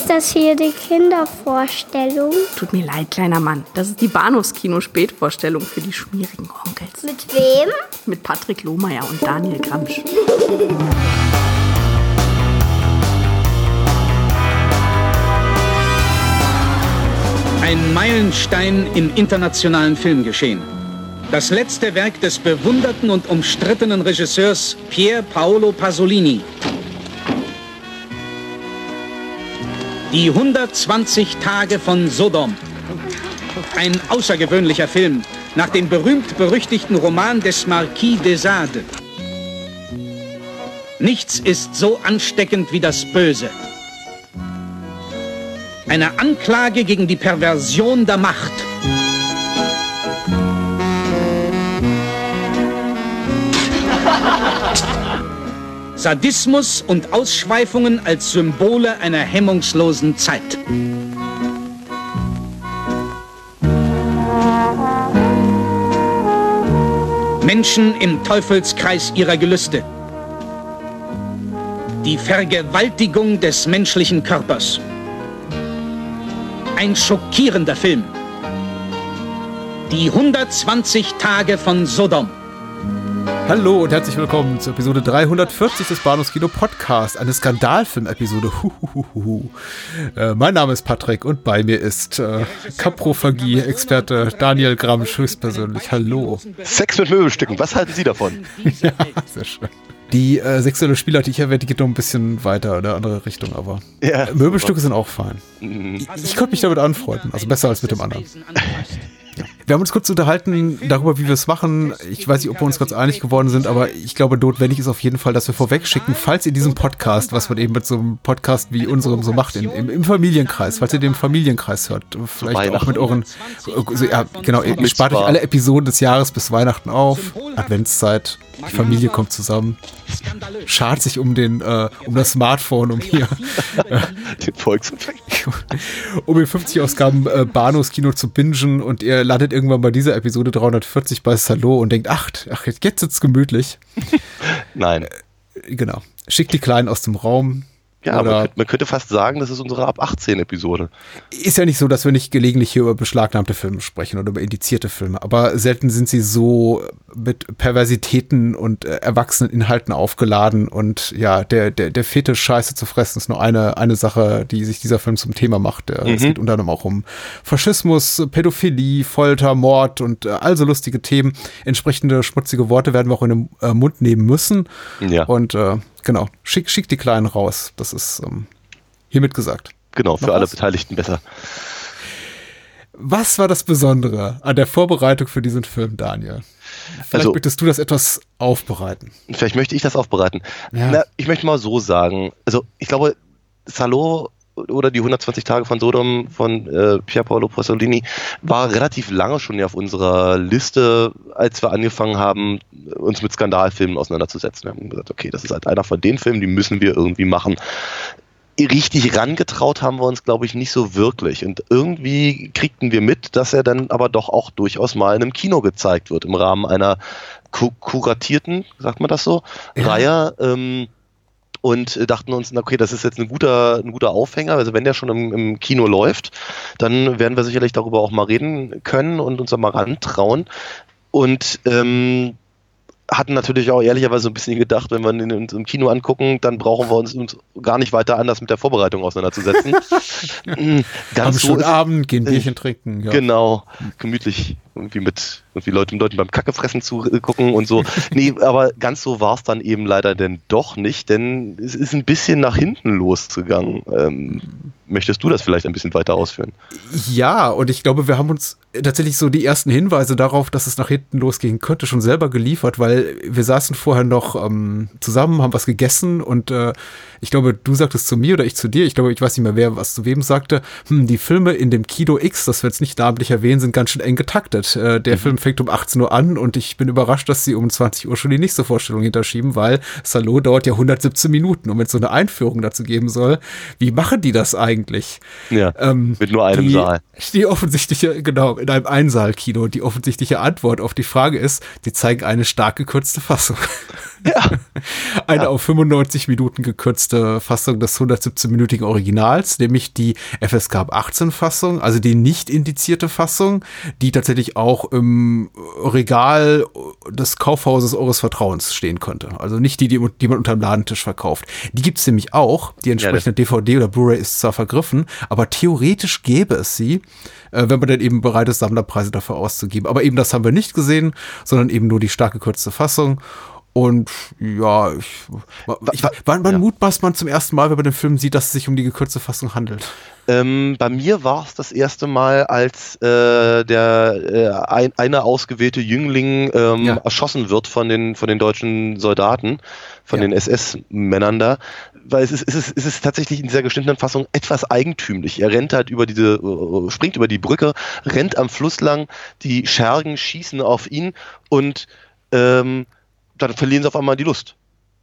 Ist das hier die Kindervorstellung? Tut mir leid, kleiner Mann. Das ist die Bahnhofskino-Spätvorstellung für die schmierigen Onkels. Mit wem? Mit Patrick Lohmeier und Daniel Gramsch. Ein Meilenstein im internationalen Filmgeschehen. Das letzte Werk des bewunderten und umstrittenen Regisseurs Pier Paolo Pasolini. Die 120 Tage von Sodom. Ein außergewöhnlicher Film nach dem berühmt-berüchtigten Roman des Marquis de Sade. Nichts ist so ansteckend wie das Böse. Eine Anklage gegen die Perversion der Macht. Sadismus und Ausschweifungen als Symbole einer hemmungslosen Zeit. Menschen im Teufelskreis ihrer Gelüste. Die Vergewaltigung des menschlichen Körpers. Ein schockierender Film. Die 120 Tage von Sodom. Hallo und herzlich willkommen zur Episode 340 des Bahnhofskino Podcast, eine Skandalfilm-Episode. Äh, mein Name ist Patrick und bei mir ist äh, Kaprophagie-Experte Daniel Gramsch höchstpersönlich. Hallo. Sex mit Möbelstücken, was halten Sie davon? ja, sehr schön. Die äh, sexuelle Spielart, die ich erwähnt, die geht noch ein bisschen weiter in eine andere Richtung, aber ja, Möbelstücke super. sind auch fein. Mhm. Ich, ich konnte mich damit anfreunden, also besser als mit dem anderen. Wir haben uns kurz unterhalten darüber, wie wir es machen. Ich weiß nicht, ob wir uns ganz einig geworden sind, aber ich glaube, notwendig ist auf jeden Fall, dass wir vorweg schicken, falls ihr diesen Podcast, was man eben mit so einem Podcast wie unserem so macht, in, im, im, Familienkreis, falls ihr den Familienkreis hört, vielleicht auch mit euren, so, ja, genau, ihr spart euch alle Episoden des Jahres bis Weihnachten auf, Adventszeit, die Familie kommt zusammen, schart sich um den, äh, um das Smartphone, um hier, äh, den Volkseffekt, um in 50 Ausgaben äh, Bahnhofskino zu bingen und ihr landet irgendwann bei dieser Episode 340 bei Salo und denkt, ach, ach jetzt sitzt gemütlich. Nein. Äh, genau. Schickt die Kleinen aus dem Raum, ja, man, man könnte fast sagen, das ist unsere ab 18 Episode. Ist ja nicht so, dass wir nicht gelegentlich hier über beschlagnahmte Filme sprechen oder über indizierte Filme, aber selten sind sie so mit Perversitäten und äh, erwachsenen Inhalten aufgeladen und ja, der, der, der Fetisch Scheiße zu fressen ist nur eine, eine Sache, die sich dieser Film zum Thema macht. Mhm. Es geht unter anderem auch um Faschismus, Pädophilie, Folter, Mord und äh, also lustige Themen. Entsprechende schmutzige Worte werden wir auch in den äh, Mund nehmen müssen. Ja. Und äh, genau, schick, schick die Kleinen raus. Das ist ähm, hiermit gesagt. Genau, für Noch alle was? Beteiligten besser. Was war das Besondere an der Vorbereitung für diesen Film, Daniel? Vielleicht also, möchtest du das etwas aufbereiten. Vielleicht möchte ich das aufbereiten. Ja. Na, ich möchte mal so sagen. Also, ich glaube, Salo oder die 120 Tage von Sodom von äh, Pier Paolo Pasolini war relativ lange schon ja auf unserer Liste, als wir angefangen haben, uns mit Skandalfilmen auseinanderzusetzen. Wir haben gesagt, okay, das ist halt einer von den Filmen, die müssen wir irgendwie machen. Richtig rangetraut haben wir uns, glaube ich, nicht so wirklich. Und irgendwie kriegten wir mit, dass er dann aber doch auch durchaus mal in einem Kino gezeigt wird, im Rahmen einer kuratierten, sagt man das so, ja. Reihe. Ähm, und dachten uns, okay, das ist jetzt ein guter, ein guter Aufhänger. Also wenn der schon im, im, Kino läuft, dann werden wir sicherlich darüber auch mal reden können und uns da mal rantrauen. Und ähm, hatten natürlich auch ehrlicherweise ein bisschen gedacht, wenn wir ihn uns im Kino angucken, dann brauchen wir uns, uns gar nicht weiter anders mit der Vorbereitung auseinanderzusetzen. Ganz Am so Abend, gehen Bierchen trinken. Ja. Genau, gemütlich irgendwie mit irgendwie Leuten, Leuten beim Kackefressen zugucken und so. nee, aber ganz so war es dann eben leider denn doch nicht, denn es ist ein bisschen nach hinten losgegangen. Ähm, möchtest du das vielleicht ein bisschen weiter ausführen? Ja, und ich glaube, wir haben uns tatsächlich so die ersten Hinweise darauf, dass es nach hinten losgehen könnte, schon selber geliefert, weil wir saßen vorher noch ähm, zusammen, haben was gegessen und äh, ich glaube, du sagtest zu mir oder ich zu dir, ich glaube, ich weiß nicht mehr, wer was zu wem sagte, hm, die Filme in dem Kino X, das wir jetzt nicht namentlich erwähnen, sind ganz schön eng getaktet. Äh, der mhm. Film fängt um 18 Uhr an und ich bin überrascht, dass sie um 20 Uhr schon die nächste Vorstellung hinterschieben, weil Salo dauert ja 117 Minuten und wenn es so eine Einführung dazu geben soll, wie machen die das eigentlich? Ja, ähm, mit nur einem die, Saal. Die offensichtliche, genau, in einem Einsaalkino, die offensichtliche Antwort auf die Frage ist, die zeigen eine stark gekürzte Fassung. Ja. Eine ja. auf 95 Minuten gekürzte Fassung des 117-minütigen Originals, nämlich die FSK 18 Fassung, also die nicht indizierte Fassung, die tatsächlich auch im Regal des Kaufhauses eures Vertrauens stehen könnte. Also nicht die, die, die man unterm Ladentisch verkauft. Die gibt es nämlich auch. Die entsprechende ja, DVD oder Blu-ray ist zwar vergriffen, aber theoretisch gäbe es sie, äh, wenn man dann eben bereit ist, Sammlerpreise dafür auszugeben. Aber eben das haben wir nicht gesehen, sondern eben nur die stark gekürzte Fassung. Und ja, ich, ich, wann, wann ja. mutmaßt man zum ersten Mal, wenn man den Film sieht, dass es sich um die gekürzte Fassung handelt? Ähm, bei mir war es das erste Mal, als äh, der äh, ein, eine ausgewählte Jüngling ähm, ja. erschossen wird von den, von den deutschen Soldaten, von ja. den SS-Männern da. Weil es ist, es, ist, es ist tatsächlich in dieser geschnittenen Fassung etwas eigentümlich. Er rennt halt über diese, äh, springt über die Brücke, rennt am Fluss lang, die Schergen schießen auf ihn und ähm, dann verlieren sie auf einmal die Lust.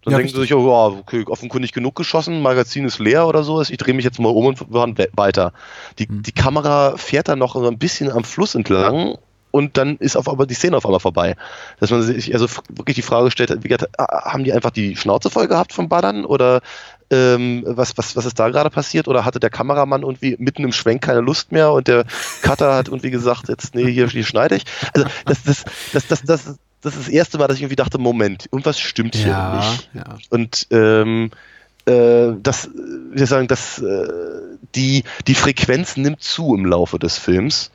Dann ja, denken richtig. sie sich, oh, ja, okay, offenkundig genug geschossen, Magazin ist leer oder so, ich drehe mich jetzt mal um und fahren weiter. Die, mhm. die Kamera fährt dann noch ein bisschen am Fluss entlang und dann ist auf einmal die Szene auf einmal vorbei. Dass man sich also wirklich die Frage stellt, wie haben die einfach die Schnauze voll gehabt vom Ballern oder ähm, was, was, was ist da gerade passiert? Oder hatte der Kameramann irgendwie mitten im Schwenk keine Lust mehr und der Cutter hat irgendwie gesagt, jetzt, nee, hier, hier schneide ich. Also das, das, das, das, das, das ist das erste Mal, dass ich irgendwie dachte, Moment, irgendwas stimmt hier ja, nicht. Ja. Und ähm, äh, das, wir sagen, dass äh, die, die Frequenz nimmt zu im Laufe des Films,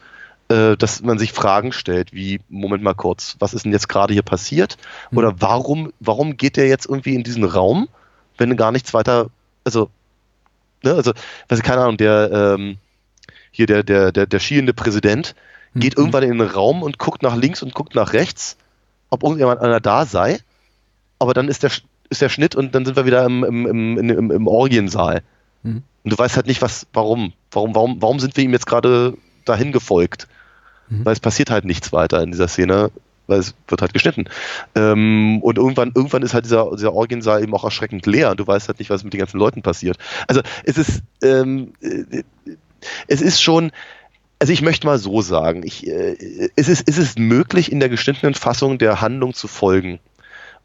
äh, dass man sich Fragen stellt, wie, Moment mal kurz, was ist denn jetzt gerade hier passiert? Mhm. Oder warum, warum geht der jetzt irgendwie in diesen Raum, wenn gar nichts weiter, also, ne, also, weiß ich, keine Ahnung, der, ähm, hier der, der, der, der schielende Präsident geht mhm. irgendwann in den Raum und guckt nach links und guckt nach rechts ob irgendjemand einer da sei, aber dann ist der, ist der Schnitt und dann sind wir wieder im, im, im, im, im Orgiensaal. Mhm. Und du weißt halt nicht, was, warum. Warum, warum, warum sind wir ihm jetzt gerade dahin gefolgt? Mhm. Weil es passiert halt nichts weiter in dieser Szene, weil es wird halt geschnitten. Ähm, und irgendwann, irgendwann ist halt dieser, dieser Orgiensaal eben auch erschreckend leer und du weißt halt nicht, was mit den ganzen Leuten passiert. Also es ist, ähm, äh, es ist schon, also ich möchte mal so sagen, ich, äh, es, ist, es ist möglich, in der geschnittenen Fassung der Handlung zu folgen.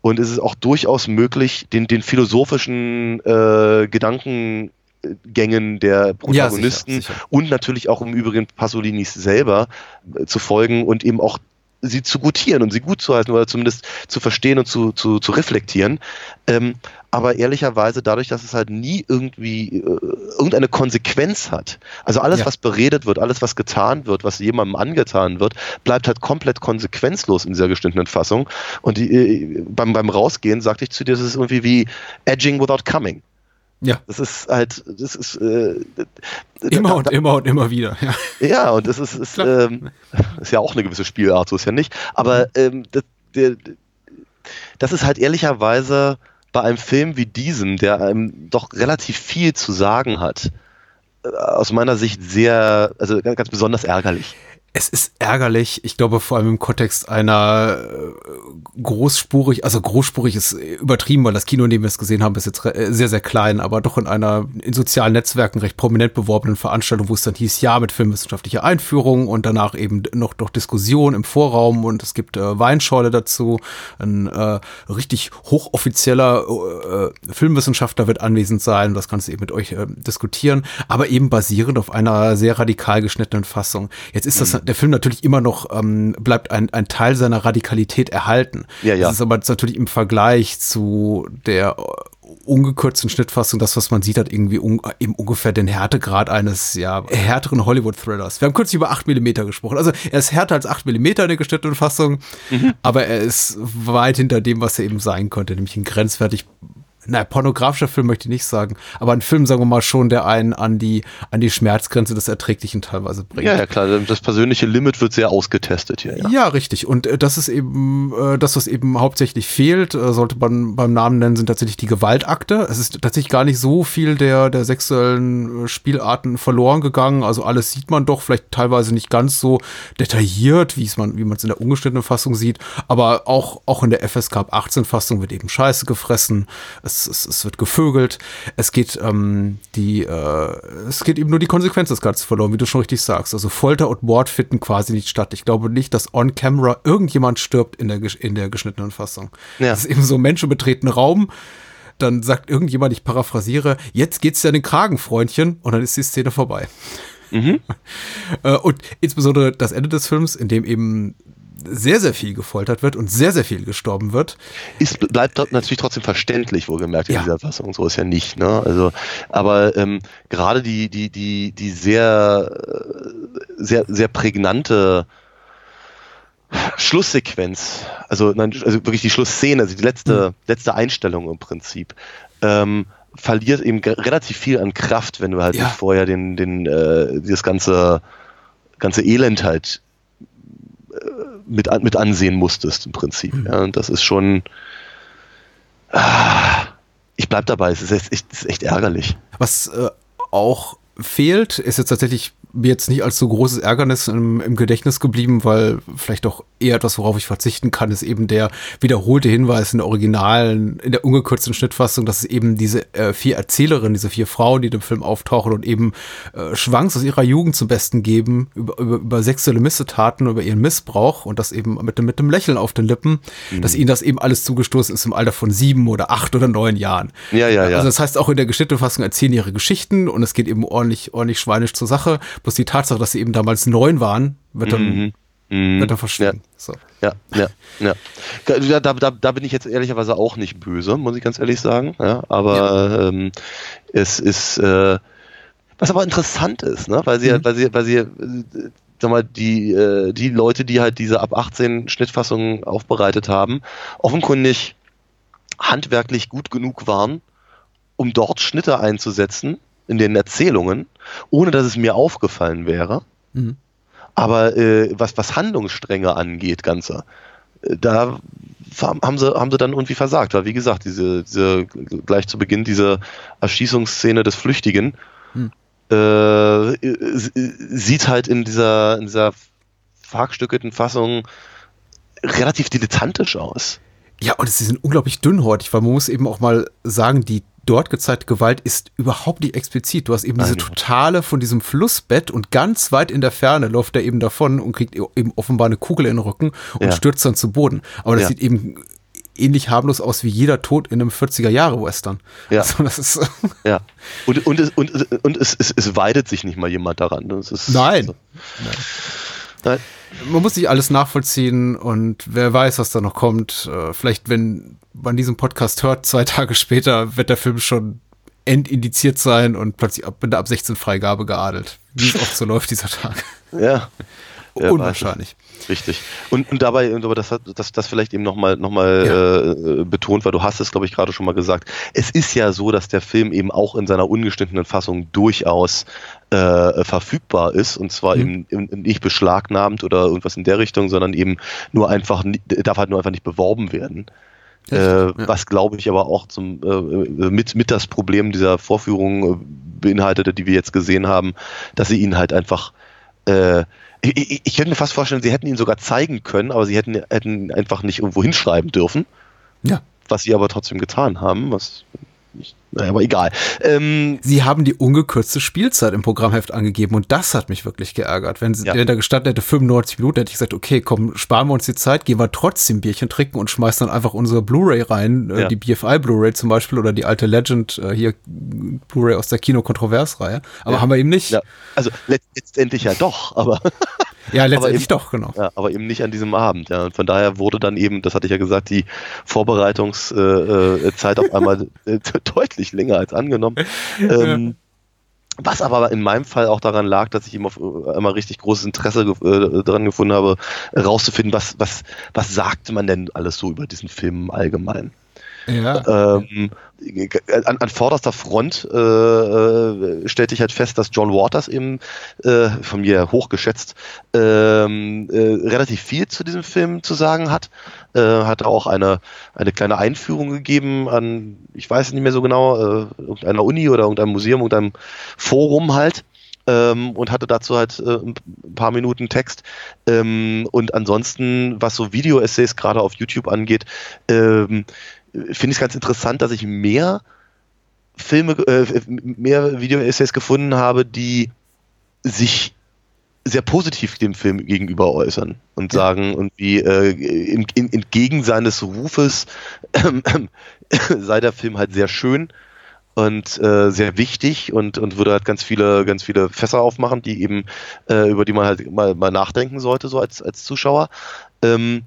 Und es ist auch durchaus möglich, den, den philosophischen äh, Gedankengängen der Protagonisten ja, sicher, sicher. und natürlich auch im Übrigen Pasolinis selber äh, zu folgen und eben auch sie zu gutieren und sie gut zu halten oder zumindest zu verstehen und zu, zu, zu reflektieren. Ähm, aber ehrlicherweise dadurch, dass es halt nie irgendwie äh, irgendeine Konsequenz hat. Also alles, ja. was beredet wird, alles, was getan wird, was jemandem angetan wird, bleibt halt komplett konsequenzlos in dieser geschnittenen Fassung. Und die, äh, beim, beim Rausgehen sagte ich zu dir, das ist irgendwie wie edging without coming. Ja. Das ist halt, das ist äh, immer da, und immer und immer wieder. Ja, ja und das ist, ist, ähm, ist ja auch eine gewisse Spielart, so ist ja nicht. Aber ähm, das, der, das ist halt ehrlicherweise bei einem Film wie diesem, der einem doch relativ viel zu sagen hat, äh, aus meiner Sicht sehr, also ganz, ganz besonders ärgerlich. Es ist ärgerlich, ich glaube vor allem im Kontext einer äh, großspurig, also großspurig ist übertrieben, weil das Kino, in dem wir es gesehen haben, ist jetzt äh, sehr, sehr klein, aber doch in einer in sozialen Netzwerken recht prominent beworbenen Veranstaltung, wo es dann hieß, ja, mit filmwissenschaftlicher Einführung und danach eben noch, noch Diskussion im Vorraum und es gibt äh, Weinschorle dazu. Ein äh, richtig hochoffizieller äh, Filmwissenschaftler wird anwesend sein das Ganze eben mit euch äh, diskutieren, aber eben basierend auf einer sehr radikal geschnittenen Fassung. Jetzt ist das mhm der Film natürlich immer noch ähm, bleibt ein, ein Teil seiner Radikalität erhalten. Ja, ja. Das ist aber natürlich im Vergleich zu der ungekürzten Schnittfassung, das, was man sieht, hat irgendwie un eben ungefähr den Härtegrad eines ja härteren Hollywood-Thrillers. Wir haben kurz über 8 mm gesprochen. Also er ist härter als 8 mm in der geschnittenen Fassung, mhm. aber er ist weit hinter dem, was er eben sein konnte, nämlich ein grenzwertig naja, pornografischer Film möchte ich nicht sagen, aber ein Film, sagen wir mal, schon, der einen an die, an die Schmerzgrenze des Erträglichen teilweise bringt. Ja, ja, klar, das persönliche Limit wird sehr ausgetestet hier. Ja, ja richtig. Und äh, das ist eben, äh, das, was eben hauptsächlich fehlt, äh, sollte man beim Namen nennen, sind tatsächlich die Gewaltakte. Es ist tatsächlich gar nicht so viel der, der sexuellen äh, Spielarten verloren gegangen. Also alles sieht man doch, vielleicht teilweise nicht ganz so detailliert, wie man, wie man es in der ungeschnittenen Fassung sieht, aber auch, auch in der FSK 18 Fassung wird eben Scheiße gefressen. Es nachts, es, es wird gevögelt, es geht ähm, die, äh, es geht eben nur die Konsequenz des Ganzen verloren, wie du schon richtig sagst. Also Folter und Mord finden quasi nicht statt. Ich glaube nicht, dass on camera irgendjemand stirbt in der, in der geschnittenen Fassung. Ja. Das ist eben so ein menschenbetretenen Raum. Dann sagt irgendjemand, ich paraphrasiere, jetzt geht's ja den Kragen, Freundchen, und dann ist die Szene vorbei. Mhm. Äh, und insbesondere das Ende des Films, in dem eben sehr, sehr viel gefoltert wird und sehr, sehr viel gestorben wird. Ist, bleibt natürlich trotzdem verständlich, wohlgemerkt in ja. dieser Fassung. So ist ja nicht, ne? Also, aber ähm, gerade die, die, die, die sehr, sehr, sehr prägnante Schlusssequenz, also, nein, also wirklich die Schlussszene, also die letzte, mhm. letzte Einstellung im Prinzip, ähm, verliert eben relativ viel an Kraft, wenn du halt ja. nicht vorher den, den, äh, das ganze, ganze Elend halt äh, mit, mit ansehen musstest im Prinzip. Mhm. Ja, und das ist schon. Ah, ich bleib dabei, es ist echt, es ist echt ärgerlich. Was äh, auch fehlt, ist jetzt tatsächlich mir jetzt nicht als so großes Ärgernis im, im, Gedächtnis geblieben, weil vielleicht auch eher etwas, worauf ich verzichten kann, ist eben der wiederholte Hinweis in der originalen, in der ungekürzten Schnittfassung, dass es eben diese äh, vier Erzählerinnen, diese vier Frauen, die im Film auftauchen und eben äh, Schwanks aus ihrer Jugend zum Besten geben, über, über, über sexuelle Missetaten, über ihren Missbrauch und das eben mit, mit einem Lächeln auf den Lippen, mhm. dass ihnen das eben alles zugestoßen ist im Alter von sieben oder acht oder neun Jahren. Ja, ja, ja. Also das heißt, auch in der geschnittenen Fassung erzählen ihre Geschichten und es geht eben ordentlich, ordentlich schweinisch zur Sache. Bloß die Tatsache, dass sie eben damals neun waren, wird dann, mhm. mhm. Wird dann verschwinden. Ja. So. ja, ja, ja. Da, da, da, da bin ich jetzt ehrlicherweise auch nicht böse, muss ich ganz ehrlich sagen. Ja, aber ja. Ähm, es ist, äh, was aber interessant ist, ne? weil sie, mhm. weil sie, weil sie, äh, sag mal, die, äh, die Leute, die halt diese ab 18 Schnittfassungen aufbereitet haben, offenkundig handwerklich gut genug waren, um dort Schnitte einzusetzen, in den Erzählungen, ohne dass es mir aufgefallen wäre. Mhm. Aber äh, was, was Handlungsstränge angeht, Ganze, äh, da haben sie, haben sie dann irgendwie versagt. Weil, wie gesagt, diese, diese gleich zu Beginn diese Erschießungsszene des Flüchtigen mhm. äh, sieht halt in dieser, in dieser verhackstückelten Fassung relativ dilettantisch aus. Ja, und sie sind unglaublich dünnhäutig, weil man muss eben auch mal sagen, die dort gezeigte Gewalt ist überhaupt nicht explizit. Du hast eben diese totale von diesem Flussbett und ganz weit in der Ferne läuft er eben davon und kriegt eben offenbar eine Kugel in den Rücken und ja. stürzt dann zu Boden. Aber das ja. sieht eben ähnlich harmlos aus wie jeder Tod in einem 40er-Jahre-Western. Ja. Also das ist ja. Und, und, es, und, und es, es, es weidet sich nicht mal jemand daran. Ist, Nein. Also, Nein. Nein. Man muss nicht alles nachvollziehen und wer weiß, was da noch kommt. Äh, vielleicht, wenn man diesen Podcast hört, zwei Tage später wird der Film schon endindiziert sein und plötzlich ab, mit der ab 16 Freigabe geadelt. Wie es oft so läuft dieser Tag. Ja Unwahrscheinlich. Richtig. Und, und dabei, aber das hat das, das vielleicht eben nochmal noch mal, ja. äh, betont, weil du hast es, glaube ich, gerade schon mal gesagt. Es ist ja so, dass der Film eben auch in seiner ungeschnittenen Fassung durchaus äh, verfügbar ist und zwar mhm. eben, eben nicht beschlagnahmt oder irgendwas in der Richtung, sondern eben nur einfach, darf halt nur einfach nicht beworben werden. Äh, ja. Was glaube ich aber auch zum, äh, mit, mit das Problem dieser Vorführung äh, beinhaltete, die wir jetzt gesehen haben, dass sie ihn halt einfach äh, ich, ich, könnte mir fast vorstellen, sie hätten ihn sogar zeigen können, aber sie hätten, hätten einfach nicht irgendwo hinschreiben dürfen. Ja. Was sie aber trotzdem getan haben, was nicht. Naja, aber egal. Ähm, Sie haben die ungekürzte Spielzeit im Programmheft angegeben und das hat mich wirklich geärgert. Wenn, ja. wenn da gestanden hätte 95 Minuten, hätte ich gesagt, okay, komm, sparen wir uns die Zeit, gehen wir trotzdem Bierchen trinken und schmeißen dann einfach unsere Blu-ray rein, äh, ja. die BFI Blu-ray zum Beispiel oder die alte Legend äh, hier Blu-ray aus der Kino-Kontroversreihe. Aber ja. haben wir eben nicht. Also letztendlich ja doch, aber Ja, letztendlich eben, doch, genau. Ja, aber eben nicht an diesem Abend. Ja. Und von daher wurde dann eben, das hatte ich ja gesagt, die Vorbereitungszeit äh, äh auf einmal äh, deutlich länger als angenommen. Ähm, was aber in meinem Fall auch daran lag, dass ich eben auf äh, einmal richtig großes Interesse äh, daran gefunden habe, herauszufinden, was, was, was sagte man denn alles so über diesen Film allgemein. Ähm, an, an, vorderster Front äh, äh, stellte ich halt fest, dass John Waters eben äh, von mir hochgeschätzt ähm, äh, relativ viel zu diesem Film zu sagen hat. Äh, hat auch eine, eine kleine Einführung gegeben an, ich weiß nicht mehr so genau, äh, irgendeiner Uni oder irgendeinem Museum, irgendeinem Forum halt. Ähm, und hatte dazu halt äh, ein paar Minuten Text. Ähm, und ansonsten, was so Video-Essays gerade auf YouTube angeht, ähm, finde ich es ganz interessant, dass ich mehr Filme, äh, mehr Video-Essays gefunden habe, die sich sehr positiv dem Film gegenüber äußern und sagen irgendwie äh, in, in, entgegen seines Rufes äh, sei der Film halt sehr schön und äh, sehr wichtig und, und würde halt ganz viele, ganz viele Fässer aufmachen, die eben, äh, über die man halt mal, mal nachdenken sollte, so als, als Zuschauer. Ähm,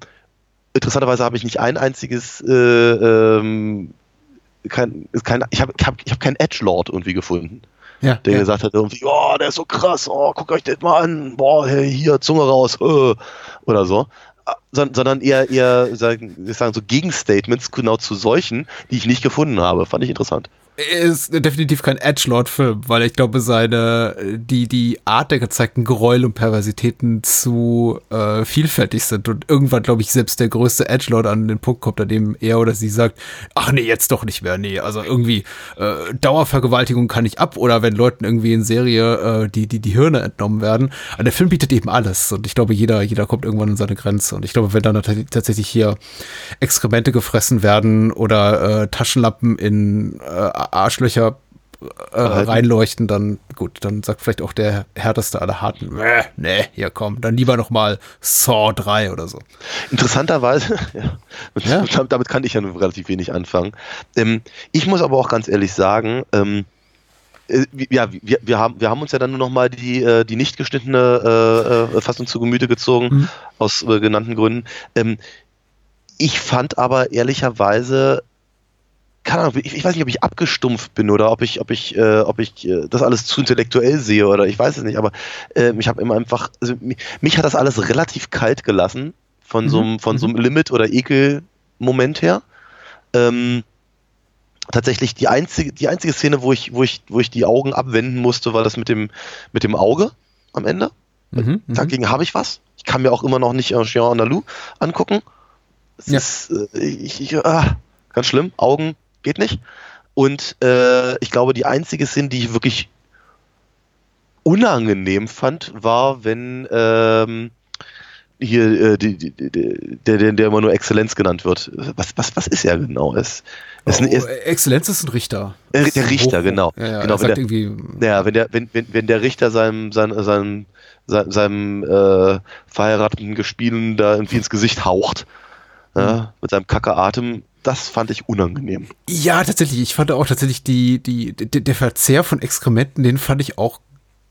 interessanterweise habe ich nicht ein einziges äh, ähm, kein, kein, ich habe ich hab, ich hab keinen Edgelord irgendwie gefunden. Ja, der ja. gesagt hat irgendwie, oh, der ist so krass, oh, guckt euch das mal an, boah, hey, hier, Zunge raus, äh, oder so. Ah, sondern eher, eher sagen, sagen so Gegenstatements genau zu solchen, die ich nicht gefunden habe. Fand ich interessant ist definitiv kein Edgelord-Film, weil ich glaube, seine, die, die Art der gezeigten Gräuel und Perversitäten zu äh, vielfältig sind. Und irgendwann, glaube ich, selbst der größte Edgelord an den Punkt kommt, an dem er oder sie sagt, ach nee, jetzt doch nicht mehr, nee, also irgendwie äh, Dauervergewaltigung kann ich ab. Oder wenn Leuten irgendwie in Serie äh, die, die, die Hirne entnommen werden. Aber der Film bietet eben alles. Und ich glaube, jeder, jeder kommt irgendwann an seine Grenze. Und ich glaube, wenn dann tatsächlich hier Exkremente gefressen werden oder äh, Taschenlampen in äh, Arschlöcher äh, reinleuchten, dann gut, dann sagt vielleicht auch der härteste aller Harten, äh, nee, ja komm, dann lieber noch mal Saw 3 oder so. Interessanterweise, ja, ja. damit kann ich ja nur relativ wenig anfangen. Ähm, ich muss aber auch ganz ehrlich sagen, ähm, äh, ja, wir, wir, haben, wir haben uns ja dann nur noch mal die, äh, die nicht geschnittene äh, Fassung zu Gemüte gezogen, mhm. aus äh, genannten Gründen. Ähm, ich fand aber ehrlicherweise keine Ahnung, ich, ich, weiß nicht, ob ich abgestumpft bin oder ob ich, ob ich, äh, ob ich äh, das alles zu intellektuell sehe oder ich weiß es nicht, aber äh, ich habe immer einfach, also mich, mich, hat das alles relativ kalt gelassen von mhm. so einem, von so einem mhm. Limit oder Ekel-Moment her. Ähm, tatsächlich die einzige, die einzige Szene, wo ich, wo ich, wo ich die Augen abwenden musste, war das mit dem, mit dem Auge am Ende. Mhm, mhm. Dagegen habe ich was. Ich kann mir auch immer noch nicht Jean Andalou angucken. Das ja. ist, äh, ich, ich, ah, ganz schlimm. Augen geht nicht. Und äh, ich glaube, die einzige Szene, die ich wirklich unangenehm fand, war, wenn ähm, hier äh, die, die, die, der, der, immer nur Exzellenz genannt wird. Was, was, was ist er genau? Es, es, oh, es, Exzellenz ist ein Richter. Äh, der Richter, Hoch, genau. Ja, ja, genau wenn, der, ja, wenn, der, wenn, wenn, wenn der Richter seinem, seinem, seinem, seinem äh, verheirateten Gespielen da irgendwie ins Gesicht haucht, ja, mhm. mit seinem kacke Atem, das fand ich unangenehm. Ja, tatsächlich. Ich fand auch tatsächlich die, die, die, der Verzehr von Exkrementen, den fand ich auch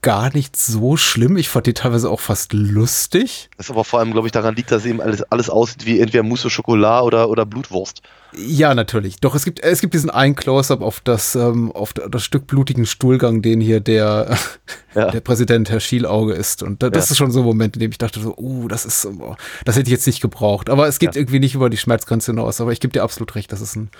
gar nicht so schlimm. Ich fand die teilweise auch fast lustig. Das aber vor allem, glaube ich, daran liegt, dass eben alles, alles aussieht wie entweder Mousse au Chocolat oder, oder Blutwurst. Ja, natürlich. Doch es gibt es gibt diesen einen Close-up auf das ähm, auf das Stück blutigen Stuhlgang, den hier der ja. der Präsident Herr Schielauge ist. Und das ja. ist schon so ein Moment, in dem ich dachte so, uh, das ist oh, das hätte ich jetzt nicht gebraucht. Aber es geht ja. irgendwie nicht über die Schmerzgrenze hinaus. Aber ich gebe dir absolut recht, das ist ein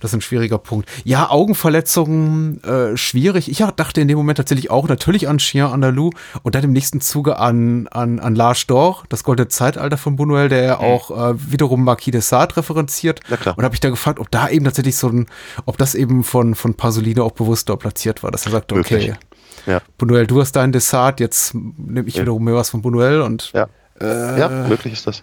das ist ein schwieriger Punkt. Ja, Augenverletzungen, äh, schwierig. Ich dachte in dem Moment tatsächlich auch natürlich an Chien Andalou und dann im nächsten Zuge an, an, an Lars Dor, das goldene Zeitalter von Buñuel, der ja mhm. auch äh, wiederum Marquis de Sade referenziert. Na klar. Und habe ich da gefragt, ob da eben tatsächlich so ein, ob das eben von, von Pasolini auch bewusst dort platziert war, dass er sagte, okay, ja. Buñuel, du hast dein Dessert, jetzt nehme ich ja. wiederum mehr was von Buñuel und ja. Äh, ja, möglich ist das.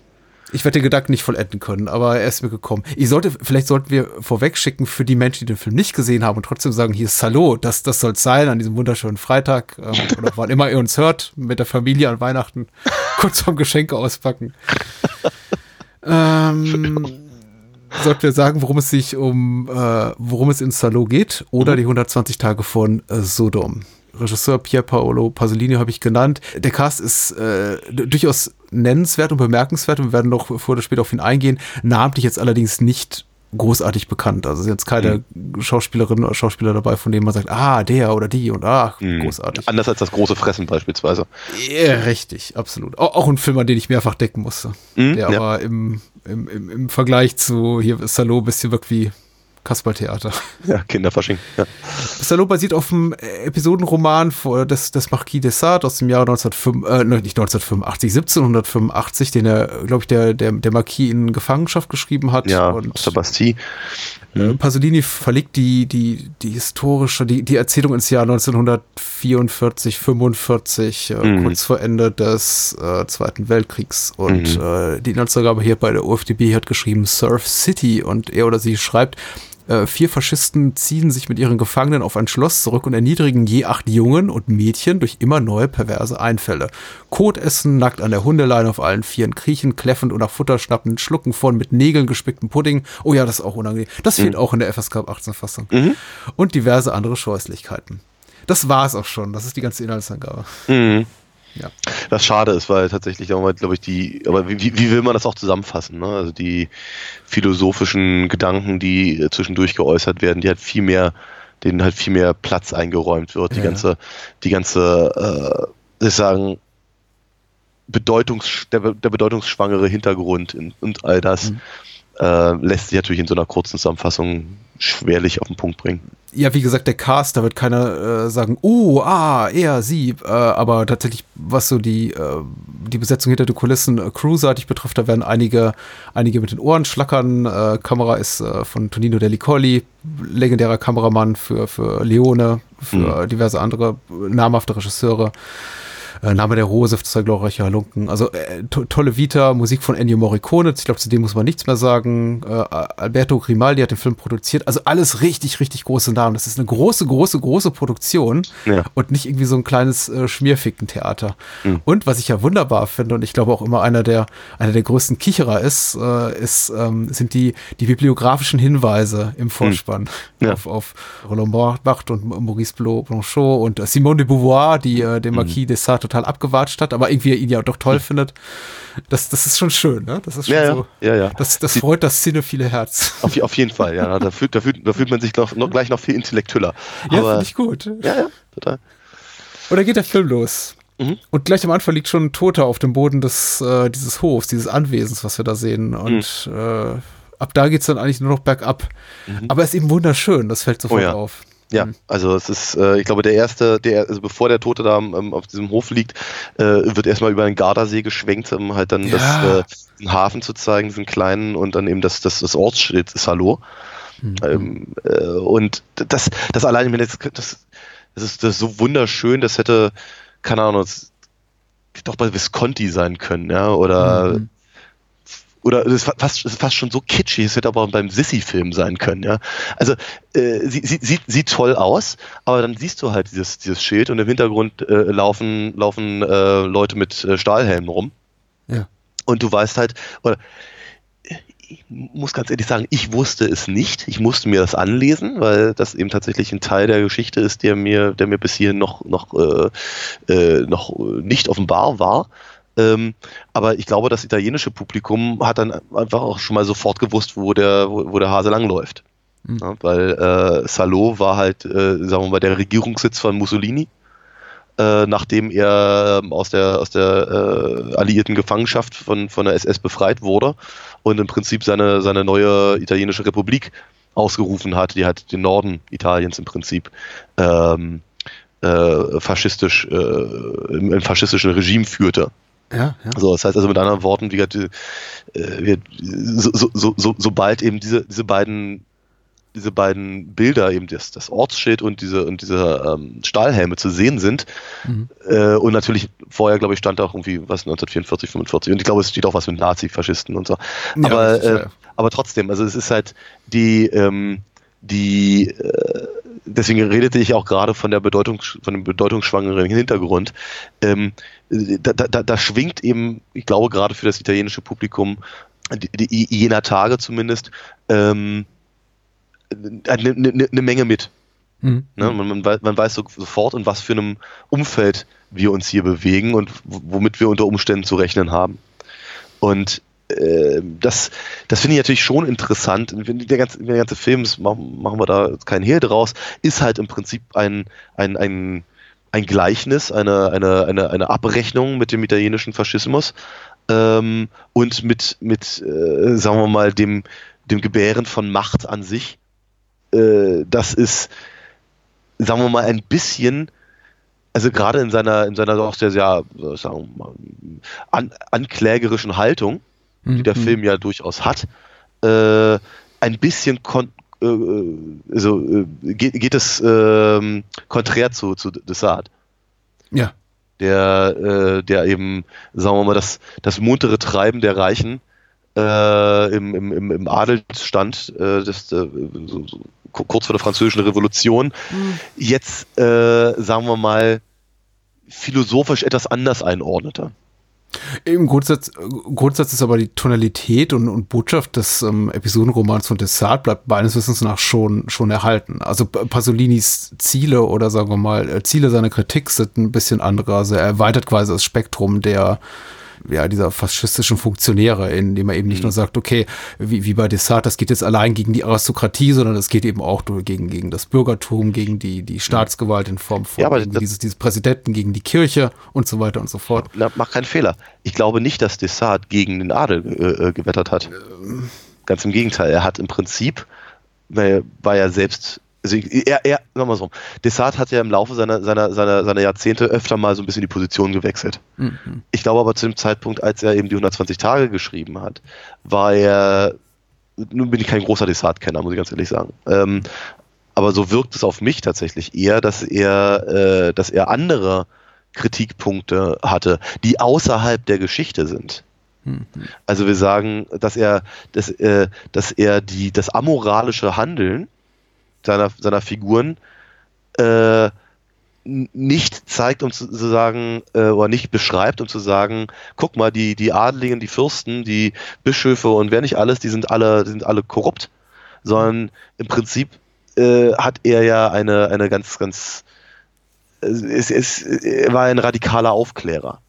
Ich werde den Gedanken nicht vollenden können, aber er ist mir gekommen. Ich sollte, vielleicht sollten wir vorwegschicken für die Menschen, die den Film nicht gesehen haben und trotzdem sagen, hier ist Salo, das, das soll sein an diesem wunderschönen Freitag ähm, oder wann immer ihr uns hört, mit der Familie an Weihnachten, kurz vorm Geschenke auspacken. ähm, sollten wir sagen, worum es sich um, äh, worum es in Salo geht oder mhm. die 120 Tage von äh, Sodom. Regisseur Pier Paolo Pasolini habe ich genannt. Der Cast ist äh, durchaus nennenswert und bemerkenswert und wir werden noch vor oder später auf ihn eingehen. Namentlich jetzt allerdings nicht großartig bekannt. Also sind jetzt keine mhm. Schauspielerinnen oder Schauspieler dabei, von denen man sagt, ah, der oder die und ach, mhm. großartig. Anders als das große Fressen beispielsweise. Ja, richtig, absolut. Auch, auch ein Film, an den ich mehrfach decken musste. Mhm, der ja. aber im, im, im, im Vergleich zu hier Salo ein bisschen wirkt wie Kasperltheater. Ja, Kinderfasching. Ja. Stallone basiert auf einem Episodenroman des, des Marquis de Sade aus dem Jahr 1905, äh, nicht 1985, 1785, den er, glaube ich, der, der, der Marquis in Gefangenschaft geschrieben hat. Ja, und aus der Bastille. Mhm. Pasolini verlegt die, die, die historische, die, die Erzählung ins Jahr 1944, 45, äh, mhm. kurz vor Ende des äh, Zweiten Weltkriegs. Und mhm. äh, die Inhaltsangabe hier bei der OFDB hat geschrieben Surf City und er oder sie schreibt, äh, vier Faschisten ziehen sich mit ihren Gefangenen auf ein Schloss zurück und erniedrigen je acht Jungen und Mädchen durch immer neue perverse Einfälle. Kot essen, nackt an der Hundeleine auf allen Vieren kriechen, kläffend und nach Futter schnappen, schlucken von mit Nägeln gespickten Pudding. Oh ja, das ist auch unangenehm. Das fehlt mhm. auch in der FSK 18 Fassung. Mhm. Und diverse andere Scheußlichkeiten. Das war es auch schon. Das ist die ganze Inhaltsangabe. Mhm. Ja. Was schade ist, weil tatsächlich, glaube ich, die, aber wie, wie will man das auch zusammenfassen? Ne? Also die philosophischen Gedanken, die zwischendurch geäußert werden, die halt viel mehr, denen halt viel mehr Platz eingeräumt wird. Die ja. ganze, die ganze, äh, ich sagen, Bedeutungs, der, der bedeutungsschwangere Hintergrund in, und all das. Mhm äh, lässt sich natürlich in so einer kurzen Zusammenfassung schwerlich auf den Punkt bringen. Ja, wie gesagt, der Cast, da wird keiner äh, sagen, oh, ah, er, sie, äh, aber tatsächlich, was so die, äh, die Besetzung hinter den Kulissen äh, crewseitig betrifft, da werden einige, einige mit den Ohren schlackern. Äh, Kamera ist äh, von Tonino Delicoli, legendärer Kameramann für, für Leone, für mhm. diverse andere namhafte Regisseure. Äh, Name der Rose, zwei glorreiche Halunken. Also äh, to tolle Vita, Musik von Ennio Morricone. Ich glaube, zu dem muss man nichts mehr sagen. Äh, Alberto Grimaldi hat den Film produziert. Also alles richtig, richtig große Namen. Das ist eine große, große, große Produktion ja. und nicht irgendwie so ein kleines äh, Schmierficken-Theater. Mhm. Und was ich ja wunderbar finde und ich glaube auch immer einer der, einer der größten Kicherer ist, äh, ist ähm, sind die, die bibliografischen Hinweise im Vorspann mhm. ja. auf, auf Roland Barthes und Maurice Blanchot und Simone de Beauvoir, die äh, den mhm. Marquis de Sade total abgewatscht hat, aber irgendwie ihn ja doch toll findet. Das, das ist schon schön, ne? Das ist schon ja, so. Ja, ja. Das, das freut das cinephile Herz. Auf, auf jeden Fall, ja. Da fühlt, da fühlt, da fühlt man sich noch, noch gleich noch viel intellektueller. Ja, finde ich gut. Ja, ja, total. Und dann geht der Film los. Mhm. Und gleich am Anfang liegt schon ein Toter auf dem Boden des, äh, dieses Hofs, dieses Anwesens, was wir da sehen. Und mhm. äh, ab da geht es dann eigentlich nur noch bergab. Mhm. Aber es ist eben wunderschön, das fällt sofort oh, ja. auf. Ja, mhm. also es ist, äh, ich glaube, der erste, der, also bevor der Tote da ähm, auf diesem Hof liegt, äh, wird erstmal über einen Gardasee geschwenkt, um halt dann ja. das, äh, den Hafen zu zeigen, diesen kleinen und dann eben das, das, das Ortsschild Salo. Mhm. Ähm, äh, und das, das allein, das, das, das, ist, das ist so wunderschön, das hätte, keine Ahnung, das, doch bei Visconti sein können, ja, oder mhm oder es ist fast, ist fast schon so kitschig, es hätte aber beim Sissy-Film sein können, ja. Also äh, sie, sie, sieht, sieht toll aus, aber dann siehst du halt dieses, dieses Schild und im Hintergrund äh, laufen, laufen äh, Leute mit äh, Stahlhelmen rum. Ja. Und du weißt halt, oder ich muss ganz ehrlich sagen, ich wusste es nicht. Ich musste mir das anlesen, weil das eben tatsächlich ein Teil der Geschichte ist, der mir, der mir bis hierhin noch, noch, äh, äh, noch nicht offenbar war. Ähm, aber ich glaube, das italienische Publikum hat dann einfach auch schon mal sofort gewusst, wo der, wo, wo der Hase langläuft. Mhm. Ja, weil äh, Salo war halt, äh, sagen wir mal, der Regierungssitz von Mussolini, äh, nachdem er ähm, aus der, aus der äh, alliierten Gefangenschaft von, von der SS befreit wurde und im Prinzip seine, seine neue italienische Republik ausgerufen hat, die halt den Norden Italiens im Prinzip ähm, äh, faschistisch, äh, im, im faschistischen Regime führte. Ja, ja. So, das heißt also mit anderen Worten, wie, äh, so, so, so, sobald eben diese, diese beiden diese beiden Bilder, eben das, das Ortsschild und diese und diese ähm, Stahlhelme zu sehen sind. Mhm. Äh, und natürlich vorher, glaube ich, stand da auch irgendwie was 1944, 45 und ich glaube, es steht auch was mit Nazi-Faschisten und so. Ja, aber, äh, aber trotzdem, also es ist halt die, ähm, die äh, deswegen redete ich auch gerade von der Bedeutung, von dem bedeutungsschwangeren Hintergrund. Ähm, da, da, da schwingt eben, ich glaube gerade für das italienische Publikum, die, die, jener Tage zumindest, ähm, eine, eine, eine Menge mit. Mhm. Ne, man, man, weiß, man, weiß sofort, in was für einem Umfeld wir uns hier bewegen und womit wir unter Umständen zu rechnen haben. Und äh, das, das finde ich natürlich schon interessant. Der ganze, der ganze Film, machen, machen wir da keinen Hehl draus, ist halt im Prinzip ein, ein, ein, ein Gleichnis, eine, eine, eine, eine Abrechnung mit dem italienischen Faschismus ähm, und mit, mit äh, sagen wir mal, dem, dem Gebären von Macht an sich. Äh, das ist, sagen wir mal, ein bisschen also gerade in seiner, in seiner doch sehr, sehr, sagen wir mal, an, anklägerischen Haltung, die der mhm. Film ja durchaus hat, äh, ein bisschen kon äh, also, äh, geht, geht es äh, konträr zu, zu Desart. Ja. Der, äh, der eben, sagen wir mal, das, das muntere Treiben der Reichen äh, im, im, im Adelsstand, äh, das, äh, so, so, kurz vor der französischen Revolution, mhm. jetzt, äh, sagen wir mal, philosophisch etwas anders einordnete. Im Grundsatz, Grundsatz ist aber die Tonalität und, und Botschaft des ähm, Episodenromans von Dessart bleibt meines Wissens nach schon, schon erhalten. Also Pasolinis Ziele oder sagen wir mal, äh, Ziele seiner Kritik sind ein bisschen andere. Also er erweitert quasi das Spektrum der, ja, dieser faschistischen Funktionäre, indem er eben nicht mhm. nur sagt, okay, wie, wie bei Desart, das geht jetzt allein gegen die Aristokratie, sondern es geht eben auch gegen, gegen das Bürgertum, gegen die, die Staatsgewalt in Form von ja, dieses, dieses Präsidenten, gegen die Kirche und so weiter und so fort. Na, mach keinen Fehler. Ich glaube nicht, dass Desart gegen den Adel äh, äh gewettert hat. Ähm. Ganz im Gegenteil. Er hat im Prinzip, weil, war ja selbst also er, er, sagen wir so, Desart hat ja im Laufe seiner, seiner, seiner, seiner Jahrzehnte öfter mal so ein bisschen die Position gewechselt. Mhm. Ich glaube aber zu dem Zeitpunkt, als er eben die 120 Tage geschrieben hat, war er, nun bin ich kein großer Desart-Kenner, muss ich ganz ehrlich sagen. Ähm, aber so wirkt es auf mich tatsächlich eher, dass er, äh, dass er andere Kritikpunkte hatte, die außerhalb der Geschichte sind. Mhm. Also wir sagen, dass er, dass, äh, dass er die, das amoralische Handeln seiner, seiner Figuren äh, nicht zeigt, um zu, zu sagen, äh, oder nicht beschreibt, um zu sagen, guck mal, die, die Adeligen, die Fürsten, die Bischöfe und wer nicht alles, die sind alle, die sind alle korrupt, sondern im Prinzip äh, hat er ja eine, eine ganz, ganz, es, es, er war ein radikaler Aufklärer.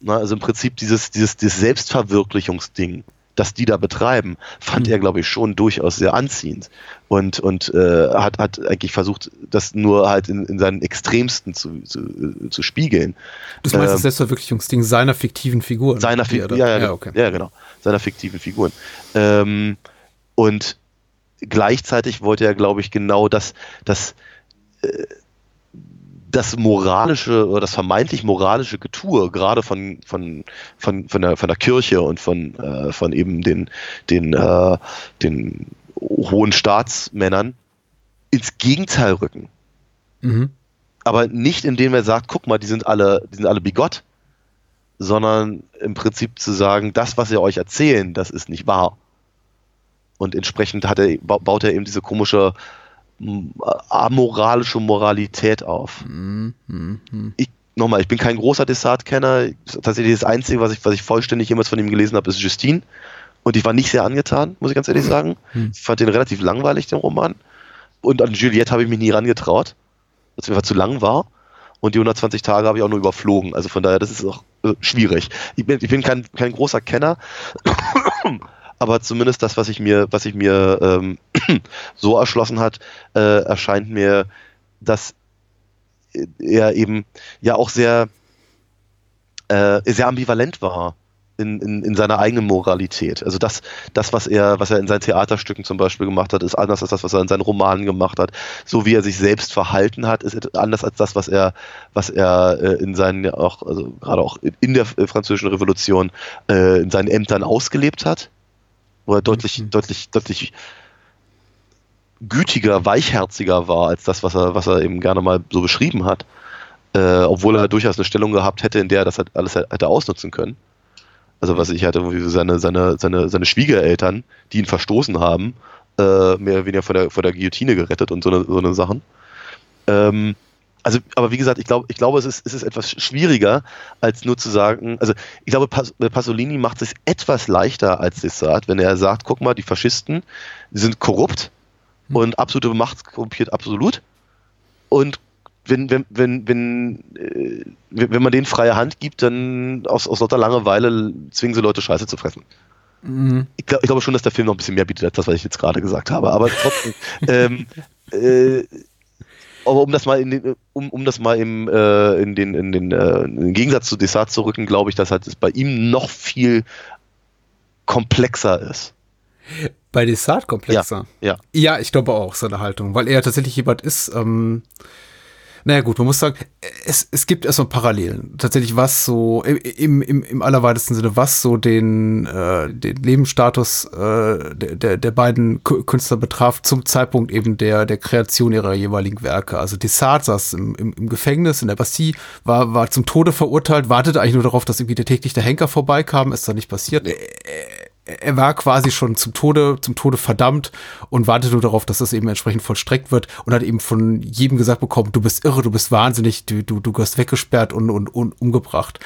Na, also im Prinzip dieses, dieses, dieses Selbstverwirklichungsding das die da betreiben, fand mhm. er, glaube ich, schon durchaus sehr anziehend und, und äh, hat, hat eigentlich versucht, das nur halt in, in seinen Extremsten zu, zu, äh, zu spiegeln. Das meinst ähm, das Selbstverwirklichungsding seiner fiktiven Figuren? Seiner Fi ja, ja, ja, okay. ja, genau. Seiner fiktiven Figuren. Ähm, und gleichzeitig wollte er, glaube ich, genau das, das äh, das moralische oder das vermeintlich moralische Getue, gerade von, von, von, von, der, von der Kirche und von, äh, von eben den, den, äh, den hohen Staatsmännern, ins Gegenteil rücken. Mhm. Aber nicht indem er sagt, guck mal, die sind alle, die sind alle bigott, sondern im Prinzip zu sagen, das, was sie euch erzählen, das ist nicht wahr. Und entsprechend hat er, baut er eben diese komische amoralische Moralität auf. Mhm. Ich, nochmal, ich bin kein großer Desart-Kenner. Tatsächlich das Einzige, was ich, was ich vollständig jemals von ihm gelesen habe, ist Justine. Und ich war nicht sehr angetan, muss ich ganz ehrlich sagen. Mhm. Ich fand den relativ langweilig, den Roman. Und an Juliette habe ich mich nie rangetraut, weil es mir zu lang war. Und die 120 Tage habe ich auch nur überflogen. Also von daher, das ist auch äh, schwierig. Ich bin, ich bin kein, kein großer Kenner aber zumindest das, was ich mir, was ich mir ähm, so erschlossen hat, äh, erscheint mir, dass er eben ja auch sehr, äh, sehr ambivalent war. In, in, in seiner eigenen Moralität. Also das, das, was er, was er in seinen Theaterstücken zum Beispiel gemacht hat, ist anders als das, was er in seinen Romanen gemacht hat. So wie er sich selbst verhalten hat, ist anders als das, was er, was er äh, in seinen auch, also gerade auch in der französischen Revolution äh, in seinen Ämtern ausgelebt hat wo er deutlich, mhm. deutlich, deutlich gütiger, weichherziger war als das, was er, was er eben gerne mal so beschrieben hat. Äh, obwohl er durchaus eine Stellung gehabt hätte, in der er das halt alles hätte ausnutzen können. Also was ich hatte, seine, seine, seine, seine Schwiegereltern, die ihn verstoßen haben, äh, mehr oder weniger vor der, vor der Guillotine gerettet und so eine, so eine Sachen. Ähm, also, aber wie gesagt, ich glaube, ich glaube, es ist, es ist etwas schwieriger, als nur zu sagen, also ich glaube, Pasolini macht es etwas leichter als Dessart, wenn er sagt, guck mal, die Faschisten sind korrupt. Und absolute Macht korrumpiert absolut. Und wenn, wenn, wenn, wenn, äh, wenn man denen freie Hand gibt, dann aus, aus lauter Langeweile zwingen sie Leute Scheiße zu fressen. Mhm. Ich, glaub, ich glaube schon, dass der Film noch ein bisschen mehr bietet als das, was ich jetzt gerade gesagt habe. Aber trotzdem, ähm, äh, aber um das mal in den, um, um das mal im, äh, in den, in den, äh, in den Gegensatz zu Desart zu rücken, glaube ich, dass halt es bei ihm noch viel komplexer ist. Bei Desart komplexer? Ja, ja. Ja, ich glaube auch, seine Haltung, weil er tatsächlich jemand ist, ähm, Naja gut, man muss sagen, es, es gibt erstmal Parallelen. Tatsächlich was so, im, im, im allerweitesten Sinne, was so den, äh, den Lebensstatus äh, der, der beiden Künstler betraf, zum Zeitpunkt eben der, der Kreation ihrer jeweiligen Werke. Also Dessart saß im, im, im Gefängnis in der Bastille, war, war zum Tode verurteilt, wartete eigentlich nur darauf, dass irgendwie der täglich der Henker vorbeikam, ist da nicht passiert. Er war quasi schon zum Tode, zum Tode verdammt und wartete nur darauf, dass das eben entsprechend vollstreckt wird und hat eben von jedem gesagt bekommen, du bist irre, du bist wahnsinnig, du, du, du wirst weggesperrt und, und, und umgebracht.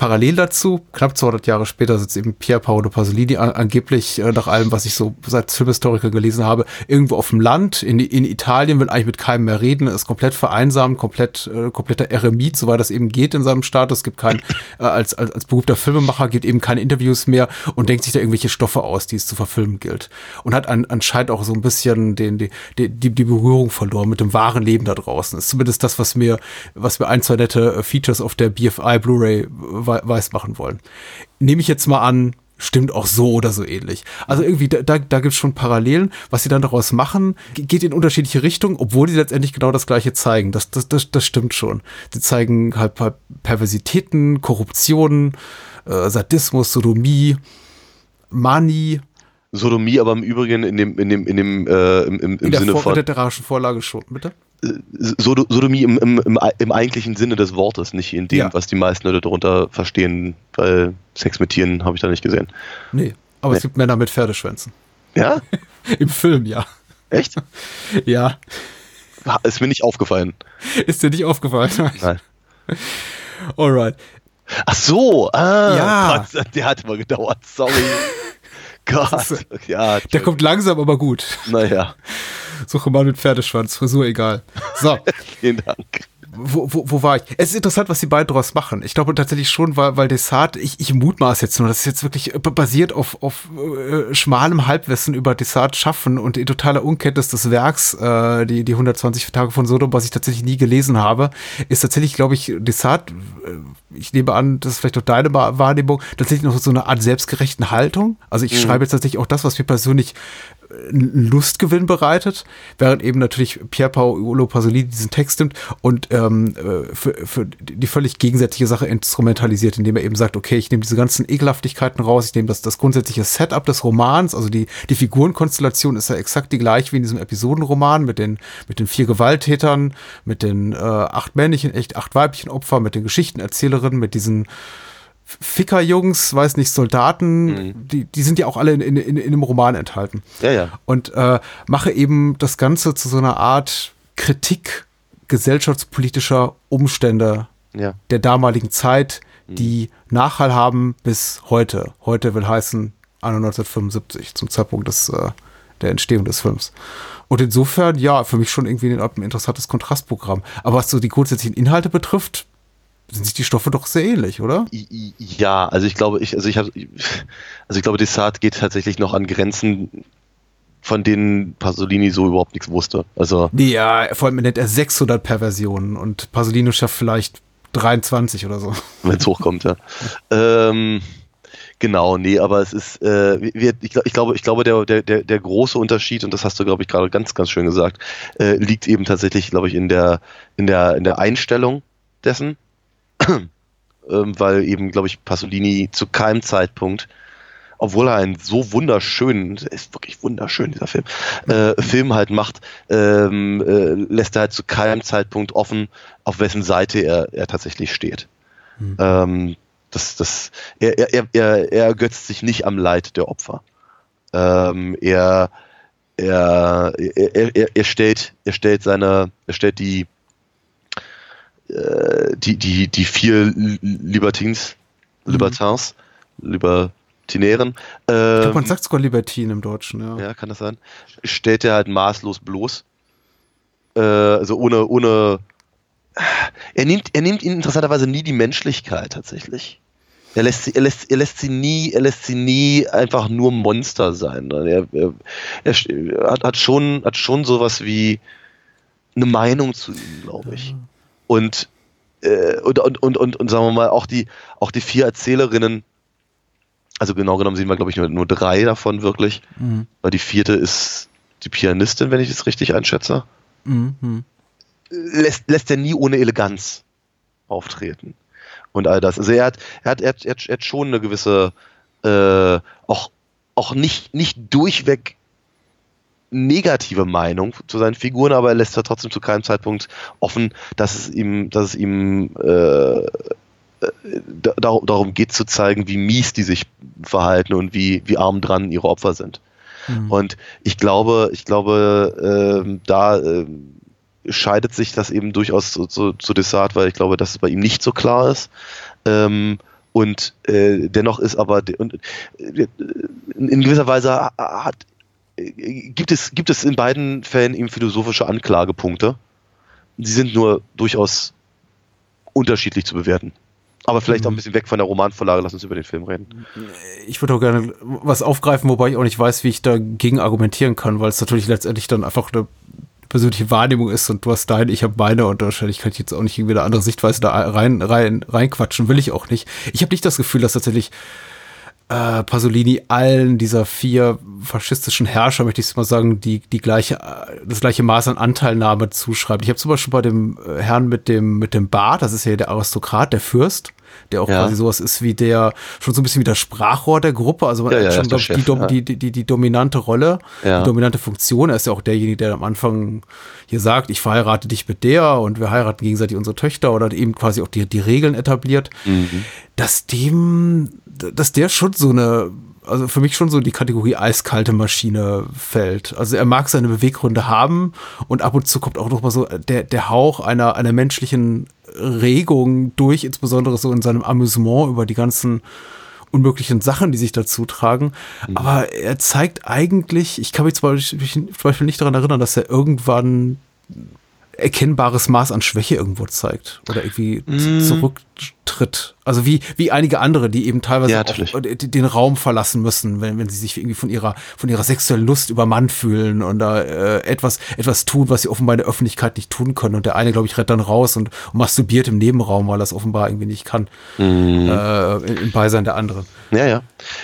Parallel dazu, knapp 200 Jahre später, sitzt eben Pier Paolo Pasolini angeblich, äh, nach allem, was ich so seit Filmhistoriker gelesen habe, irgendwo auf dem Land in, in Italien, will eigentlich mit keinem mehr reden, ist komplett vereinsamt, komplett, äh, kompletter Eremit, soweit das eben geht in seinem Status, gibt kein, äh, als, als, als berufter Filmemacher gibt eben keine Interviews mehr und denkt sich da irgendwelche Stoffe aus, die es zu verfilmen gilt. Und hat an, anscheinend auch so ein bisschen den, die, die, die Berührung verloren mit dem wahren Leben da draußen. ist zumindest das, was mir, was mir ein, zwei nette äh, Features auf der BFI Blu-ray weiß machen wollen. Nehme ich jetzt mal an, stimmt auch so oder so ähnlich. Also irgendwie, da, da gibt es schon Parallelen. Was sie dann daraus machen, geht in unterschiedliche Richtungen, obwohl sie letztendlich genau das Gleiche zeigen. Das, das, das, das stimmt schon. Sie zeigen halt, halt Perversitäten, Korruption, äh, Sadismus, Sodomie, Mani. Sodomie, aber im Übrigen in dem, in dem, in dem, äh, im, im, im in der Sinne Vor von. In der literarischen Vorlage schon, bitte? Sodomie im, im, im, im, eigentlichen Sinne des Wortes, nicht in dem, ja. was die meisten Leute darunter verstehen, weil Sex mit Tieren habe ich da nicht gesehen. Nee, aber nee. es gibt Männer mit Pferdeschwänzen. Ja? Im Film, ja. Echt? ja. Ist mir nicht aufgefallen. Ist dir nicht aufgefallen? Nein. Alright. Ach so, ah, ja. Gott, der hat mal gedauert, sorry. Gott, ist, ja. Der kommt langsam, aber gut. Naja. Suche mal mit Pferdeschwanz, Frisur egal. So. Vielen Dank. Wo, wo, wo war ich? Es ist interessant, was die beiden daraus machen. Ich glaube tatsächlich schon, weil, weil Desart, ich, ich mutmaß jetzt nur, das ist jetzt wirklich basiert auf, auf äh, schmalem Halbwissen über Desart schaffen und in totaler Unkenntnis des Werks, äh, die, die 120 Tage von Sodom, was ich tatsächlich nie gelesen habe, ist tatsächlich, glaube ich, Desart, äh, ich nehme an, das ist vielleicht auch deine Wahrnehmung, tatsächlich noch so eine Art selbstgerechten Haltung. Also ich mhm. schreibe jetzt tatsächlich auch das, was mir persönlich Lustgewinn bereitet, während eben natürlich Pier Paolo Pasolini diesen Text nimmt und ähm, äh, für, für die völlig gegensätzliche Sache instrumentalisiert, indem er eben sagt, okay, ich nehme diese ganzen Ekelhaftigkeiten raus, ich nehme das, das grundsätzliche Setup des Romans, also die, die Figurenkonstellation ist ja exakt die gleiche wie in diesem Episodenroman mit den, mit den vier Gewalttätern, mit den äh, acht männlichen, echt acht weiblichen Opfern, mit den Geschichtenerzählerinnen, mit diesen Ficker-Jungs, weiß nicht, Soldaten, mhm. die, die sind ja auch alle in, in, in, in einem Roman enthalten. Ja, ja. Und äh, mache eben das Ganze zu so einer Art Kritik gesellschaftspolitischer Umstände ja. der damaligen Zeit, mhm. die Nachhall haben bis heute. Heute will heißen 1975, zum Zeitpunkt des, äh, der Entstehung des Films. Und insofern, ja, für mich schon irgendwie ein, ein interessantes Kontrastprogramm. Aber was so die grundsätzlichen Inhalte betrifft, sind sich die Stoffe doch sehr ähnlich, oder? Ja, also ich glaube, ich, also ich habe, also ich glaube, Desart geht tatsächlich noch an Grenzen, von denen Pasolini so überhaupt nichts wusste. Also ja, vor allem nennt er 600 Perversionen und Pasolini schafft vielleicht 23 oder so. Wenn es hochkommt, ja. ähm, genau, nee, aber es ist, äh, wir, ich, ich, glaube, ich glaube, der, der, der große Unterschied, und das hast du, glaube ich, gerade ganz, ganz schön gesagt, äh, liegt eben tatsächlich, glaube ich, in der, in der, in der Einstellung dessen. ähm, weil eben, glaube ich, Pasolini zu keinem Zeitpunkt, obwohl er einen so wunderschönen, ist wirklich wunderschön, dieser Film, äh, Film halt macht, ähm, äh, lässt er halt zu keinem Zeitpunkt offen, auf wessen Seite er, er tatsächlich steht. Mhm. Ähm, das, das, er, er, er, er ergötzt sich nicht am Leid der Opfer. Ähm, er, er, er, er, er, stellt, er stellt seine, er stellt die, äh, die, die, die vier Libertins, mhm. Libertins, Libertinären. Ähm, ich glaube, man sagt sogar Libertin im Deutschen, ja. Ja, kann das sein. Stellt er halt maßlos bloß. Äh, also ohne, ohne. Er nimmt, er nimmt ihnen interessanterweise nie die Menschlichkeit tatsächlich. Er lässt sie, er lässt, er lässt sie nie, er lässt sie nie einfach nur Monster sein. Er, er, er hat, hat schon, hat schon sowas wie eine Meinung zu ihnen, glaube ich. Und, äh, und, und, und, und, und sagen wir mal, auch die, auch die vier Erzählerinnen, also genau genommen sehen wir, glaube ich, nur, nur drei davon wirklich, mhm. weil die vierte ist die Pianistin, wenn ich es richtig einschätze. Mhm. lässt, lässt er nie ohne Eleganz auftreten und all das. Also er hat, er hat, er hat, er hat schon eine gewisse, äh, auch, auch nicht, nicht durchweg negative Meinung zu seinen Figuren, aber er lässt ja trotzdem zu keinem Zeitpunkt offen, dass es ihm, dass es ihm äh, darum geht zu zeigen, wie mies die sich verhalten und wie, wie arm dran ihre Opfer sind. Mhm. Und ich glaube, ich glaube, äh, da äh, scheidet sich das eben durchaus zu, zu, zu Desart, weil ich glaube, dass es bei ihm nicht so klar ist. Ähm, und äh, dennoch ist aber und, äh, in gewisser Weise hat, gibt, es, gibt es in beiden Fällen eben philosophische Anklagepunkte. Sie sind nur durchaus unterschiedlich zu bewerten. Aber vielleicht auch ein mhm. bisschen weg von der Romanvorlage, lass uns über den Film reden. Ich würde auch gerne was aufgreifen, wobei ich auch nicht weiß, wie ich dagegen argumentieren kann, weil es natürlich letztendlich dann einfach eine persönliche Wahrnehmung ist und du hast deine, ich habe meine und wahrscheinlich kann ich jetzt auch nicht irgendwie eine andere Sichtweise da rein, rein, reinquatschen, will ich auch nicht. Ich habe nicht das Gefühl, dass tatsächlich äh, Pasolini allen dieser vier faschistischen Herrscher, möchte ich mal sagen, die, die gleiche, das gleiche Maß an Anteilnahme zuschreibt. Ich habe zum Beispiel bei dem äh, Herrn mit dem, mit dem Bart, das ist ja der Aristokrat, der Fürst, der auch ja. quasi sowas ist wie der, schon so ein bisschen wie der Sprachrohr der Gruppe, also man ja, hat schon ja, Chef, die, die, die, die, dominante Rolle, die dominante Funktion. Er ist ja auch derjenige, der am Anfang hier sagt, ich verheirate dich mit der und wir heiraten gegenseitig unsere Töchter oder eben quasi auch die, die Regeln etabliert, mhm. dass dem dass der schon so eine, also für mich schon so die Kategorie eiskalte Maschine fällt. Also er mag seine Beweggründe haben und ab und zu kommt auch noch mal so der, der Hauch einer, einer menschlichen Regung durch, insbesondere so in seinem Amüsement über die ganzen unmöglichen Sachen, die sich dazu tragen. Mhm. Aber er zeigt eigentlich, ich kann mich zum Beispiel, zum Beispiel nicht daran erinnern, dass er irgendwann erkennbares Maß an Schwäche irgendwo zeigt oder irgendwie mm. zurücktritt. Also wie, wie einige andere, die eben teilweise ja, auch den Raum verlassen müssen, wenn, wenn sie sich irgendwie von ihrer, von ihrer sexuellen Lust übermannt fühlen und da äh, etwas, etwas tun, was sie offenbar in der Öffentlichkeit nicht tun können. Und der eine, glaube ich, rennt dann raus und, und masturbiert im Nebenraum, weil er es offenbar irgendwie nicht kann, mm. äh, im Beisein der anderen. Ja, ja.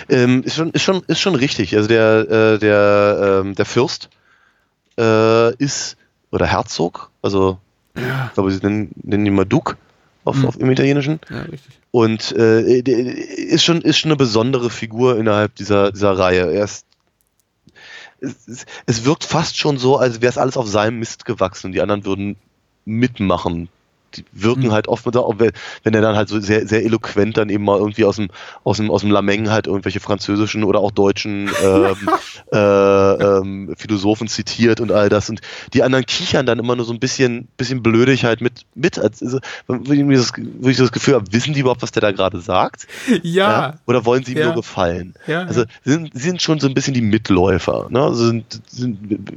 Ähm, ist, schon, ist, schon, ist schon richtig. Also der, äh, der, ähm, der Fürst äh, ist oder Herzog, also ja. ich glaube, sie nennen, nennen ihn mal Duke auf, mhm. auf, im Italienischen. Ja, richtig. Und äh, ist, schon, ist schon eine besondere Figur innerhalb dieser, dieser Reihe. Er ist, es, es wirkt fast schon so, als wäre es alles auf seinem Mist gewachsen. Die anderen würden mitmachen die wirken mhm. halt oft, wenn er dann halt so sehr, sehr eloquent dann eben mal irgendwie aus dem, aus dem, aus dem Lameng halt irgendwelche französischen oder auch deutschen ähm, äh, ähm, Philosophen zitiert und all das. Und die anderen kichern dann immer nur so ein bisschen, bisschen blödig halt mit, mit. Also, wo, ich das, wo ich das Gefühl habe, wissen die überhaupt, was der da gerade sagt? Ja. ja. Oder wollen sie ihm ja. nur gefallen? Ja. Also sind, sind schon so ein bisschen die Mitläufer. Ne? Also sind, sind,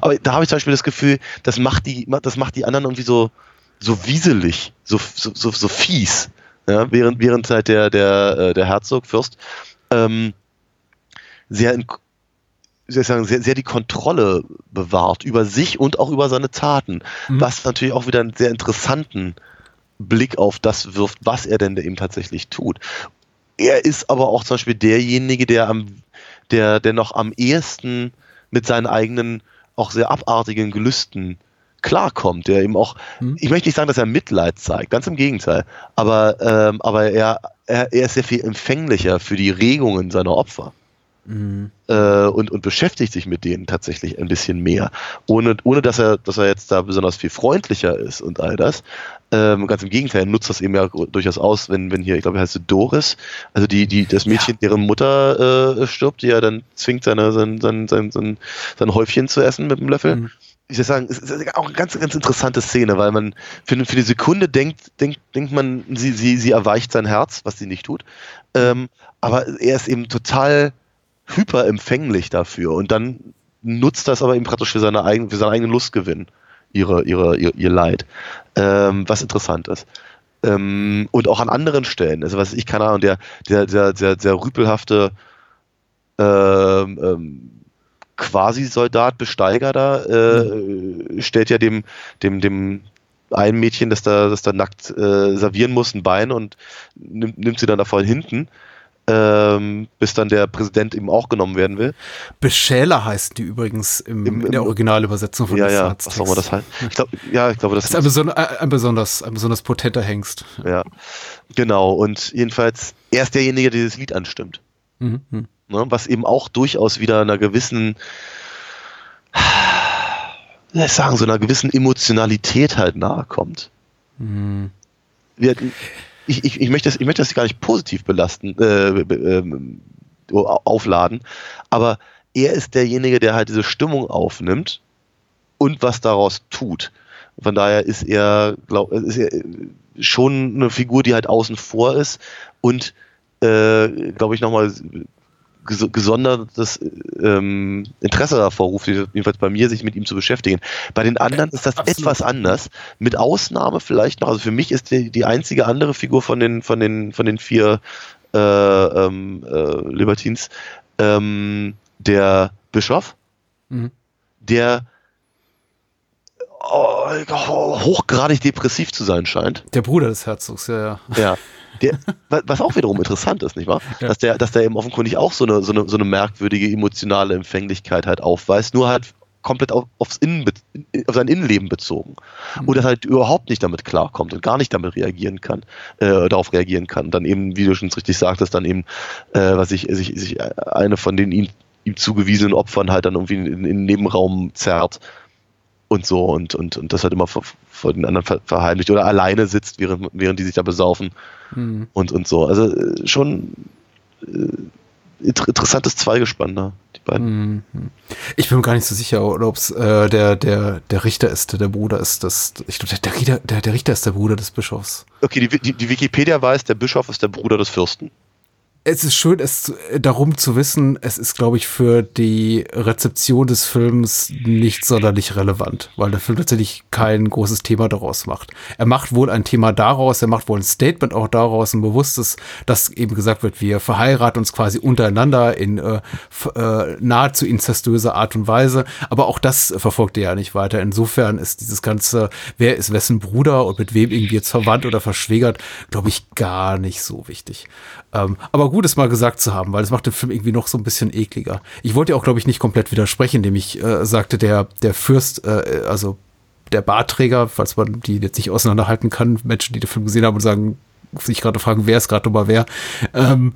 aber da habe ich zum Beispiel das Gefühl, das macht die, das macht die anderen irgendwie so, so wieselig, so, so, so, so fies, ja, während, während halt der, der, äh, der Herzog, Fürst, ähm, sehr, in, sehr, sehr, sehr die Kontrolle bewahrt über sich und auch über seine Taten, mhm. was natürlich auch wieder einen sehr interessanten Blick auf das wirft, was er denn eben tatsächlich tut. Er ist aber auch zum Beispiel derjenige, der am, der, der noch am ehesten mit seinen eigenen, auch sehr abartigen Gelüsten klarkommt, der eben auch, hm. ich möchte nicht sagen, dass er Mitleid zeigt, ganz im Gegenteil, aber, ähm, aber er, er, er ist sehr viel empfänglicher für die Regungen seiner Opfer. Mhm. Äh, und, und beschäftigt sich mit denen tatsächlich ein bisschen mehr. Ohne, ohne dass er, dass er jetzt da besonders viel freundlicher ist und all das. Ähm, ganz im Gegenteil, er nutzt das eben ja durchaus aus, wenn, wenn hier, ich glaube, er heißt Doris, also die, die, das Mädchen, ja. deren Mutter äh, stirbt, die er dann zwingt, seine, sein, sein, sein, sein, sein Häufchen zu essen mit dem Löffel. Mhm ich soll sagen, es ist auch eine ganz, ganz interessante Szene, weil man für, für die Sekunde denkt, denkt, denkt man, sie, sie, sie erweicht sein Herz, was sie nicht tut. Ähm, aber er ist eben total hyperempfänglich dafür und dann nutzt das aber eben praktisch für, seine eigen, für seinen eigenen Lustgewinn, ihre, ihre, ihr, ihr Leid. Ähm, was interessant ist. Ähm, und auch an anderen Stellen, also was ich keine Ahnung, der, der, der, der, der rüpelhafte ähm, ähm, Quasi-Soldat, Besteiger da, äh, mhm. stellt ja dem, dem, dem ein Mädchen, das da, das da nackt äh, servieren muss, ein Bein und nimmt, nimmt sie dann da voll hinten. ähm, bis dann der Präsident eben auch genommen werden will. Beschäler heißen die übrigens im, im, in der Originalübersetzung von Ja, ja, was auch immer das heißt. Ich glaub, ja, ich glaube, das, das ist ein, beson ein, besonders, ein besonders potenter Hengst. Ja, genau. Und jedenfalls, er ist derjenige, der dieses Lied anstimmt. Mhm. Ne, was eben auch durchaus wieder einer gewissen ich sagen, so einer gewissen Emotionalität halt nahe kommt. Mhm. Wir, ich, ich, ich, möchte das, ich möchte das gar nicht positiv belasten, äh, äh, aufladen, aber er ist derjenige, der halt diese Stimmung aufnimmt und was daraus tut. Von daher ist er, glaub, ist er schon eine Figur, die halt außen vor ist und, äh, glaube ich, nochmal gesondertes ähm, Interesse davor ruft, jedenfalls bei mir, sich mit ihm zu beschäftigen. Bei den anderen ist das Absolut. etwas anders. Mit Ausnahme vielleicht noch, also für mich ist die, die einzige andere Figur von den, von den, von den vier äh, ähm, äh, Libertines ähm, der Bischof, mhm. der oh, hochgradig depressiv zu sein scheint. Der Bruder des Herzogs, ja, ja. Ja, der, was auch wiederum interessant ist, nicht wahr? Ja. Dass der, dass der eben offenkundig auch so eine, so eine, so eine merkwürdige emotionale Empfänglichkeit halt aufweist, nur halt komplett auf, aufs Innen, auf sein Innenleben bezogen. Mhm. Oder halt überhaupt nicht damit klarkommt und gar nicht damit reagieren kann, äh, darauf reagieren kann. Dann eben, wie du schon richtig sagtest, dann eben, äh, was ich, sich, sich eine von den ihm, ihm zugewiesenen Opfern halt dann irgendwie in, in den Nebenraum zerrt und so und, und, und das halt immer vor, vor den anderen verheimlicht oder alleine sitzt, während, während die sich da besaufen mhm. und, und so. Also äh, schon äh, interessantes Zweigespann da, die beiden. Mhm. Ich bin mir gar nicht so sicher, ob es äh, der, der, der Richter ist, der, der Bruder ist. Das, ich glaube, der, der, der, der Richter ist der Bruder des Bischofs. Okay, die, die, die Wikipedia weiß, der Bischof ist der Bruder des Fürsten es ist schön, es darum zu wissen, es ist, glaube ich, für die Rezeption des Films nicht sonderlich relevant, weil der Film tatsächlich kein großes Thema daraus macht. Er macht wohl ein Thema daraus, er macht wohl ein Statement auch daraus, ein bewusstes, dass eben gesagt wird, wir verheiraten uns quasi untereinander in äh, äh, nahezu inzestuöser Art und Weise, aber auch das verfolgt er ja nicht weiter. Insofern ist dieses ganze, wer ist wessen Bruder und mit wem irgendwie jetzt verwandt oder verschwägert, glaube ich, gar nicht so wichtig. Ähm, aber gut, es mal gesagt zu haben, weil es macht den Film irgendwie noch so ein bisschen ekliger. Ich wollte ja auch, glaube ich, nicht komplett widersprechen, indem ich äh, sagte, der, der Fürst, äh, also der Barträger, falls man die jetzt nicht auseinanderhalten kann, Menschen, die den Film gesehen haben und sagen, sich gerade fragen, wer ist gerade nochmal wer. Ähm,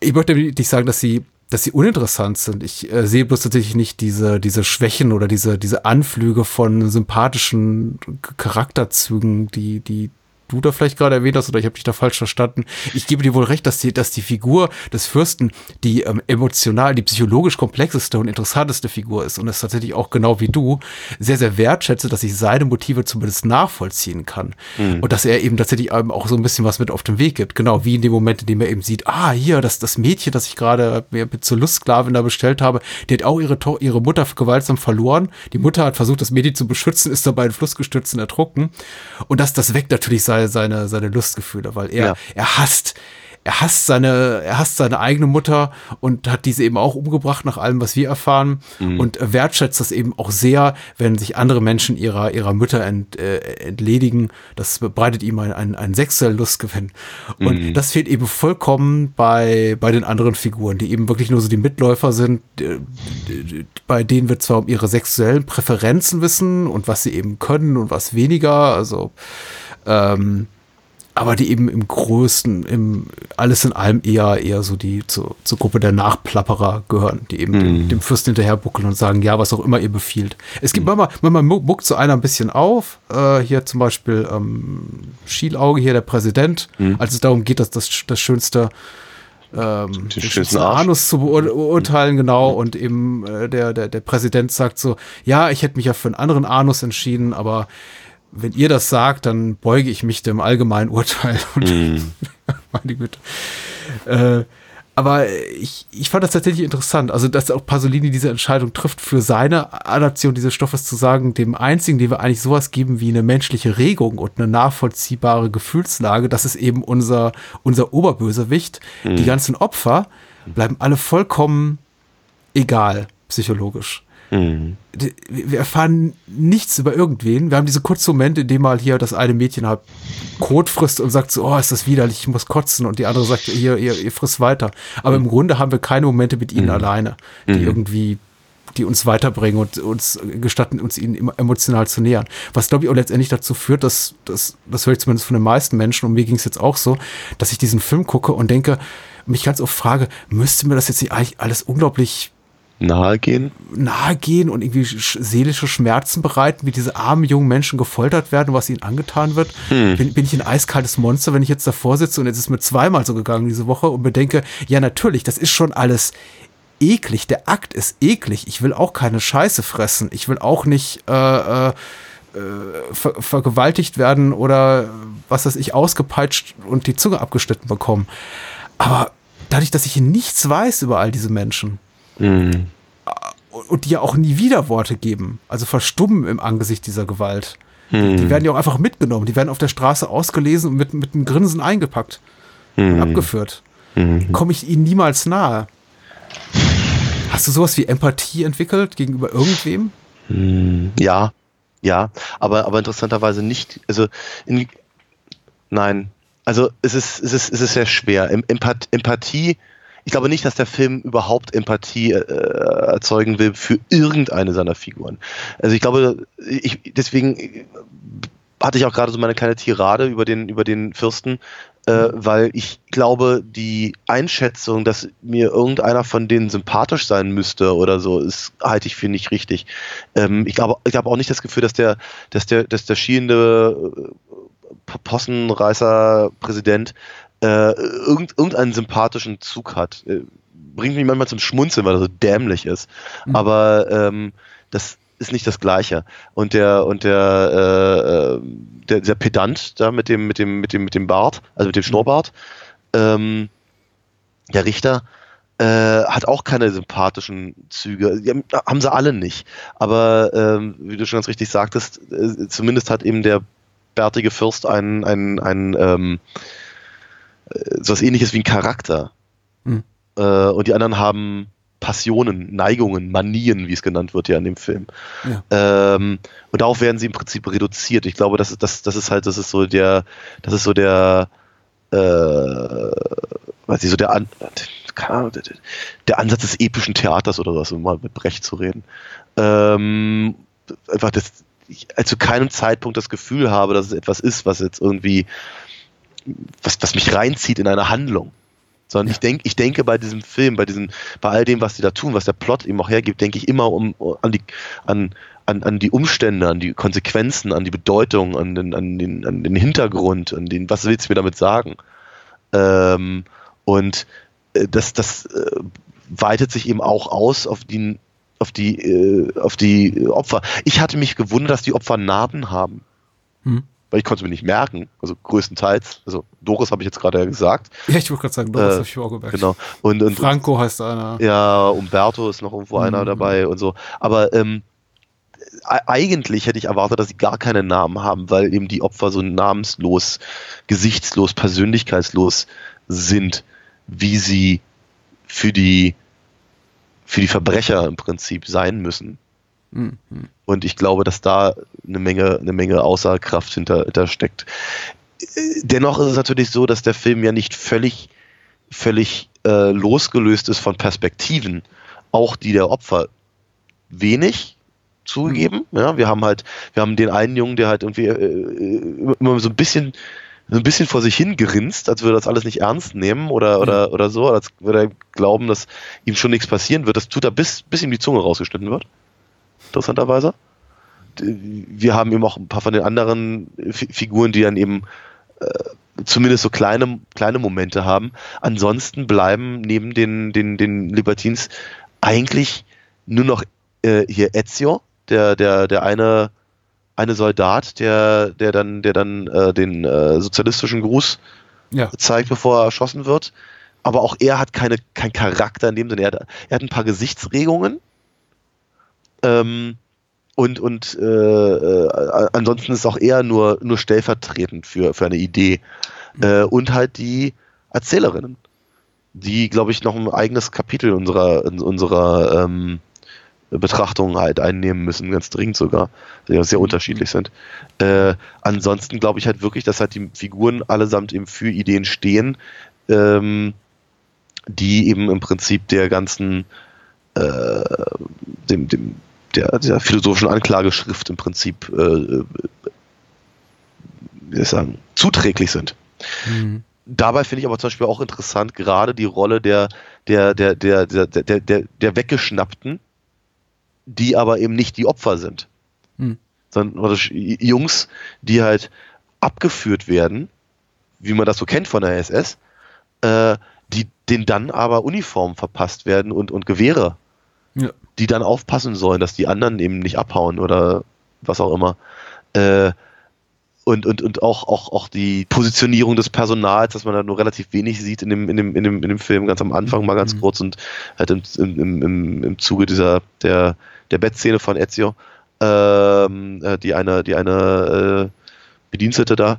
ich möchte nicht sagen, dass sie dass sie uninteressant sind. Ich äh, sehe bloß tatsächlich nicht diese, diese Schwächen oder diese, diese Anflüge von sympathischen Charakterzügen, die, die, du da vielleicht gerade erwähnt hast oder ich habe dich da falsch verstanden. Ich gebe dir wohl recht, dass die, dass die Figur des Fürsten die ähm, emotional, die psychologisch komplexeste und interessanteste Figur ist und es tatsächlich auch genau wie du sehr, sehr wertschätze, dass ich seine Motive zumindest nachvollziehen kann mhm. und dass er eben tatsächlich eben auch so ein bisschen was mit auf den Weg gibt. Genau, wie in dem Moment, in dem er eben sieht, ah, hier, das, das Mädchen, das ich gerade mir zur Lustsklavin da bestellt habe, die hat auch ihre, ihre Mutter gewaltsam verloren. Die Mutter hat versucht, das Mädchen zu beschützen, ist dabei in Fluss gestürzt und ertrunken. Und das, das weckt natürlich sein seine, seine Lustgefühle, weil er, ja. er hasst, er hasst seine, er hasst seine eigene Mutter und hat diese eben auch umgebracht nach allem, was wir erfahren mhm. und wertschätzt das eben auch sehr, wenn sich andere Menschen ihrer, ihrer Mütter ent, äh, entledigen. Das bereitet ihm ein, ein, ein sexuellen Lustgewinn. Und mhm. das fehlt eben vollkommen bei, bei den anderen Figuren, die eben wirklich nur so die Mitläufer sind, bei denen wir zwar um ihre sexuellen Präferenzen wissen und was sie eben können und was weniger, also ähm, aber die eben im größten, im alles in allem eher eher so die zu, zur Gruppe der Nachplapperer gehören, die eben mhm. dem, dem, Fürsten hinterherbuckeln und sagen, ja, was auch immer ihr befiehlt. Es gibt mhm. manchmal, manchmal muckt so einer ein bisschen auf. Äh, hier zum Beispiel ähm, Schielauge, hier der Präsident, mhm. als es darum geht, dass das, das schönste ähm, den schönsten Anus zu beurteilen, genau. Und eben äh, der, der, der Präsident sagt so, ja, ich hätte mich ja für einen anderen Anus entschieden, aber wenn ihr das sagt, dann beuge ich mich dem allgemeinen Urteil. Und mm. meine Güte. Äh, aber ich, ich fand das tatsächlich interessant. Also, dass auch Pasolini diese Entscheidung trifft, für seine Adaption dieses Stoffes zu sagen, dem einzigen, dem wir eigentlich sowas geben wie eine menschliche Regung und eine nachvollziehbare Gefühlslage, das ist eben unser, unser Oberbösewicht. Mhm. Die ganzen Opfer bleiben alle vollkommen egal, psychologisch. Mhm. Wir erfahren nichts über irgendwen. Wir haben diese kurzen Momente, in dem mal hier das eine Mädchen halt Kot frisst und sagt so, oh, ist das widerlich, ich muss kotzen. Und die andere sagt, hier, ihr, ihr frisst weiter. Aber mhm. im Grunde haben wir keine Momente mit ihnen mhm. alleine, die mhm. irgendwie die uns weiterbringen und uns gestatten, uns ihnen emotional zu nähern. Was, glaube ich, auch letztendlich dazu führt, dass, dass das höre ich zumindest von den meisten Menschen, und mir ging es jetzt auch so, dass ich diesen Film gucke und denke, mich ganz oft frage, müsste mir das jetzt nicht eigentlich alles unglaublich nahe gehen? Nahe gehen und irgendwie seelische Schmerzen bereiten, wie diese armen jungen Menschen gefoltert werden, was ihnen angetan wird. Hm. Bin, bin ich ein eiskaltes Monster, wenn ich jetzt davor sitze und jetzt ist mir zweimal so gegangen diese Woche und bedenke, ja natürlich, das ist schon alles eklig. Der Akt ist eklig. Ich will auch keine Scheiße fressen. Ich will auch nicht äh, äh, ver vergewaltigt werden oder was weiß ich, ausgepeitscht und die Zunge abgeschnitten bekommen. Aber dadurch, dass ich nichts weiß über all diese Menschen mhm. und die ja auch nie wieder Worte geben, also verstummen im Angesicht dieser Gewalt, mhm. die werden ja auch einfach mitgenommen. Die werden auf der Straße ausgelesen und mit, mit einem Grinsen eingepackt mhm. und abgeführt. Mhm. Komme ich ihnen niemals nahe. Hast du sowas wie Empathie entwickelt gegenüber irgendwem? Hm, ja, ja, aber, aber interessanterweise nicht, also in, nein, also es ist, es ist, es ist sehr schwer. Empath Empathie, ich glaube nicht, dass der Film überhaupt Empathie äh, erzeugen will für irgendeine seiner Figuren. Also ich glaube, ich, deswegen hatte ich auch gerade so meine kleine Tirade über den, über den Fürsten, äh, weil ich glaube, die Einschätzung, dass mir irgendeiner von denen sympathisch sein müsste oder so, ist halte ich für nicht richtig. Ähm, ich glaube, ich habe auch nicht das Gefühl, dass der, dass der, dass der schielende äh, Possenreißer Präsident äh, irgend, irgendeinen sympathischen Zug hat. Äh, bringt mich manchmal zum Schmunzeln, weil er so dämlich ist. Mhm. Aber ähm, das ist nicht das Gleiche. Und der und der, äh, äh, der, der Pedant da mit dem mit dem mit dem mit dem Bart, also mit dem Schnurrbart, ähm, der Richter äh, hat auch keine sympathischen Züge. Die haben sie alle nicht. Aber ähm, wie du schon ganz richtig sagtest, äh, zumindest hat eben der bärtige Fürst einen einen einen ähm, äh, so was ähnliches wie einen Charakter. Mhm. Äh, und die anderen haben Passionen, Neigungen, Manien, wie es genannt wird ja in dem Film. Ja. Ähm, und darauf werden sie im Prinzip reduziert. Ich glaube, das ist, das, das ist halt, das ist so der, das ist so der, äh, weiß ich, so der, An Ahnung, der, Ansatz des epischen Theaters oder was, um mal mit Brecht zu reden. Ähm, einfach das, ich zu keinem Zeitpunkt das Gefühl habe, dass es etwas ist, was jetzt irgendwie, was, was mich reinzieht in eine Handlung. Sondern ja. ich denke, ich denke bei diesem Film, bei diesem, bei all dem, was die da tun, was der Plot eben auch hergibt, denke ich immer um an die, an, an, an die Umstände, an die Konsequenzen, an die Bedeutung, an den, an den, an den Hintergrund, an den, was willst du mir damit sagen? Ähm, und äh, das, das äh, weitet sich eben auch aus auf die, auf die, äh, auf die Opfer. Ich hatte mich gewundert, dass die Opfer Narben haben. Hm weil ich konnte es mir nicht merken, also größtenteils. Also Doris habe ich jetzt gerade gesagt. Ja, ich wollte gerade sagen, Doris äh, habe ich auch gemerkt. Genau. Und, und, Franco heißt einer. Ja, Umberto ist noch irgendwo mhm. einer dabei und so. Aber ähm, e-, eigentlich hätte ich erwartet, dass sie gar keine Namen haben, weil eben die Opfer so namenslos, gesichtslos, persönlichkeitslos sind, wie sie für die für die Verbrecher im Prinzip sein müssen. Mhm. Und ich glaube, dass da eine Menge, eine Menge Aussagekraft hinter, hinter steckt. Dennoch ist es natürlich so, dass der Film ja nicht völlig, völlig äh, losgelöst ist von Perspektiven, auch die der Opfer. Wenig, zugegeben. Mhm. Ja, wir haben halt, wir haben den einen Jungen, der halt irgendwie äh, immer so ein bisschen so ein bisschen vor sich hingerinst, als würde er das alles nicht ernst nehmen oder, oder, oder so, als würde er glauben, dass ihm schon nichts passieren wird. Das tut er bis, bis ihm die Zunge rausgeschnitten wird interessanterweise. Wir haben eben auch ein paar von den anderen Figuren, die dann eben äh, zumindest so kleine, kleine Momente haben. Ansonsten bleiben neben den, den, den Libertines eigentlich nur noch äh, hier Ezio, der, der, der eine, eine Soldat, der, der dann, der dann äh, den äh, sozialistischen Gruß ja. zeigt, bevor er erschossen wird. Aber auch er hat keine, kein Charakter in dem Sinne. Er hat, er hat ein paar Gesichtsregungen, ähm, und und äh, äh, ansonsten ist es auch eher nur, nur stellvertretend für, für eine Idee. Mhm. Äh, und halt die Erzählerinnen, die, glaube ich, noch ein eigenes Kapitel unserer, unserer ähm, Betrachtungen halt einnehmen müssen, ganz dringend sogar, die ja sehr unterschiedlich sind. Äh, ansonsten glaube ich halt wirklich, dass halt die Figuren allesamt eben für Ideen stehen, ähm, die eben im Prinzip der ganzen äh, dem, dem, der, der philosophischen Anklageschrift im Prinzip äh, wie sagen, zuträglich sind. Mhm. Dabei finde ich aber zum Beispiel auch interessant, gerade die Rolle der, der, der, der, der, der, der, der Weggeschnappten, die aber eben nicht die Opfer sind. Mhm. Sondern Jungs, die halt abgeführt werden, wie man das so kennt von der SS, äh, die denen dann aber Uniformen verpasst werden und, und Gewehre. Die dann aufpassen sollen, dass die anderen eben nicht abhauen oder was auch immer. Äh, und, und, und auch, auch, auch die Positionierung des Personals, dass man da nur relativ wenig sieht in dem, in dem, in dem, in dem Film, ganz am Anfang mal ganz mhm. kurz und halt im, im, im, im Zuge dieser, der, der Bettszene von Ezio, ähm, äh, die eine, die eine äh, Bedienstete da.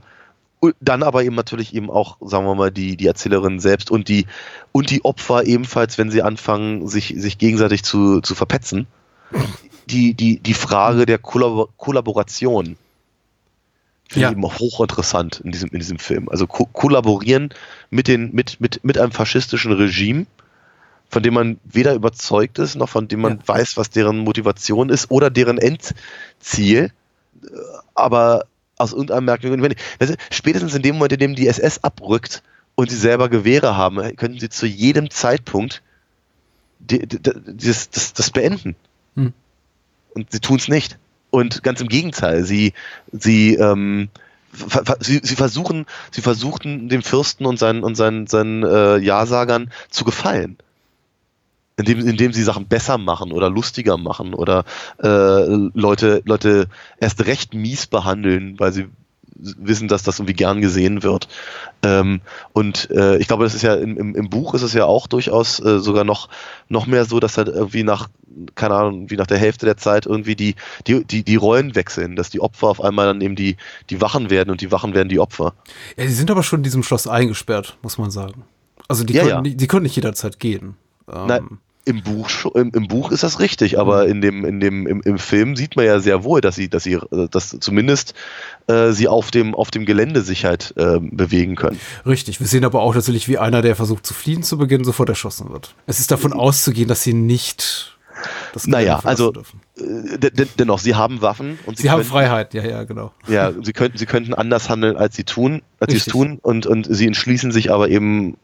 Und dann aber eben natürlich eben auch, sagen wir mal, die, die Erzählerin selbst und die, und die Opfer ebenfalls, wenn sie anfangen, sich, sich gegenseitig zu, zu verpetzen. Die, die, die Frage der Kollabor Kollaboration Finde ja. ich eben hochinteressant in diesem, in diesem Film. Also ko kollaborieren mit, den, mit, mit, mit einem faschistischen Regime, von dem man weder überzeugt ist, noch von dem man ja. weiß, was deren Motivation ist oder deren Endziel. Aber aus irgendeinem merkwürdigen also spätestens in dem Moment, in dem die SS abrückt und sie selber Gewehre haben, könnten sie zu jedem Zeitpunkt die, die, die, das, das, das beenden. Hm. Und sie tun es nicht. Und ganz im Gegenteil, sie, sie, ähm, sie, sie versuchen, sie versuchten dem Fürsten und seinen und seinen, seinen äh, Ja-Sagern zu gefallen. Indem, indem sie Sachen besser machen oder lustiger machen oder äh, Leute, Leute erst recht mies behandeln, weil sie wissen, dass das irgendwie gern gesehen wird. Ähm, und äh, ich glaube, das ist ja im, im, im, Buch ist es ja auch durchaus äh, sogar noch, noch mehr so, dass halt irgendwie nach, keine Ahnung, wie nach der Hälfte der Zeit irgendwie die, die, die, die Rollen wechseln, dass die Opfer auf einmal dann eben die, die Wachen werden und die Wachen werden die Opfer. Ja, die sind aber schon in diesem Schloss eingesperrt, muss man sagen. Also die, ja, können, ja. Die, die können nicht jederzeit gehen. Ähm, Nein, im Buch, im, im, Buch ist das richtig, aber mhm. in dem, in dem, im, im, Film sieht man ja sehr wohl, dass sie, dass sie, äh, dass zumindest äh, sie auf dem, auf dem Gelände sich halt äh, bewegen können. Richtig. Wir sehen aber auch tatsächlich, wie einer, der versucht zu fliehen zu Beginn, sofort erschossen wird. Es ist davon auszugehen, dass sie nicht das naja, also äh, dennoch, sie haben Waffen und sie, sie haben Freiheit, ja, ja, genau. Ja, sie könnten, sie könnten anders handeln, als sie tun, als sie es tun und, und sie entschließen sich aber eben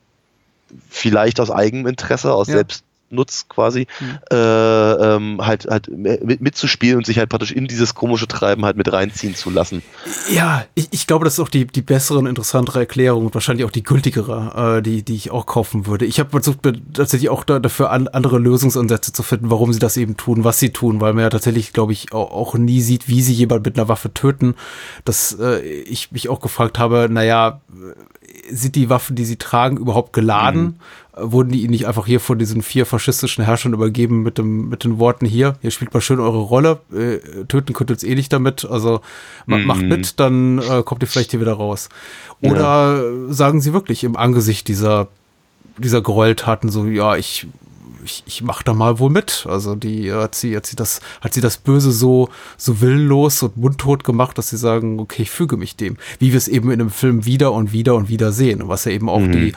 vielleicht aus eigenem Interesse, aus ja. selbst Nutz quasi, mhm. äh, ähm, halt, halt mit, mitzuspielen und sich halt praktisch in dieses komische Treiben halt mit reinziehen zu lassen. Ja, ich, ich glaube, das ist auch die, die bessere und interessantere Erklärung und wahrscheinlich auch die gültigere, äh, die, die ich auch kaufen würde. Ich habe versucht, tatsächlich auch da, dafür an, andere Lösungsansätze zu finden, warum sie das eben tun, was sie tun, weil man ja tatsächlich, glaube ich, auch, auch nie sieht, wie sie jemand mit einer Waffe töten. Dass äh, ich mich auch gefragt habe, naja, sind die Waffen, die sie tragen, überhaupt geladen? Mhm. Wurden die ihnen nicht einfach hier von diesen vier faschistischen Herrschern übergeben mit, dem, mit den Worten hier, hier spielt mal schön eure Rolle, äh, töten könnt ihr uns eh nicht damit, also mhm. macht mit, dann äh, kommt ihr vielleicht hier wieder raus. Oder ja. sagen sie wirklich im Angesicht dieser, dieser Gräueltaten so, ja, ich ich, ich mach da mal wohl mit. Also die hat sie, hat sie das, hat sie das Böse so, so willenlos und mundtot gemacht, dass sie sagen, okay, ich füge mich dem. Wie wir es eben in einem Film wieder und wieder und wieder sehen. was ja eben auch mhm. die,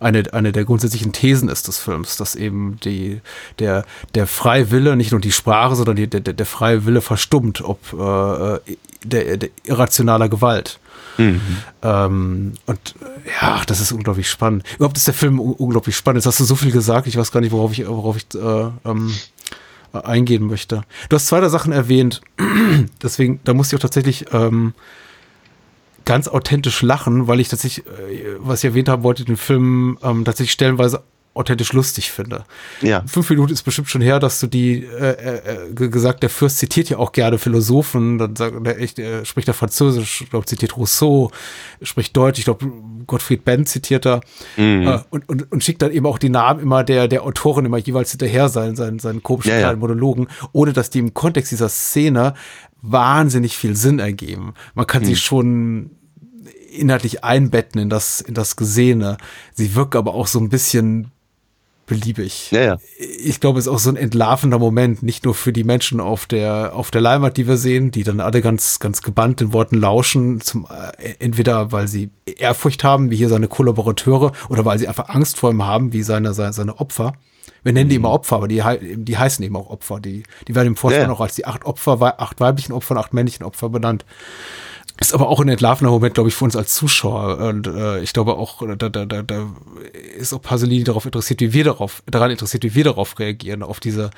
eine, eine der grundsätzlichen Thesen ist des Films, dass eben die, der, der freie Wille, nicht nur die Sprache, sondern die, der, der freie Wille verstummt, ob äh, der, der irrationaler Gewalt. Mhm. Ähm, und ja, das ist unglaublich spannend. Überhaupt ist der Film unglaublich spannend. Jetzt hast du so viel gesagt, ich weiß gar nicht, worauf ich, worauf ich äh, ähm, eingehen möchte. Du hast zwei der Sachen erwähnt, deswegen, da musste ich auch tatsächlich ähm, ganz authentisch lachen, weil ich tatsächlich, äh, was ich erwähnt haben wollte, den Film ähm, tatsächlich stellenweise authentisch lustig finde. Ja. Fünf Minuten ist bestimmt schon her, dass du die äh, äh, gesagt, der Fürst zitiert ja auch gerne Philosophen, dann sagt er echt, er spricht er Französisch, ich glaube, zitiert Rousseau, spricht Deutsch, ich glaube, Gottfried Benn zitiert er mhm. äh, und, und, und schickt dann eben auch die Namen immer der, der Autoren immer jeweils hinterher sein, seinen, seinen komischen ja, kleinen Monologen, ohne dass die im Kontext dieser Szene wahnsinnig viel Sinn ergeben. Man kann mhm. sie schon inhaltlich einbetten in das, in das Gesehene. Sie wirkt aber auch so ein bisschen beliebig. Ja, ja. Ich glaube, es ist auch so ein entlarvender Moment, nicht nur für die Menschen auf der, auf der Leinwand, die wir sehen, die dann alle ganz, ganz gebannt den Worten lauschen, zum, äh, entweder weil sie Ehrfurcht haben, wie hier seine Kollaborateure, oder weil sie einfach Angst vor ihm haben, wie seine, seine, seine Opfer. Wir nennen die immer Opfer, aber die, die heißen eben auch Opfer. Die, die werden im Vorspann ja. auch als die acht Opfer, acht weiblichen Opfer und acht männlichen Opfer benannt. Ist aber auch ein entlarvender Moment, glaube ich, für uns als Zuschauer. Und äh, ich glaube auch, da, da, da, da ist auch Pasolini darauf interessiert, wie wir darauf, daran interessiert, wie wir darauf reagieren, auf diese,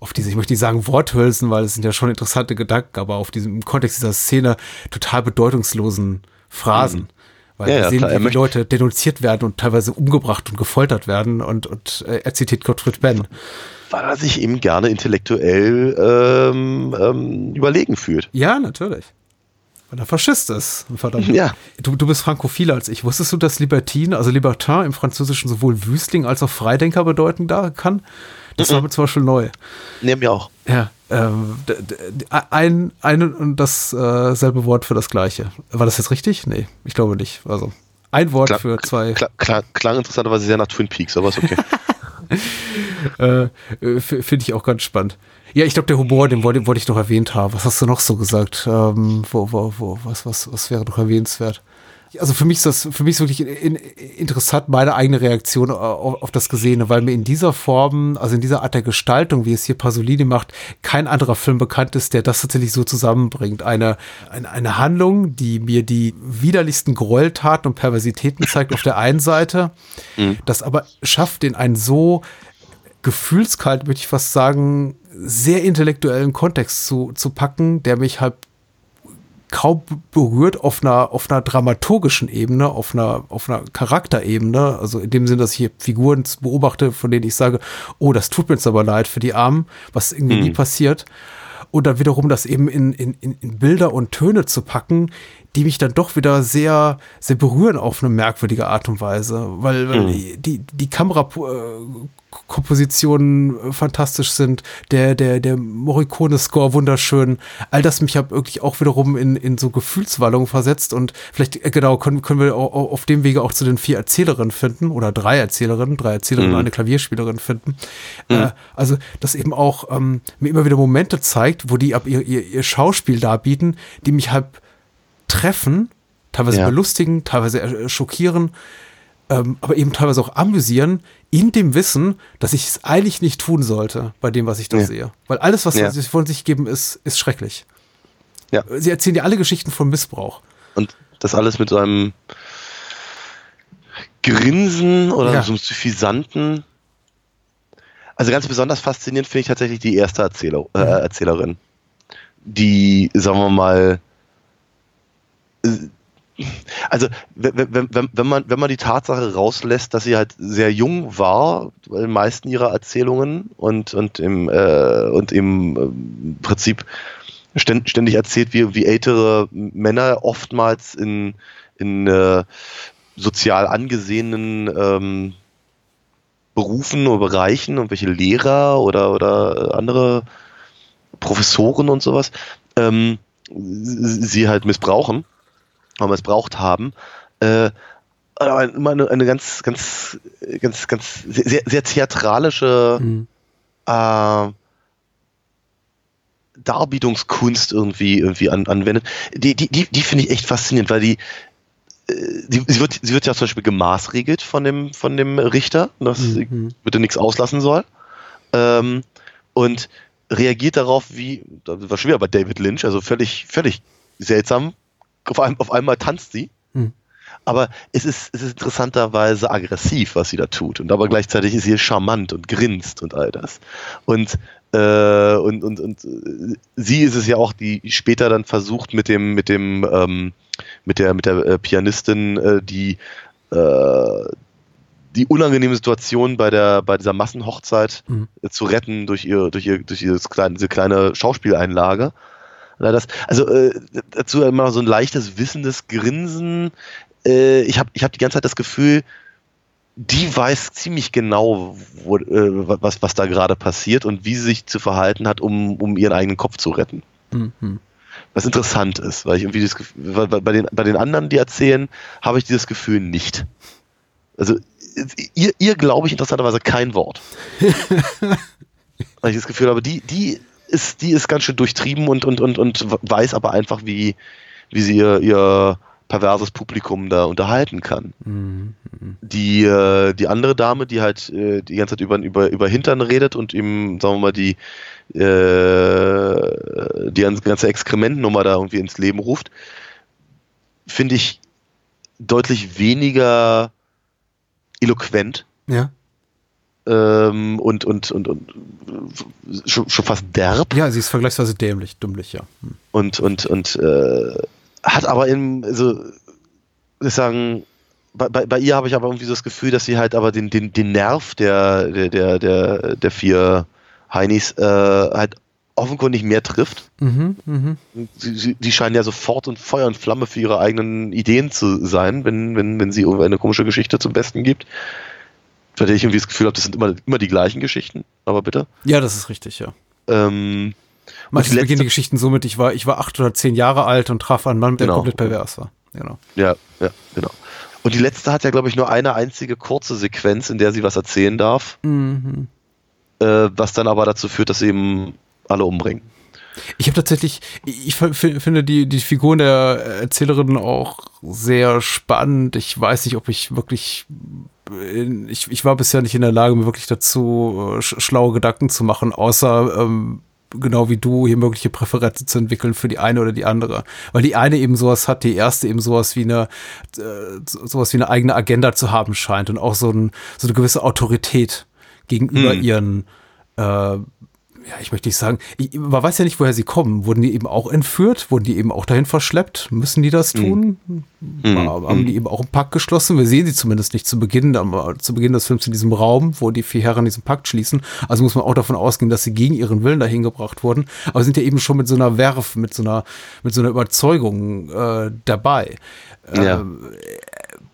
auf diese, ich möchte nicht sagen Worthülsen, weil es sind ja schon interessante Gedanken, aber auf diesem im Kontext dieser Szene total bedeutungslosen Phrasen. Mhm. Weil ja, wir sehen, klar, wie Leute denunziert werden und teilweise umgebracht und gefoltert werden und, und äh, er zitiert Gottfried Benn. Weil er sich eben gerne intellektuell ähm, ähm, überlegen fühlt. Ja, natürlich. Weil er Faschist ist. Verdammt. Ja. Du, du bist frankophiler als ich. Wusstest du, dass Libertine, also Libertin im Französischen sowohl Wüstling als auch Freidenker bedeuten da kann? Das mhm. war mir zum Beispiel neu. Nehmen wir auch. Ja. Ähm, ein, ein und dasselbe Wort für das gleiche. War das jetzt richtig? Nee, ich glaube nicht. Also ein Wort klang, für zwei. Klang, klang, klang interessanterweise sehr nach Twin Peaks, aber ist okay. äh, Finde ich auch ganz spannend. Ja, ich glaube, der Humor, den wollte, wollte ich noch erwähnt haben. Was hast du noch so gesagt? Ähm, wo, wo, wo, was, was, was wäre noch erwähnenswert? Also für mich ist das, für mich ist wirklich in, interessant meine eigene Reaktion auf, auf, das Gesehene, weil mir in dieser Form, also in dieser Art der Gestaltung, wie es hier Pasolini macht, kein anderer Film bekannt ist, der das tatsächlich so zusammenbringt. Eine, eine, eine Handlung, die mir die widerlichsten Gräueltaten und Perversitäten zeigt auf der einen Seite, mhm. das aber schafft, in einen so gefühlskalt, würde ich fast sagen, sehr intellektuellen Kontext zu, zu packen, der mich halt kaum berührt auf einer, auf einer dramaturgischen Ebene, auf einer, auf einer Charakterebene. Also in dem Sinn, dass ich hier Figuren beobachte, von denen ich sage, oh, das tut mir jetzt aber leid für die Armen, was irgendwie mhm. nie passiert. Und dann wiederum das eben in, in, in Bilder und Töne zu packen, die mich dann doch wieder sehr, sehr berühren auf eine merkwürdige Art und Weise, weil, weil mhm. die, die Kamerakompositionen fantastisch sind, der, der, der Morricone-Score wunderschön, all das mich hat wirklich auch wiederum in, in so Gefühlswallungen versetzt und vielleicht, äh, genau, können, können wir auf dem Wege auch zu den vier Erzählerinnen finden oder drei Erzählerinnen, drei Erzählerinnen mhm. und eine Klavierspielerin finden. Mhm. Äh, also, das eben auch ähm, mir immer wieder Momente zeigt, wo die ab ihr, ihr, ihr Schauspiel darbieten, die mich halt treffen, teilweise ja. belustigen, teilweise äh, schockieren, ähm, aber eben teilweise auch amüsieren, in dem Wissen, dass ich es eigentlich nicht tun sollte bei dem, was ich da ja. sehe. Weil alles, was ja. sie von sich geben, ist, ist schrecklich. Ja. Sie erzählen dir alle Geschichten von Missbrauch. Und das alles mit so einem Grinsen oder ja. so einem suffisanten. Also ganz besonders faszinierend finde ich tatsächlich die erste Erzähler, äh, Erzählerin, die, sagen wir mal, also wenn, wenn, wenn, man, wenn man die Tatsache rauslässt, dass sie halt sehr jung war, in den meisten ihrer Erzählungen und, und, im, äh, und im äh, Prinzip ständig erzählt, wie, wie ältere Männer oftmals in, in äh, sozial angesehenen ähm, Berufen oder Bereichen und welche Lehrer oder, oder andere Professoren und sowas ähm, sie halt missbrauchen aber missbraucht haben, äh, immer eine, eine, ganz, ganz, ganz, ganz sehr, sehr theatralische mhm. äh, Darbietungskunst irgendwie, irgendwie an, anwendet. Die, die, die, die finde ich echt faszinierend, weil die, äh, sie, sie, wird, sie wird ja zum Beispiel gemaßregelt von dem, von dem Richter, dass mhm. sie bitte nichts auslassen soll. Ähm, und reagiert darauf wie, das war schwer bei David Lynch, also völlig, völlig seltsam, auf, ein, auf einmal tanzt sie. Hm. Aber es ist, es ist interessanterweise aggressiv, was sie da tut. Und aber gleichzeitig ist sie charmant und grinst und all das. Und, äh, und, und, und äh, sie ist es ja auch, die später dann versucht mit dem, mit dem, ähm, mit der, mit der äh, Pianistin, äh, die, äh, die unangenehme Situation bei der bei dieser Massenhochzeit mhm. zu retten durch ihr durch ihr durch dieses kleine, diese kleine Schauspieleinlage das, also äh, dazu immer so ein leichtes, wissendes Grinsen. Äh, ich habe ich hab die ganze Zeit das Gefühl, die weiß ziemlich genau, wo, äh, was, was da gerade passiert und wie sie sich zu verhalten hat, um, um ihren eigenen Kopf zu retten. Mhm. Was interessant ist, weil ich irgendwie das Gefühl, bei den, bei den anderen, die erzählen, habe ich dieses Gefühl nicht. Also ihr, ihr glaube ich interessanterweise kein Wort. Weil ich das Gefühl habe, die, die ist, die ist ganz schön durchtrieben und, und, und, und weiß aber einfach, wie, wie sie ihr, ihr perverses Publikum da unterhalten kann. Mhm. Die, äh, die andere Dame, die halt äh, die ganze Zeit über, über, über Hintern redet und ihm, sagen wir mal, die, äh, die ganze Exkrementnummer da irgendwie ins Leben ruft, finde ich deutlich weniger eloquent. Ja. Ähm, und, und, und, und schon, schon fast derb. Ja, sie ist vergleichsweise dämlich, dummlich, ja. Hm. Und, und, und äh, hat aber im, also, ich sagen, bei, bei, bei ihr habe ich aber irgendwie so das Gefühl, dass sie halt aber den, den, den Nerv der, der, der, der, der vier Heinis äh, halt offenkundig mehr trifft. Mhm, mh. sie, sie, sie, scheinen ja sofort und Feuer und Flamme für ihre eigenen Ideen zu sein, wenn, wenn, wenn sie eine komische Geschichte zum Besten gibt. Weil ich irgendwie das Gefühl habe, das sind immer, immer die gleichen Geschichten, aber bitte. Ja, das ist richtig, ja. Ähm, Manchmal beginnen die Geschichten somit, ich war, ich war acht oder zehn Jahre alt und traf einen Mann, der genau. komplett pervers war. Genau. Ja, ja, genau. Und die letzte hat ja, glaube ich, nur eine einzige kurze Sequenz, in der sie was erzählen darf. Mhm. Äh, was dann aber dazu führt, dass sie eben alle umbringen. Ich habe tatsächlich, ich finde die, die Figuren der Erzählerin auch sehr spannend. Ich weiß nicht, ob ich wirklich, ich, ich war bisher nicht in der Lage, mir wirklich dazu äh, schlaue Gedanken zu machen, außer ähm, genau wie du hier mögliche Präferenzen zu entwickeln für die eine oder die andere. Weil die eine eben sowas hat, die erste eben sowas wie eine, äh, sowas wie eine eigene Agenda zu haben scheint und auch so, ein, so eine gewisse Autorität gegenüber hm. ihren äh, ja, ich möchte nicht sagen, ich, man weiß ja nicht, woher sie kommen. Wurden die eben auch entführt? Wurden die eben auch dahin verschleppt? Müssen die das tun? Mhm. Haben die eben auch einen Pakt geschlossen? Wir sehen sie zumindest nicht zu Beginn, zu Beginn des Films in diesem Raum, wo die vier Herren diesen Pakt schließen. Also muss man auch davon ausgehen, dass sie gegen ihren Willen dahin gebracht wurden. Aber sind ja eben schon mit so einer Werf, mit so einer, mit so einer Überzeugung äh, dabei. Ja. Ähm,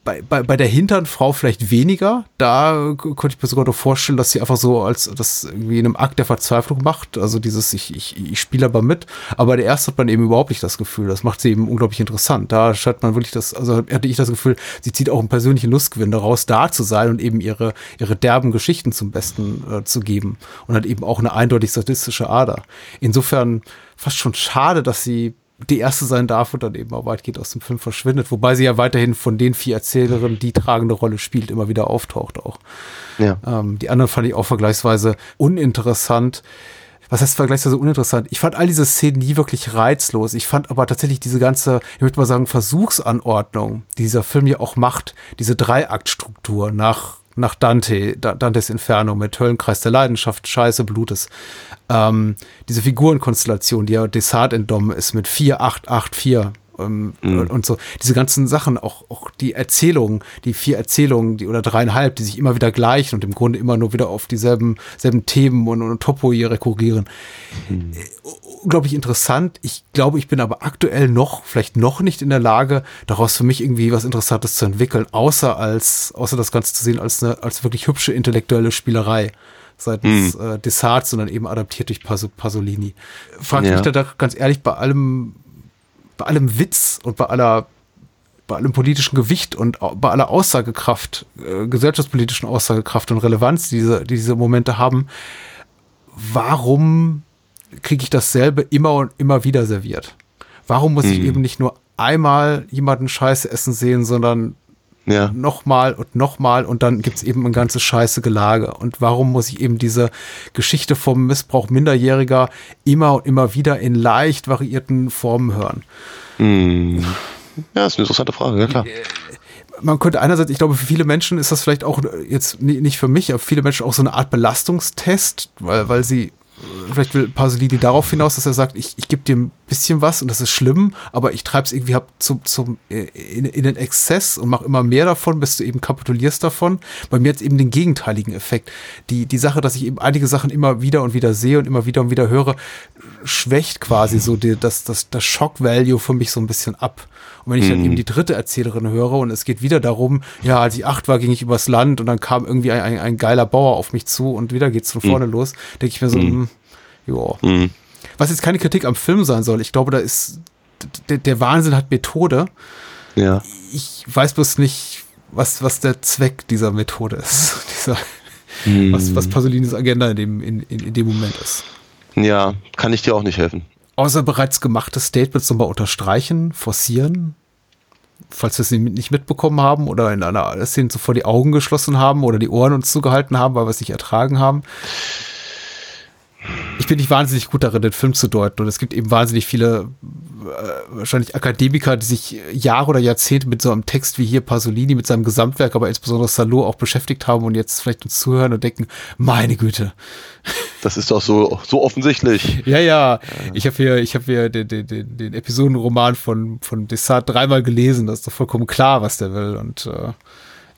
bei, bei, bei der Hinternfrau vielleicht weniger. Da könnte ich mir sogar noch vorstellen, dass sie einfach so als das irgendwie in einem Akt der Verzweiflung macht. Also dieses, ich, ich, ich spiele aber mit. Aber der erste hat man eben überhaupt nicht das Gefühl. Das macht sie eben unglaublich interessant. Da hat man wirklich das, also hatte ich das Gefühl, sie zieht auch einen persönlichen Lustgewinn daraus, da zu sein und eben ihre, ihre derben Geschichten zum Besten äh, zu geben. Und hat eben auch eine eindeutig sadistische Ader. Insofern fast schon schade, dass sie die erste sein darf und dann eben auch weitgehend aus dem Film verschwindet. Wobei sie ja weiterhin von den vier Erzählerinnen die tragende Rolle spielt, immer wieder auftaucht auch. Ja. Ähm, die anderen fand ich auch vergleichsweise uninteressant. Was heißt vergleichsweise uninteressant? Ich fand all diese Szenen nie wirklich reizlos. Ich fand aber tatsächlich diese ganze, ich würde mal sagen, Versuchsanordnung, die dieser Film ja auch macht, diese Dreiaktstruktur nach nach Dante, Dantes Inferno mit Höllenkreis der Leidenschaft, Scheiße, Blutes. Ähm, diese Figurenkonstellation, die ja Desart entnommen ist mit 4884 ähm, mhm. und so. Diese ganzen Sachen, auch, auch die Erzählungen, die vier Erzählungen, die oder dreieinhalb, die sich immer wieder gleichen und im Grunde immer nur wieder auf dieselben selben Themen und, und Topo hier rekurrieren. Mhm. Unglaublich interessant. Ich glaube, ich bin aber aktuell noch, vielleicht noch nicht in der Lage, daraus für mich irgendwie was Interessantes zu entwickeln, außer als, außer das Ganze zu sehen als eine, als wirklich hübsche intellektuelle Spielerei seitens mhm. äh, Desart, sondern eben adaptiert durch Pas Pasolini. Frage ja. mich da ganz ehrlich bei allem, bei allem Witz und bei aller bei allem politischen Gewicht und bei aller Aussagekraft, äh, gesellschaftspolitischen Aussagekraft und Relevanz, die diese, die diese Momente haben, warum kriege ich dasselbe immer und immer wieder serviert? Warum muss mhm. ich eben nicht nur einmal jemanden Scheiße essen sehen, sondern ja. nochmal und nochmal und dann gibt's eben ein ganzes scheiße Gelage. Und warum muss ich eben diese Geschichte vom Missbrauch Minderjähriger immer und immer wieder in leicht variierten Formen hören? Hm. Ja, ist eine interessante Frage, ja klar. Man könnte einerseits, ich glaube, für viele Menschen ist das vielleicht auch jetzt nicht für mich, aber für viele Menschen auch so eine Art Belastungstest, weil, weil sie vielleicht will Pasolini darauf hinaus, dass er sagt, ich, ich gebe dir ein bisschen was und das ist schlimm, aber ich treibe es irgendwie hab zum, zum, äh, in, in den Exzess und mache immer mehr davon, bis du eben kapitulierst davon. Bei mir jetzt eben den gegenteiligen Effekt. Die, die Sache, dass ich eben einige Sachen immer wieder und wieder sehe und immer wieder und wieder höre, schwächt quasi so die, das, das, das Shock-Value für mich so ein bisschen ab. Und wenn ich dann mhm. eben die dritte Erzählerin höre und es geht wieder darum, ja, als ich acht war, ging ich übers Land und dann kam irgendwie ein, ein, ein geiler Bauer auf mich zu und wieder geht's von vorne mhm. los, denke ich mir so, mhm. ja. Mhm. Was jetzt keine Kritik am Film sein soll. Ich glaube, da ist, der, der Wahnsinn hat Methode. Ja. Ich weiß bloß nicht, was, was der Zweck dieser Methode ist. Dieser, hm. was, was Pasolinis Agenda in dem, in, in, in dem Moment ist. Ja, kann ich dir auch nicht helfen. Außer bereits gemachte Statements nochmal unterstreichen, forcieren, falls wir es nicht mitbekommen haben oder in einer Szene zuvor die Augen geschlossen haben oder die Ohren uns zugehalten haben, weil wir es nicht ertragen haben ich bin nicht wahnsinnig gut darin, den Film zu deuten. Und es gibt eben wahnsinnig viele, äh, wahrscheinlich Akademiker, die sich Jahre oder Jahrzehnte mit so einem Text wie hier Pasolini, mit seinem Gesamtwerk, aber insbesondere Salo auch beschäftigt haben und jetzt vielleicht uns zuhören und denken, meine Güte. Das ist doch so, so offensichtlich. ja, ja. Ich habe hier, ich habe hier den, den, den, den Episodenroman von, von Desart dreimal gelesen. Das ist doch vollkommen klar, was der will. Und äh,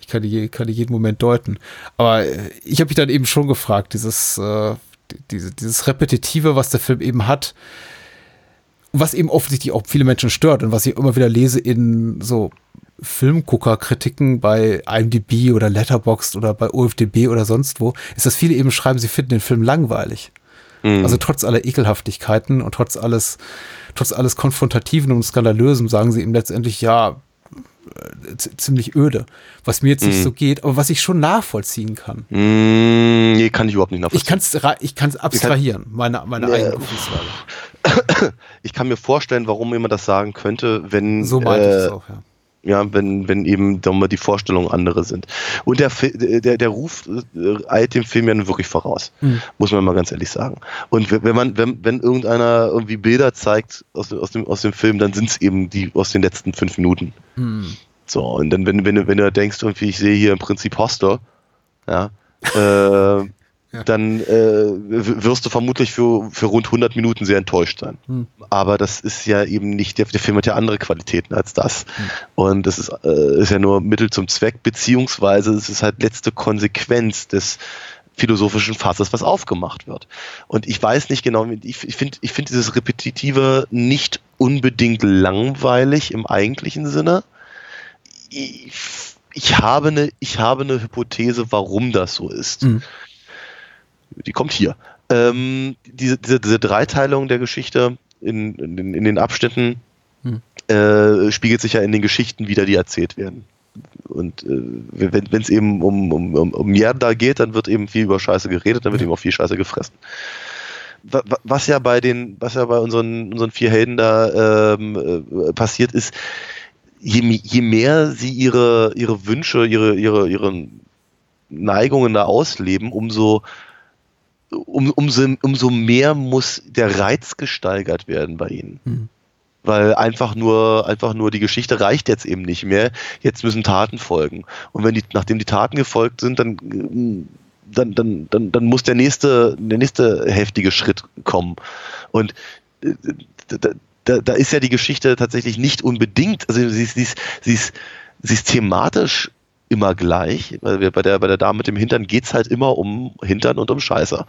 ich kann die, kann die jeden Moment deuten. Aber ich habe mich dann eben schon gefragt, dieses, äh, diese, dieses Repetitive, was der Film eben hat, was eben offensichtlich auch viele Menschen stört und was ich immer wieder lese in so Filmgucker-Kritiken bei IMDb oder Letterboxd oder bei OFDB oder sonst wo, ist, dass viele eben schreiben, sie finden den Film langweilig. Mhm. Also trotz aller Ekelhaftigkeiten und trotz alles, trotz alles Konfrontativen und Skandalösen sagen sie ihm letztendlich, ja, ziemlich öde, was mir jetzt nicht mm. so geht, aber was ich schon nachvollziehen kann. Mm, nee, kann ich überhaupt nicht nachvollziehen. Ich kann es ich abstrahieren, meine, meine äh, eigene Ich kann mir vorstellen, warum jemand das sagen könnte, wenn. So meinte äh, ich es auch, ja ja, wenn, wenn eben mal, die Vorstellungen andere sind. Und der, der, der Ruf äh, eilt dem Film ja wirklich voraus, mhm. muss man mal ganz ehrlich sagen. Und wenn man, wenn, wenn irgendeiner irgendwie Bilder zeigt aus, aus, dem, aus dem Film, dann sind es eben die aus den letzten fünf Minuten. Mhm. So, und dann, wenn, wenn, wenn du denkst, irgendwie, ich sehe hier im Prinzip Hostel, ja, äh, dann äh, wirst du vermutlich für, für rund 100 Minuten sehr enttäuscht sein. Hm. Aber das ist ja eben nicht, der, der Film hat ja andere Qualitäten als das. Hm. Und das ist, äh, ist ja nur Mittel zum Zweck, beziehungsweise es ist halt letzte Konsequenz des philosophischen Fasses, was aufgemacht wird. Und ich weiß nicht genau, ich, ich finde ich find dieses Repetitive nicht unbedingt langweilig im eigentlichen Sinne. Ich, ich habe eine, ich habe eine Hypothese, warum das so ist. Mhm die kommt hier. Ähm, diese, diese, diese Dreiteilung der Geschichte in, in, in den Abschnitten hm. äh, spiegelt sich ja in den Geschichten wieder, die erzählt werden. Und äh, wenn es eben um, um, um, um Mierda geht, dann wird eben viel über Scheiße geredet, dann wird eben auch viel Scheiße gefressen. Was ja bei den, was ja bei unseren, unseren vier Helden da ähm, äh, passiert ist, je, je mehr sie ihre, ihre Wünsche, ihre, ihre, ihre Neigungen da ausleben, umso um, umso, umso mehr muss der Reiz gesteigert werden bei ihnen. Mhm. Weil einfach nur, einfach nur die Geschichte reicht jetzt eben nicht mehr. Jetzt müssen Taten folgen. Und wenn die, nachdem die Taten gefolgt sind, dann, dann, dann, dann, dann muss der nächste, der nächste heftige Schritt kommen. Und äh, da, da, da ist ja die Geschichte tatsächlich nicht unbedingt, also sie ist, sie ist, sie ist, sie ist thematisch immer gleich, weil wir bei der, bei der Dame mit dem Hintern geht es halt immer um Hintern und um Scheißer.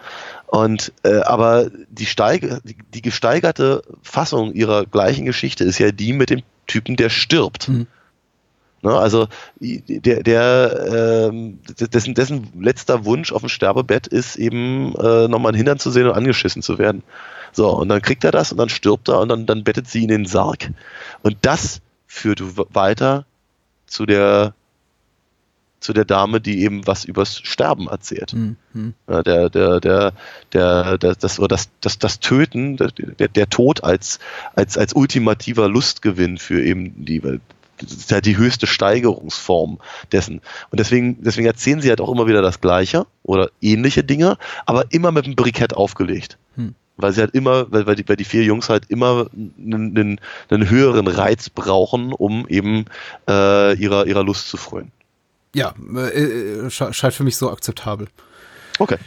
Und äh, aber die, Steig die, die, gesteigerte Fassung ihrer gleichen Geschichte ist ja die mit dem Typen, der stirbt. Mhm. Ne, also der, der ähm, dessen, dessen letzter Wunsch auf dem Sterbebett ist eben äh, nochmal einen Hintern zu sehen und angeschissen zu werden. So, und dann kriegt er das und dann stirbt er und dann, dann bettet sie in den Sarg. Und das führt weiter zu der zu der Dame, die eben was übers Sterben erzählt. Mhm. Ja, der, der, der, der, das, das, das, das Töten, der, der Tod als, als, als ultimativer Lustgewinn für eben die, das ist halt die höchste Steigerungsform dessen. Und deswegen, deswegen erzählen sie halt auch immer wieder das Gleiche oder ähnliche Dinge, aber immer mit einem Brikett aufgelegt. Hm. Weil sie halt immer, weil, weil, die, weil die vier Jungs halt immer einen, einen, einen höheren Reiz brauchen, um eben äh, ihrer, ihrer Lust zu freuen. Ja, äh, äh scheint für mich so akzeptabel. Okay.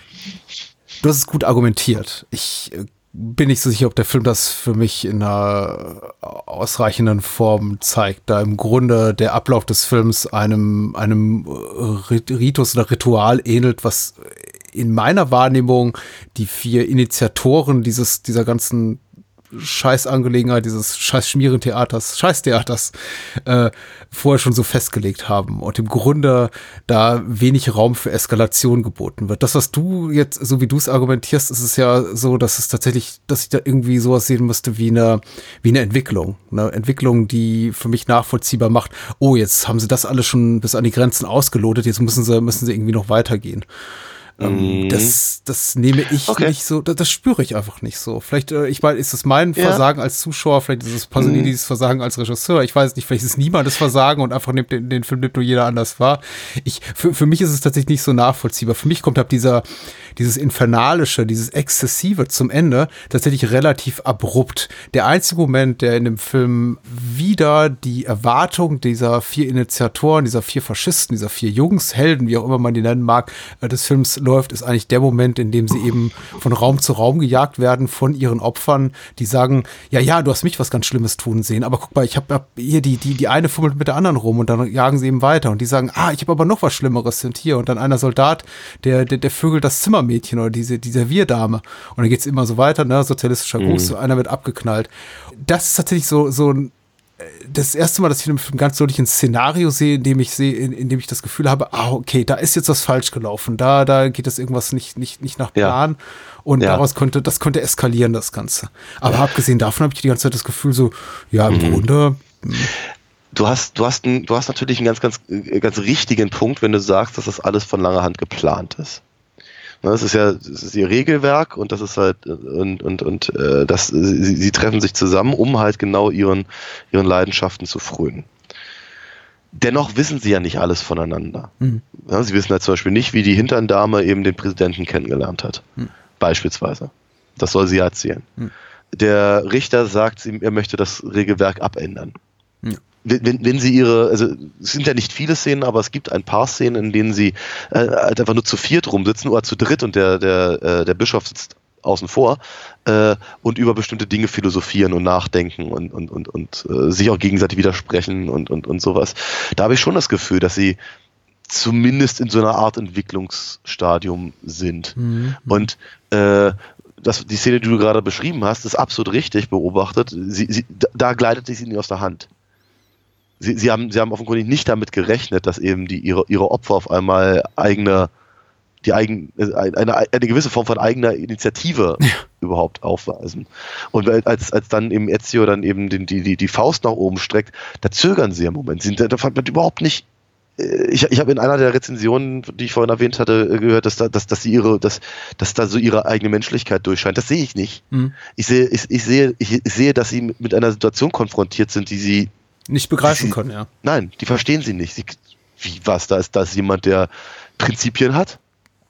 Du hast es gut argumentiert. Ich äh, bin nicht so sicher, ob der Film das für mich in einer ausreichenden Form zeigt, da im Grunde der Ablauf des Films einem, einem Ritus oder Ritual ähnelt, was in meiner Wahrnehmung die vier Initiatoren dieses, dieser ganzen Scheißangelegenheit, dieses scheiß Schmierentheaters, Scheißtheaters äh, vorher schon so festgelegt haben und im Grunde da wenig Raum für Eskalation geboten wird. Das, was du jetzt, so wie du es argumentierst, ist es ja so, dass es tatsächlich, dass ich da irgendwie sowas sehen müsste wie eine, wie eine Entwicklung. Eine Entwicklung, die für mich nachvollziehbar macht, oh, jetzt haben sie das alles schon bis an die Grenzen ausgelotet, jetzt müssen sie, müssen sie irgendwie noch weitergehen. Ähm, mhm. Das, das nehme ich okay. nicht so, das, das, spüre ich einfach nicht so. Vielleicht, äh, ich meine, ist es mein ja. Versagen als Zuschauer, vielleicht ist es Pasolini's mhm. Versagen als Regisseur, ich weiß nicht, vielleicht ist es niemandes Versagen und einfach nimmt den, den Film nimmt nur jeder anders wahr. Ich, für, für mich ist es tatsächlich nicht so nachvollziehbar. Für mich kommt halt dieser, dieses Infernalische, dieses Exzessive zum Ende tatsächlich relativ abrupt. Der einzige Moment, der in dem Film wieder die Erwartung dieser vier Initiatoren, dieser vier Faschisten, dieser vier Jungs, Helden, wie auch immer man die nennen mag, äh, des Films läuft, ist eigentlich der Moment, in dem sie eben von Raum zu Raum gejagt werden von ihren Opfern, die sagen, ja, ja, du hast mich was ganz Schlimmes tun sehen, aber guck mal, ich habe hab hier die, die, die eine fummelt mit der anderen rum und dann jagen sie eben weiter und die sagen, ah, ich habe aber noch was Schlimmeres sind hier und dann einer Soldat, der, der, der vögelt das Zimmermädchen oder diese, die Servierdame und dann geht's immer so weiter, ne, sozialistischer Gruß, mhm. einer wird abgeknallt. Das ist tatsächlich so, so ein das erste Mal, dass ich in einem Film ganz deutlich ein Szenario sehe, in dem ich sehe, in, in, dem ich das Gefühl habe, ah, okay, da ist jetzt was falsch gelaufen, da, da geht das irgendwas nicht, nicht, nicht nach Plan. Ja. Und ja. daraus konnte, das konnte eskalieren, das Ganze. Aber ja. abgesehen davon habe ich die ganze Zeit das Gefühl, so, ja, im mhm. Grunde. Hm. Du hast, du hast, ein, du hast natürlich einen ganz, ganz, ganz richtigen Punkt, wenn du sagst, dass das alles von langer Hand geplant ist. Ne, das ist ja das ist ihr Regelwerk und das ist halt und und und äh, das sie, sie treffen sich zusammen, um halt genau ihren ihren Leidenschaften zu frönen. Dennoch wissen sie ja nicht alles voneinander. Mhm. Ja, sie wissen halt zum Beispiel nicht, wie die Hinterndame eben den Präsidenten kennengelernt hat. Mhm. Beispielsweise. Das soll sie ja erzählen. Mhm. Der Richter sagt, er möchte das Regelwerk abändern wenn, wenn sie ihre, also es sind ja nicht viele Szenen, aber es gibt ein paar Szenen, in denen sie äh, halt einfach nur zu viert rumsitzen oder zu dritt und der, der, äh, der Bischof sitzt außen vor äh, und über bestimmte Dinge philosophieren und nachdenken und, und, und, und äh, sich auch gegenseitig widersprechen und, und, und sowas. Da habe ich schon das Gefühl, dass sie zumindest in so einer Art Entwicklungsstadium sind. Mhm. Und äh, das, die Szene, die du gerade beschrieben hast, ist absolut richtig beobachtet. Sie, sie, da gleitet sie nicht aus der Hand sie, sie, haben, sie haben offenkundig nicht damit gerechnet, dass eben die, ihre, ihre Opfer auf einmal eigene, die eigen, äh, eine, eine gewisse Form von eigener Initiative ja. überhaupt aufweisen. Und als, als dann eben Ezio dann eben die, die, die Faust nach oben streckt, da zögern sie im Moment. Sie, da fand man überhaupt nicht äh, ich, ich habe in einer der Rezensionen, die ich vorhin erwähnt hatte, äh, gehört, dass, da, dass, dass sie ihre, dass, dass da so ihre eigene Menschlichkeit durchscheint. Das sehe ich nicht. Mhm. Ich sehe, ich, ich sehe, ich, ich sehe, dass sie mit einer Situation konfrontiert sind, die sie nicht begreifen sie, können, ja. Nein, die verstehen sie nicht. Sie, wie was? Da ist das jemand, der Prinzipien hat?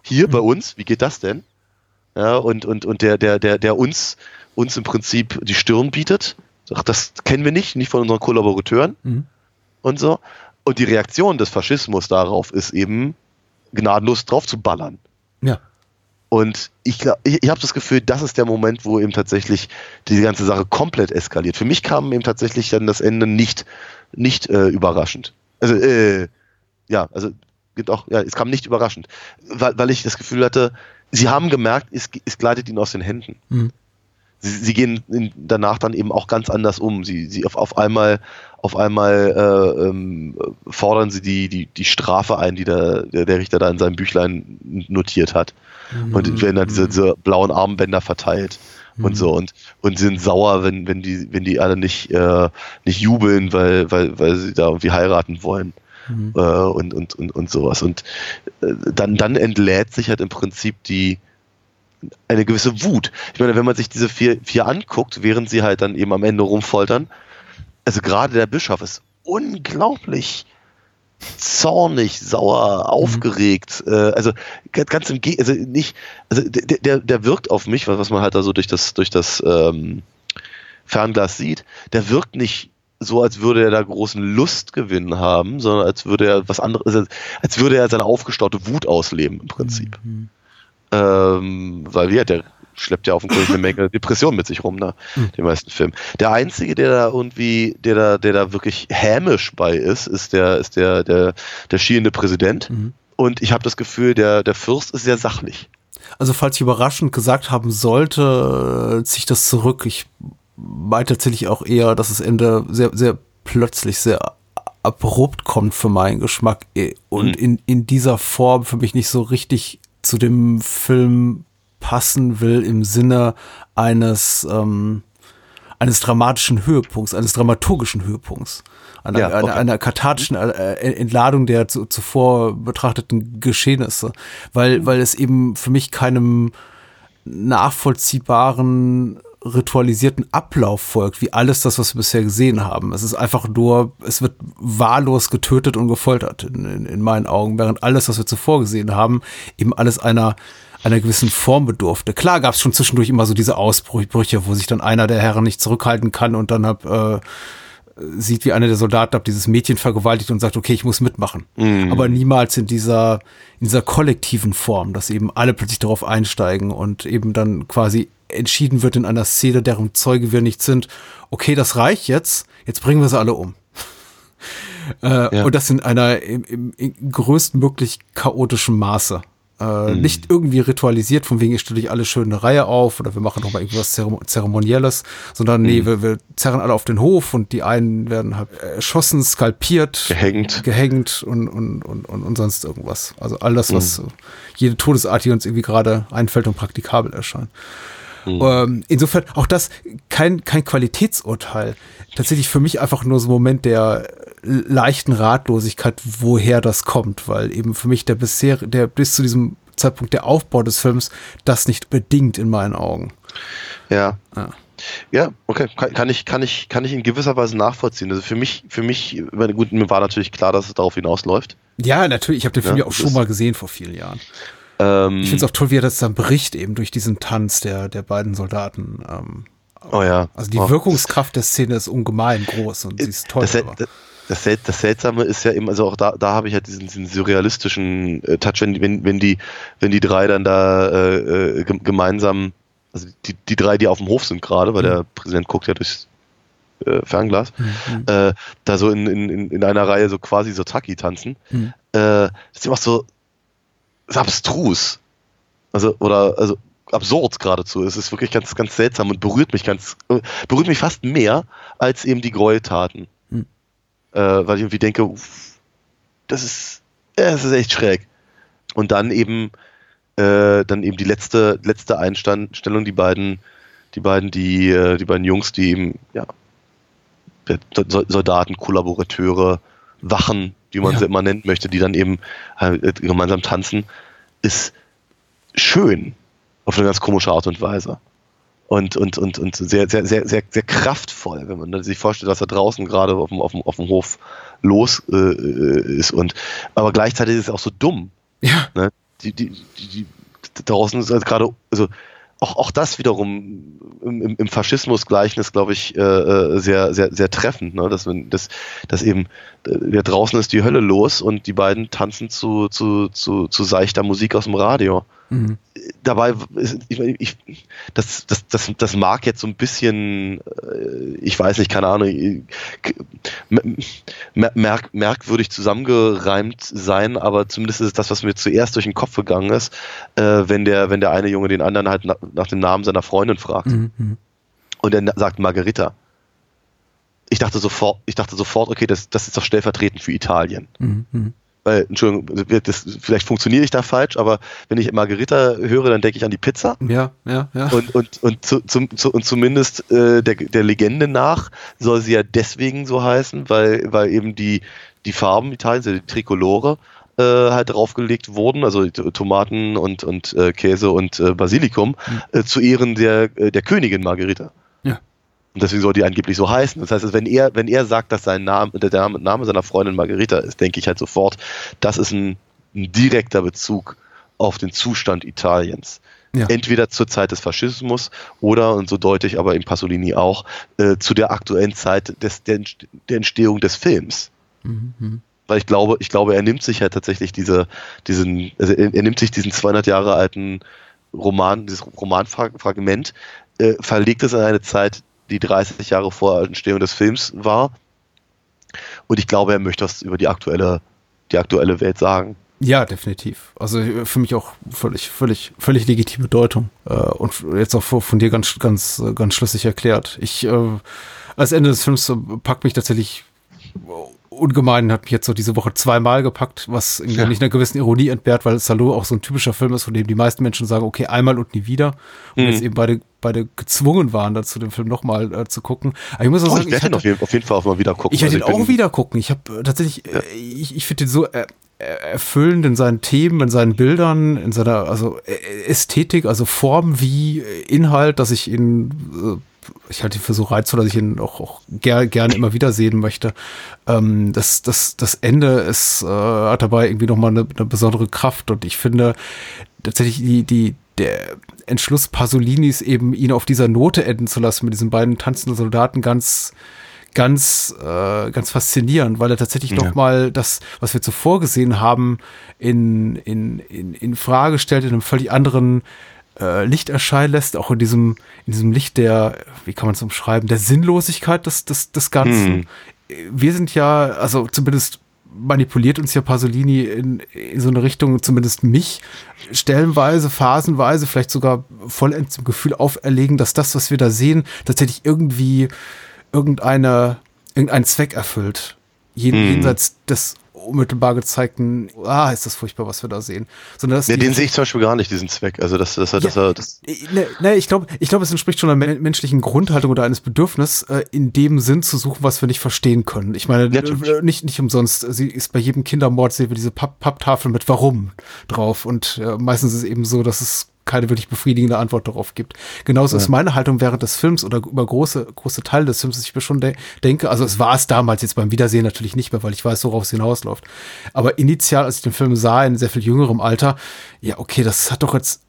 Hier mhm. bei uns? Wie geht das denn? Ja, und, und, und der, der, der, der uns, uns im Prinzip die Stirn bietet. Ach, das kennen wir nicht, nicht von unseren Kollaborateuren mhm. und so. Und die Reaktion des Faschismus darauf ist eben gnadenlos drauf zu ballern. Ja. Und ich, ich, ich habe das Gefühl, das ist der Moment, wo eben tatsächlich die ganze Sache komplett eskaliert. Für mich kam eben tatsächlich dann das Ende nicht, nicht äh, überraschend. Also, äh, ja, also gibt auch, ja, es kam nicht überraschend, weil, weil ich das Gefühl hatte, sie haben gemerkt, es, es gleitet ihnen aus den Händen. Mhm. Sie, sie gehen danach dann eben auch ganz anders um. Sie, sie auf, auf einmal, auf einmal äh, ähm, fordern sie die, die, die Strafe ein, die der, der Richter da in seinem Büchlein notiert hat mhm. und werden dann diese, diese, blauen Armbänder verteilt mhm. und so und und sind sauer, wenn wenn die wenn die alle nicht äh, nicht jubeln, weil weil weil sie da irgendwie heiraten wollen. Mhm. Äh, und, und, und, und sowas. Und äh, dann, dann entlädt sich halt im Prinzip die, eine gewisse Wut. Ich meine, wenn man sich diese vier, vier anguckt, während sie halt dann eben am Ende rumfoltern, also gerade der Bischof ist unglaublich zornig, sauer, mhm. aufgeregt. Mhm. Äh, also ganz im Gegenteil, also nicht, also der, der, der wirkt auf mich, was man halt da so durch das, durch das ähm, Fernglas sieht, der wirkt nicht so, als würde er da großen Lustgewinn haben, sondern als würde er was anderes, also als würde er seine aufgestaute Wut ausleben im Prinzip. Mhm. Ähm, weil wie hat der schleppt ja offensichtlich eine Menge Depression mit sich rum, ne? Mhm. Den meisten Filmen. Der einzige, der da irgendwie, der da, der da wirklich hämisch bei ist, ist der, ist der, der, der schielende Präsident. Mhm. Und ich habe das Gefühl, der, der Fürst ist sehr sachlich. Also falls ich überraschend gesagt haben sollte, ziehe ich das zurück. Ich meint tatsächlich auch eher, dass das Ende sehr, sehr plötzlich, sehr abrupt kommt für meinen Geschmack äh, und mhm. in, in dieser Form für mich nicht so richtig zu dem Film passen will im Sinne eines, ähm, eines dramatischen Höhepunkts, eines dramaturgischen Höhepunkts, einer, ja, okay. einer, einer kathartischen äh, Entladung der zu, zuvor betrachteten Geschehnisse, weil, weil es eben für mich keinem nachvollziehbaren ritualisierten Ablauf folgt, wie alles das, was wir bisher gesehen haben. Es ist einfach nur, es wird wahllos getötet und gefoltert in, in, in meinen Augen, während alles, was wir zuvor gesehen haben, eben alles einer einer gewissen Form bedurfte. Klar gab es schon zwischendurch immer so diese Ausbrüche, wo sich dann einer der Herren nicht zurückhalten kann und dann hab, äh, sieht, wie einer der Soldaten hab dieses Mädchen vergewaltigt und sagt, okay, ich muss mitmachen. Mhm. Aber niemals in dieser, in dieser kollektiven Form, dass eben alle plötzlich darauf einsteigen und eben dann quasi entschieden wird in einer Szene, deren Zeuge wir nicht sind, okay, das reicht jetzt, jetzt bringen wir sie alle um. äh, ja. Und das in einer im, im, im größtmöglich chaotischen Maße. Äh, mhm. Nicht irgendwie ritualisiert, von wegen, ich stelle dich alle schön eine Reihe auf oder wir machen noch mal irgendwas Zeremonielles, sondern nee, mhm. wir, wir zerren alle auf den Hof und die einen werden halt erschossen, skalpiert, gehängt, gehängt und, und, und, und, und sonst irgendwas. Also all das, was mhm. jede Todesart, die uns irgendwie gerade einfällt und praktikabel erscheint. Mhm. Ähm, insofern auch das kein, kein Qualitätsurteil. Tatsächlich für mich einfach nur so ein Moment der leichten Ratlosigkeit, woher das kommt, weil eben für mich der bisher, der bis zu diesem Zeitpunkt der Aufbau des Films das nicht bedingt in meinen Augen. Ja. Ja. Ja, okay, kann, kann, ich, kann ich, kann ich in gewisser Weise nachvollziehen. Also für mich, für mich, gut, mir war natürlich klar, dass es darauf hinausläuft. Ja, natürlich. Ich habe den Film ja, ja auch schon mal gesehen vor vielen Jahren. Ähm, ich finde es auch toll, wie er das dann bricht, eben durch diesen Tanz der, der beiden Soldaten. Ähm, oh ja. Also die oh, Wirkungskraft der Szene ist ungemein groß und sie ist toll. Das, das, das, das, Seltsame ist ja eben, also auch da, da habe ich halt diesen, diesen surrealistischen äh, Touch, wenn, wenn, wenn, die, wenn die drei dann da äh, äh gemeinsam, also die, die drei, die auf dem Hof sind gerade, weil mhm. der Präsident guckt ja durchs äh, Fernglas, mhm. äh, da so in, in, in einer Reihe so quasi so Taki tanzen. Mhm. Äh, das ist immer so, ist abstrus. Also, oder, also, absurd geradezu. Es ist wirklich ganz, ganz seltsam und berührt mich ganz, berührt mich fast mehr als eben die Gräueltaten. Äh, weil ich irgendwie denke, das ist, das ist echt schräg. Und dann eben, äh, dann eben die letzte, letzte Einstellung, die beiden, die beiden, die, äh, die beiden Jungs, die eben, ja, Soldaten, Kollaborateure, Wachen, wie man ja. sie immer nennen möchte, die dann eben halt gemeinsam tanzen, ist schön auf eine ganz komische Art und Weise. Und, und, und, und sehr, sehr, sehr, sehr, sehr kraftvoll, wenn man sich vorstellt, was da draußen gerade auf dem, auf dem, auf dem Hof los äh, ist. Und, aber gleichzeitig ist es auch so dumm. Ja. Ne? Die, die, die, die, draußen ist halt gerade, also auch, auch das wiederum im, im Faschismus-Gleichnis, glaube ich, äh, äh, sehr, sehr, sehr treffend, ne? dass, dass, dass eben äh, draußen ist die Hölle los und die beiden tanzen zu, zu, zu, zu seichter Musik aus dem Radio. Mhm. Dabei, ich, ich, das, das, das, das mag jetzt so ein bisschen, äh, ich weiß nicht, keine Ahnung, merk, merkwürdig zusammengereimt sein, aber zumindest ist es das, was mir zuerst durch den Kopf gegangen ist, äh, wenn, der, wenn der eine Junge den anderen halt nach, dem Namen seiner Freundin fragt. Mhm. mhm. Und er sagt Margarita. Ich dachte sofort, ich dachte sofort, okay, das, das ist doch stellvertretend für Italien. Mhm. Weil, Entschuldigung, das, vielleicht funktioniere ich da falsch, aber wenn ich Margarita höre, dann denke ich an die Pizza. Ja, ja, ja. Und, und, und, zu, zum, zu, und zumindest äh, der, der Legende nach soll sie ja deswegen so heißen, weil, weil eben die, die Farben Italiens, die Trikolore, äh, halt draufgelegt wurden, also Tomaten und, und äh, Käse und äh, Basilikum, mhm. zu Ehren der, äh, der Königin Margarita. Und deswegen soll die angeblich so heißen. Das heißt, wenn er, wenn er sagt, dass sein Name, der Name seiner Freundin Margarita ist, denke ich halt sofort, das ist ein, ein direkter Bezug auf den Zustand Italiens. Ja. Entweder zur Zeit des Faschismus oder, und so deute ich aber im Pasolini auch, äh, zu der aktuellen Zeit des, der, der Entstehung des Films. Mhm. Weil ich glaube, ich glaube, er nimmt sich ja tatsächlich diese, diesen, also er, er nimmt sich diesen 200 Jahre alten Roman, dieses Romanfragment, äh, verlegt es in eine Zeit, die 30 Jahre vor Entstehung des Films war. Und ich glaube, er möchte das über die aktuelle, die aktuelle Welt sagen. Ja, definitiv. Also äh, für mich auch völlig, völlig, völlig legitime Deutung. Äh, und jetzt auch von dir ganz, ganz, ganz schlüssig erklärt. Ich, äh, als Ende des Films packt mich tatsächlich ungemein, hat mich jetzt so diese Woche zweimal gepackt, was ja. nicht einer gewissen Ironie entbehrt, weil Salo auch so ein typischer Film ist, von dem die meisten Menschen sagen, okay, einmal und nie wieder. Und mhm. jetzt eben beide, beide gezwungen waren, dazu den Film nochmal äh, zu gucken. Aber ich muss auch oh, sagen, ich werde ihn auf jeden, auf jeden, Fall auch mal wieder gucken. Ich werde also ihn auch wieder gucken. Ich habe äh, tatsächlich, ja. äh, ich, ich finde den so, äh, erfüllend in seinen Themen, in seinen Bildern, in seiner also Ästhetik, also Form wie Inhalt, dass ich ihn ich halte ihn für so reizvoll, dass ich ihn auch, auch ger gerne immer wieder sehen möchte. Ähm, das, das, das Ende ist, äh, hat dabei irgendwie nochmal eine, eine besondere Kraft und ich finde tatsächlich die, die, der Entschluss Pasolinis eben ihn auf dieser Note enden zu lassen mit diesen beiden tanzenden Soldaten ganz ganz äh, ganz faszinierend, weil er tatsächlich ja. noch mal das, was wir zuvor gesehen haben, in in in, in Frage stellt in einem völlig anderen äh, Licht erscheinen lässt, auch in diesem, in diesem Licht der, wie kann man es umschreiben, der Sinnlosigkeit des, des, des Ganzen. Hm. Wir sind ja, also zumindest manipuliert uns ja Pasolini in, in so eine Richtung, zumindest mich, stellenweise, phasenweise, vielleicht sogar vollends im Gefühl auferlegen, dass das, was wir da sehen, tatsächlich irgendwie irgendeine, irgendeinen Zweck erfüllt. Jeden, hm. Jenseits des unmittelbar gezeigten, ah, ist das furchtbar, was wir da sehen. Sondern, ja, den sehe ich zum Beispiel gar nicht, diesen Zweck. Also, dass, dass, er, dass er, das ne, ne, ich glaube, ich glaube, es entspricht schon einer menschlichen Grundhaltung oder eines Bedürfnisses, äh, in dem Sinn zu suchen, was wir nicht verstehen können. Ich meine, ja, äh, nicht, nicht umsonst. Sie ist bei jedem Kindermord sehen wir diese Papptafel mit Warum drauf. Und äh, meistens ist es eben so, dass es keine wirklich befriedigende Antwort darauf gibt. Genauso ja. ist meine Haltung während des Films oder über große, große Teile des Films, dass ich mir schon de denke, also es war es damals jetzt beim Wiedersehen natürlich nicht mehr, weil ich weiß, worauf es hinausläuft. Aber initial, als ich den Film sah, in sehr viel jüngerem Alter, ja, okay, das hat doch jetzt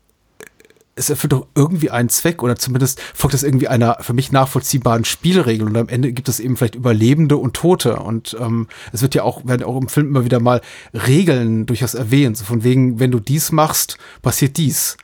es erfüllt doch irgendwie einen Zweck oder zumindest folgt es irgendwie einer für mich nachvollziehbaren Spielregel und am Ende gibt es eben vielleicht Überlebende und Tote und ähm, es wird ja auch, werden auch im Film immer wieder mal Regeln durchaus erwähnt, so von wegen, wenn du dies machst, passiert dies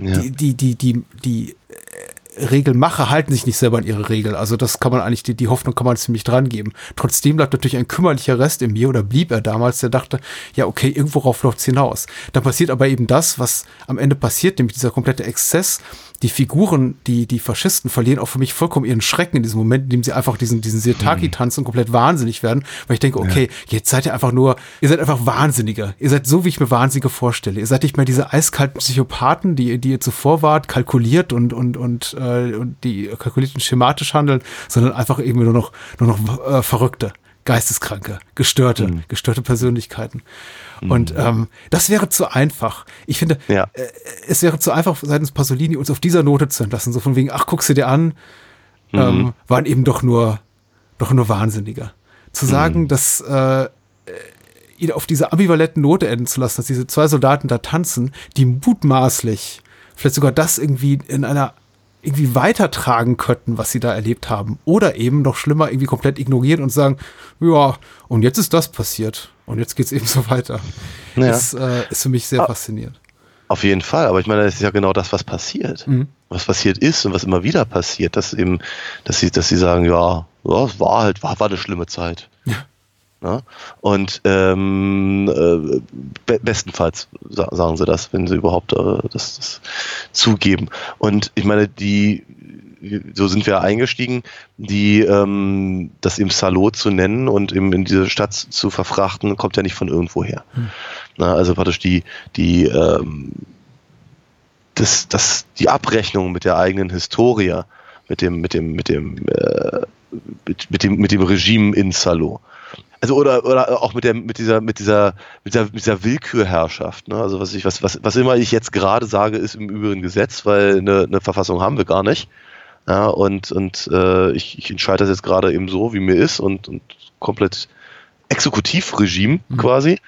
die, die, die, die, die äh, Regelmacher halten sich nicht selber an ihre Regel. Also das kann man eigentlich, die, die Hoffnung kann man ziemlich dran geben. Trotzdem bleibt natürlich ein kümmerlicher Rest in mir oder blieb er damals, der dachte, ja, okay, irgendwo rauf läuft's hinaus. Dann passiert aber eben das, was am Ende passiert, nämlich dieser komplette Exzess, die Figuren, die, die Faschisten verlieren auch für mich vollkommen ihren Schrecken in diesem Moment, in dem sie einfach diesen, diesen Sirtaki tanzen und komplett wahnsinnig werden, weil ich denke, okay, ja. jetzt seid ihr einfach nur, ihr seid einfach Wahnsinniger. Ihr seid so, wie ich mir Wahnsinnige vorstelle. Ihr seid nicht mehr diese eiskalten Psychopathen, die, die ihr zuvor wart, kalkuliert und, und, und, äh, und die kalkuliert und schematisch handeln, sondern einfach irgendwie nur noch, nur noch äh, Verrückte. Geisteskranke, gestörte, mhm. gestörte Persönlichkeiten. Und mhm. ähm, das wäre zu einfach. Ich finde, ja. äh, es wäre zu einfach seitens Pasolini, uns auf dieser Note zu entlassen. So von wegen, ach, guck sie dir an, mhm. ähm, waren eben doch nur, doch nur Wahnsinniger. Zu sagen, mhm. dass äh, ihn auf diese ambivalenten Note enden zu lassen, dass diese zwei Soldaten da tanzen, die mutmaßlich vielleicht sogar das irgendwie in einer irgendwie weitertragen könnten, was sie da erlebt haben. Oder eben noch schlimmer, irgendwie komplett ignorieren und sagen, ja, und jetzt ist das passiert. Und jetzt geht es eben so weiter. Ja. Das äh, ist für mich sehr ah, faszinierend. Auf jeden Fall, aber ich meine, das ist ja genau das, was passiert. Mhm. Was passiert ist und was immer wieder passiert, dass eben, dass sie, dass sie sagen, ja, ja, es war halt, war, war eine schlimme Zeit. Ja. Ja? Und ähm, äh, be bestenfalls sagen sie das, wenn sie überhaupt äh, das, das, zugeben. Und ich meine, die, so sind wir eingestiegen, die ähm, das im Salot zu nennen und im, in diese Stadt zu verfrachten, kommt ja nicht von irgendwoher. Hm. Na, also praktisch die, die ähm, das, das, die Abrechnung mit der eigenen Historie, mit dem, mit dem, mit dem, äh, mit, mit dem, mit dem Regime in Salo also oder oder auch mit der mit dieser mit dieser mit dieser, mit dieser Willkürherrschaft. Ne? Also was ich was was was immer ich jetzt gerade sage, ist im Übrigen Gesetz, weil eine, eine Verfassung haben wir gar nicht. Ja, und und äh, ich, ich entscheide das jetzt gerade eben so, wie mir ist und, und komplett Exekutivregime mhm. quasi.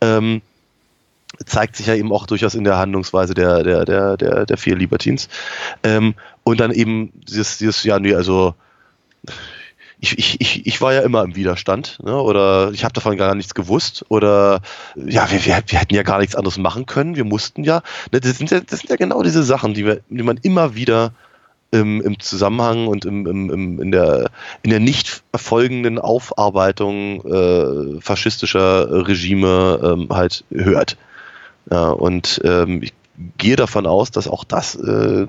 Ähm, zeigt sich ja eben auch durchaus in der Handlungsweise der der der der, der vier Libertines. Ähm, und dann eben dieses dieses ja nee also ich, ich, ich, war ja immer im Widerstand, ne? oder ich habe davon gar nichts gewusst, oder ja, wir, wir, wir hätten ja gar nichts anderes machen können, wir mussten ja. Ne? Das, sind ja das sind ja genau diese Sachen, die, wir, die man immer wieder im, im Zusammenhang und im, im, im, in, der, in der nicht erfolgenden Aufarbeitung äh, faschistischer Regime ähm, halt hört. Ja, und ähm, ich gehe davon aus, dass auch das äh,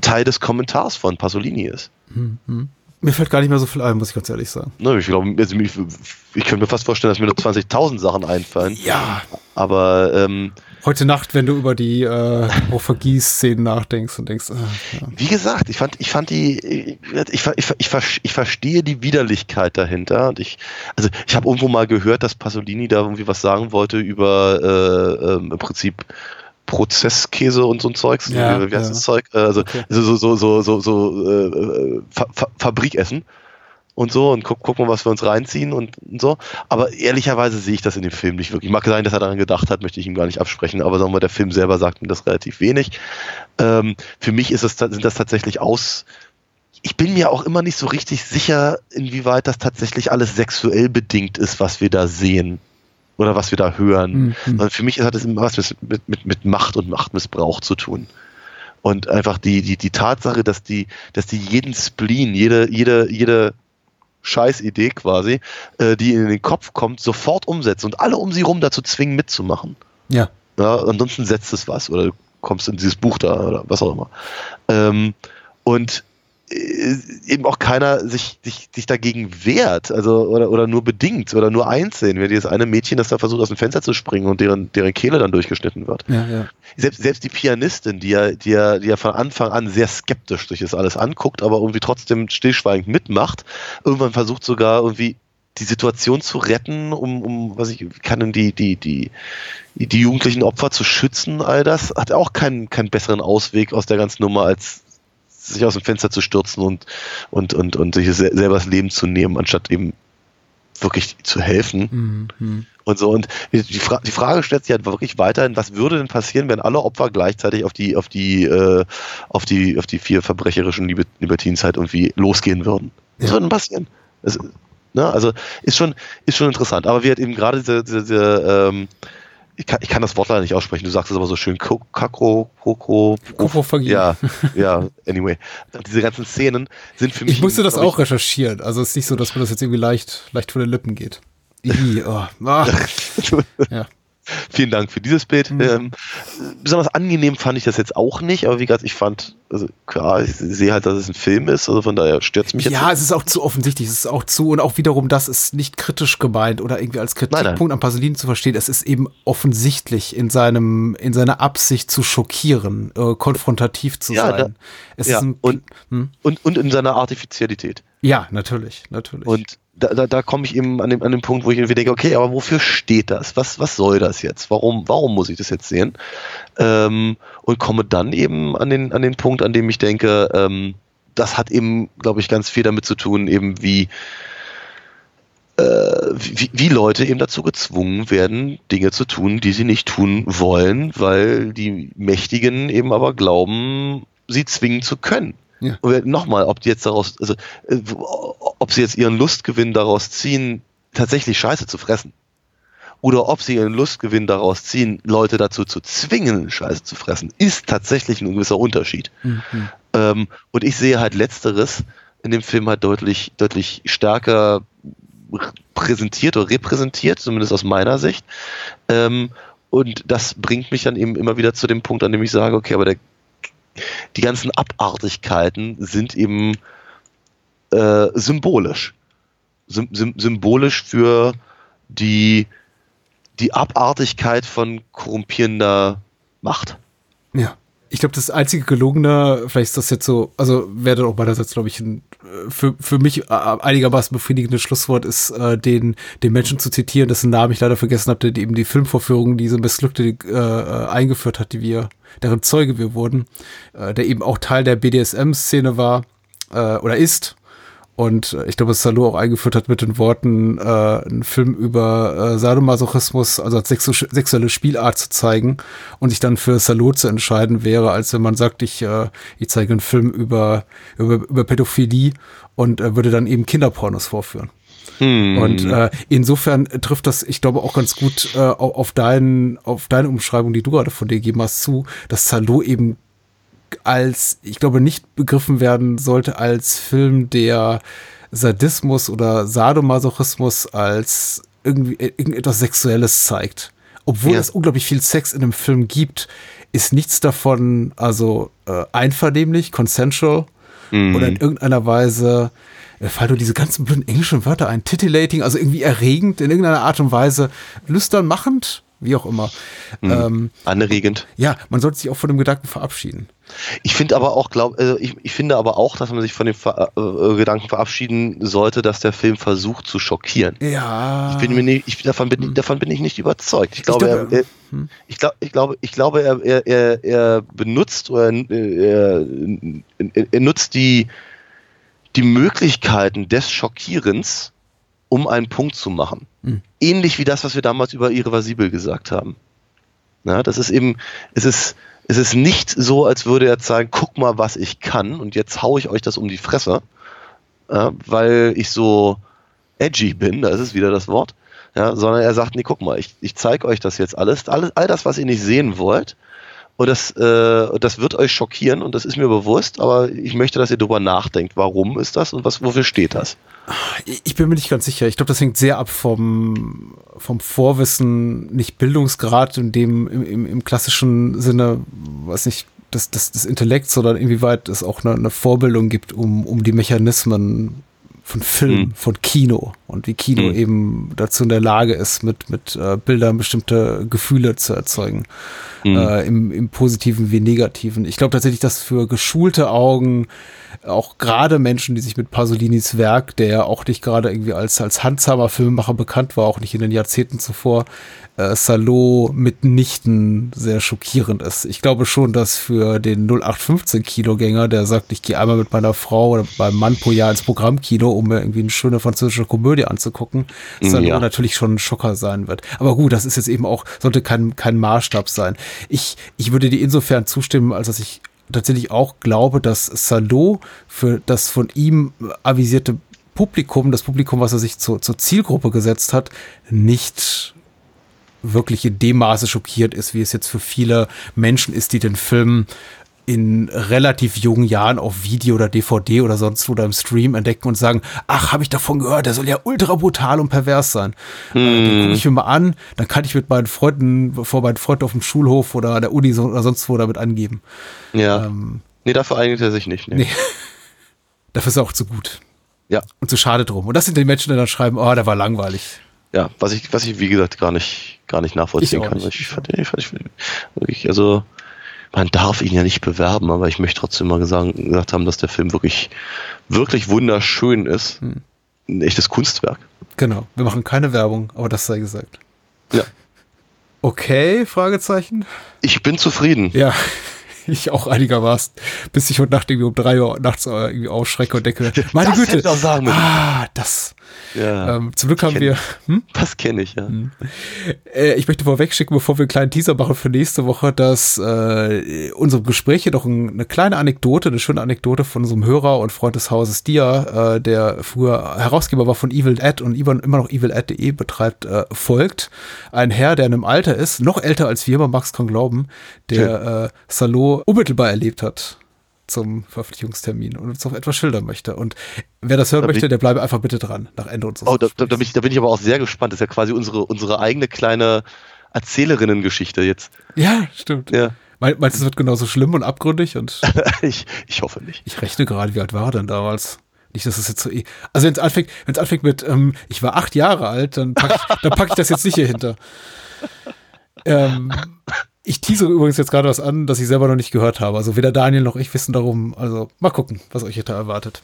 Teil des Kommentars von Pasolini ist. Mhm. Mir fällt gar nicht mehr so viel ein, muss ich ganz ehrlich sagen. Ne, ich glaube, also ich, ich könnte mir fast vorstellen, dass mir nur 20.000 Sachen einfallen. Ja. Aber ähm, heute Nacht, wenn du über die äh, Vergieß-Szenen nachdenkst und denkst, äh, ja. wie gesagt, ich fand, ich fand die, ich, ich, ich, ich, ich verstehe die Widerlichkeit dahinter und ich, also ich habe irgendwo mal gehört, dass Pasolini da irgendwie was sagen wollte über äh, äh, im Prinzip Prozesskäse und so ein Zeugs. Ja, wie heißt ja. das Zeug? Äh, also okay. so, so, so, so, so äh, Fa Fa Fabrikessen und so und guck, guck mal, was wir uns reinziehen und, und, so. Aber ehrlicherweise sehe ich das in dem Film nicht wirklich. Mag sein, dass er daran gedacht hat, möchte ich ihm gar nicht absprechen, aber sagen wir, der Film selber sagt mir das relativ wenig. Ähm, für mich ist es, sind das tatsächlich aus. Ich bin mir auch immer nicht so richtig sicher, inwieweit das tatsächlich alles sexuell bedingt ist, was wir da sehen oder was wir da hören. Mhm. Für mich hat es immer was mit, mit, mit Macht und Machtmissbrauch zu tun. Und einfach die, die, die Tatsache, dass die, dass die jeden Spleen, jede, jede, jede Scheißidee quasi, äh, die in den Kopf kommt, sofort umsetzen und alle um sie rum dazu zwingen, mitzumachen. Ja. ja ansonsten setzt es was oder du kommst in dieses Buch da oder was auch immer. Ähm, und eben auch keiner sich, sich, sich dagegen wehrt, also oder, oder nur bedingt oder nur einsehen, wenn dieses eine Mädchen, das da versucht aus dem Fenster zu springen und deren, deren Kehle dann durchgeschnitten wird. Ja, ja. Selbst, selbst die Pianistin, die ja, die, ja, die ja von Anfang an sehr skeptisch sich das alles anguckt, aber irgendwie trotzdem stillschweigend mitmacht, irgendwann versucht sogar irgendwie die Situation zu retten, um, um was ich kann, die, die, die, die jugendlichen Opfer zu schützen, all das, hat auch keinen, keinen besseren Ausweg aus der ganzen Nummer, als sich aus dem Fenster zu stürzen und, und, und, und sich selber das Leben zu nehmen, anstatt eben wirklich zu helfen. Mhm. Und so. Und die, Fra die Frage stellt sich halt wirklich weiterhin, was würde denn passieren, wenn alle Opfer gleichzeitig auf die, auf die, äh, auf die, auf die vier verbrecherischen Libertins halt irgendwie losgehen würden? Was ja. würde denn passieren? Das, ne, also ist schon, ist schon interessant. Aber wir halt eben gerade diese, diese, diese ähm, ich kann, ich kann das Wort leider nicht aussprechen, du sagst es aber so schön, Kakro, Koko, Ja, ja, anyway. Diese ganzen Szenen sind für mich. Ich musste das auch recherchieren, also es ist nicht so, dass mir das jetzt irgendwie leicht, leicht von den Lippen geht. I, oh, ah. ja. Vielen Dank für dieses Bild. Mhm. Ähm, besonders angenehm fand ich das jetzt auch nicht, aber wie gesagt, ich fand, also klar, ich sehe halt, dass es ein Film ist, also von daher stört es mich jetzt. Ja, nicht. es ist auch zu offensichtlich, es ist auch zu, und auch wiederum, das ist nicht kritisch gemeint oder irgendwie als Kritikpunkt nein, nein. an Pasolini zu verstehen. Es ist eben offensichtlich in seinem, in seiner Absicht zu schockieren, äh, konfrontativ zu ja, sein. Da, ja, ein, und, hm? und, und in seiner Artifizialität. Ja, natürlich, natürlich. Und da, da, da komme ich eben an dem, an dem Punkt, wo ich irgendwie denke, okay, aber wofür steht das? Was, was soll das jetzt? Warum, warum muss ich das jetzt sehen? Ähm, und komme dann eben an den, an den Punkt, an dem ich denke, ähm, das hat eben, glaube ich, ganz viel damit zu tun, eben wie, äh, wie, wie Leute eben dazu gezwungen werden, Dinge zu tun, die sie nicht tun wollen, weil die Mächtigen eben aber glauben, sie zwingen zu können. Ja. Und nochmal, ob die jetzt daraus, also äh, ob sie jetzt ihren Lustgewinn daraus ziehen, tatsächlich Scheiße zu fressen. Oder ob sie ihren Lustgewinn daraus ziehen, Leute dazu zu zwingen, Scheiße zu fressen, ist tatsächlich ein gewisser Unterschied. Mhm. Ähm, und ich sehe halt letzteres in dem Film halt deutlich, deutlich stärker präsentiert oder repräsentiert, zumindest aus meiner Sicht. Ähm, und das bringt mich dann eben immer wieder zu dem Punkt, an dem ich sage, okay, aber der die ganzen Abartigkeiten sind eben äh, symbolisch. Sym symbolisch für die, die Abartigkeit von korrumpierender Macht. Ja. Ich glaube, das einzige gelungene, vielleicht ist das jetzt so, also wäre dann auch meinerseits, glaube ich, ein, für, für mich äh, einigermaßen befriedigendes Schlusswort ist, äh, den, den Menschen zu zitieren, dessen Namen ich leider vergessen habe, der eben die Filmvorführung, diese missglückte äh, äh, eingeführt hat, die wir, deren Zeuge wir wurden, äh, der eben auch Teil der BDSM-Szene war äh, oder ist und äh, ich glaube, dass Salo auch eingeführt hat mit den Worten, äh, einen Film über äh, Sadomasochismus, also als sexu sexuelle Spielart zu zeigen und sich dann für Salo zu entscheiden wäre, als wenn man sagt, ich, äh, ich zeige einen Film über, über, über Pädophilie und äh, würde dann eben Kinderpornos vorführen. Hm. Und äh, insofern trifft das, ich glaube, auch ganz gut äh, auf, dein, auf deine Umschreibung, die du gerade von dir gegeben hast, zu, dass Salo eben als, ich glaube, nicht begriffen werden sollte als Film, der Sadismus oder Sadomasochismus als irgendwie irgendetwas Sexuelles zeigt. Obwohl ja. es unglaublich viel Sex in dem Film gibt, ist nichts davon also äh, einvernehmlich, consensual mhm. oder in irgendeiner Weise äh, fall du diese ganzen blöden englischen Wörter ein, titillating, also irgendwie erregend, in irgendeiner Art und Weise, lüstern machend, wie auch immer. Mhm. Ähm, Anregend. Ja, man sollte sich auch von dem Gedanken verabschieden. Ich finde aber auch, glaub, also ich, ich, finde aber auch, dass man sich von dem Ver äh, äh, Gedanken verabschieden sollte, dass der Film versucht zu schockieren. Ja. Ich bin mir nicht, ich, davon, bin, hm. davon bin ich nicht überzeugt. Ich glaube, ich glaube, er, er, hm. ich, glaub, ich glaube, ich glaube, er, er, er benutzt oder er, er, nutzt die, die Möglichkeiten des Schockierens, um einen Punkt zu machen. Hm. Ähnlich wie das, was wir damals über Irreversibel gesagt haben. Ja, das ist eben, es ist, es ist nicht so, als würde er zeigen, guck mal, was ich kann und jetzt haue ich euch das um die Fresse, ja, weil ich so edgy bin, da ist es wieder das Wort, ja, sondern er sagt, nee, guck mal, ich, ich zeige euch das jetzt alles, alles, all das, was ihr nicht sehen wollt, und das, äh, das wird euch schockieren und das ist mir bewusst, aber ich möchte, dass ihr darüber nachdenkt, warum ist das und was, wofür steht das? Ich bin mir nicht ganz sicher. Ich glaube, das hängt sehr ab vom, vom Vorwissen, nicht Bildungsgrad in dem im, im, im klassischen Sinne, weiß nicht, des, des, des Intellekts, sondern inwieweit es auch eine, eine Vorbildung gibt, um, um die Mechanismen von Film, mhm. von Kino und wie Kino mhm. eben dazu in der Lage ist, mit, mit äh, Bildern bestimmte Gefühle zu erzeugen. Mhm. Äh, im, Im Positiven wie Negativen. Ich glaube tatsächlich, dass für geschulte Augen auch gerade Menschen, die sich mit Pasolinis Werk, der ja auch nicht gerade irgendwie als, als handsamer Filmemacher bekannt war, auch nicht in den Jahrzehnten zuvor, äh, Salo mitnichten sehr schockierend ist. Ich glaube schon, dass für den 0815-Kinogänger, der sagt, ich gehe einmal mit meiner Frau oder beim Mann pro Jahr ins Programmkino, um mir irgendwie eine schöne französische Komödie anzugucken, Salo ja. natürlich schon ein Schocker sein wird. Aber gut, das ist jetzt eben auch, sollte kein, kein Maßstab sein. Ich, ich würde dir insofern zustimmen, als dass ich tatsächlich auch glaube, dass Salo für das von ihm avisierte Publikum, das Publikum, was er sich zur, zur Zielgruppe gesetzt hat, nicht wirklich in dem Maße schockiert ist, wie es jetzt für viele Menschen ist, die den Film in relativ jungen Jahren auf Video oder DVD oder sonst wo oder im Stream entdecken und sagen, ach, habe ich davon gehört, der soll ja ultra brutal und pervers sein. Hm. Den gucke ich mir mal an, dann kann ich mit meinen Freunden, vor meinen Freunden auf dem Schulhof oder an der Uni oder sonst wo damit angeben. Ja. Ähm, nee, dafür eignet er sich nicht. Nee. nee. dafür ist er auch zu gut. Ja. Und zu schade drum. Und das sind die Menschen, die dann schreiben, oh, der war langweilig ja, was ich, was ich wie gesagt gar nicht, gar nicht nachvollziehen ich kann. Nicht. Ich fand, ich fand, ich, also man darf ihn ja nicht bewerben, aber ich möchte trotzdem mal gesagt, gesagt haben, dass der Film wirklich, wirklich wunderschön ist. Hm. Ein echtes Kunstwerk. Genau. Wir machen keine Werbung, aber das sei gesagt. Ja. Okay, Fragezeichen. Ich bin zufrieden. Ja. ich auch einigermaßen, bis ich heute Nacht irgendwie um drei Uhr nachts irgendwie aufschrecke und denke, meine das Güte, ah, das. Ja, ähm, zum Glück haben wir. Hm? Das kenne ich, ja. Hm. Äh, ich möchte vorweg schicken, bevor wir einen kleinen Teaser machen für nächste Woche, dass äh, unsere Gespräche doch ein, eine kleine Anekdote, eine schöne Anekdote von unserem Hörer und Freund des Hauses Dia, äh, der früher Herausgeber war von Evil Ed und immer noch evilat.de betreibt, äh, folgt. Ein Herr, der in einem Alter ist, noch älter als wir, man mag es kaum glauben, der äh, Salo unmittelbar erlebt hat zum Verpflichtungstermin und uns auch etwas schildern möchte. Und wer das hören da möchte, der bleibe einfach bitte dran nach Ende unseres Oh, da, da, bin ich, da bin ich aber auch sehr gespannt. Das ist ja quasi unsere, unsere eigene kleine Erzählerinnen-Geschichte jetzt. Ja, stimmt. Ja. Meinst du, es wird genauso schlimm und abgründig? Und ich, ich hoffe nicht. Ich rechne gerade, wie alt war er denn damals? Nicht, dass es jetzt so. Eh also wenn es anfängt, anfängt mit, ähm, ich war acht Jahre alt, dann packe ich, dann pack ich das jetzt nicht hier hinter. Ähm, ich tease übrigens jetzt gerade was an, das ich selber noch nicht gehört habe. Also weder Daniel noch ich wissen darum. Also mal gucken, was euch hier da erwartet.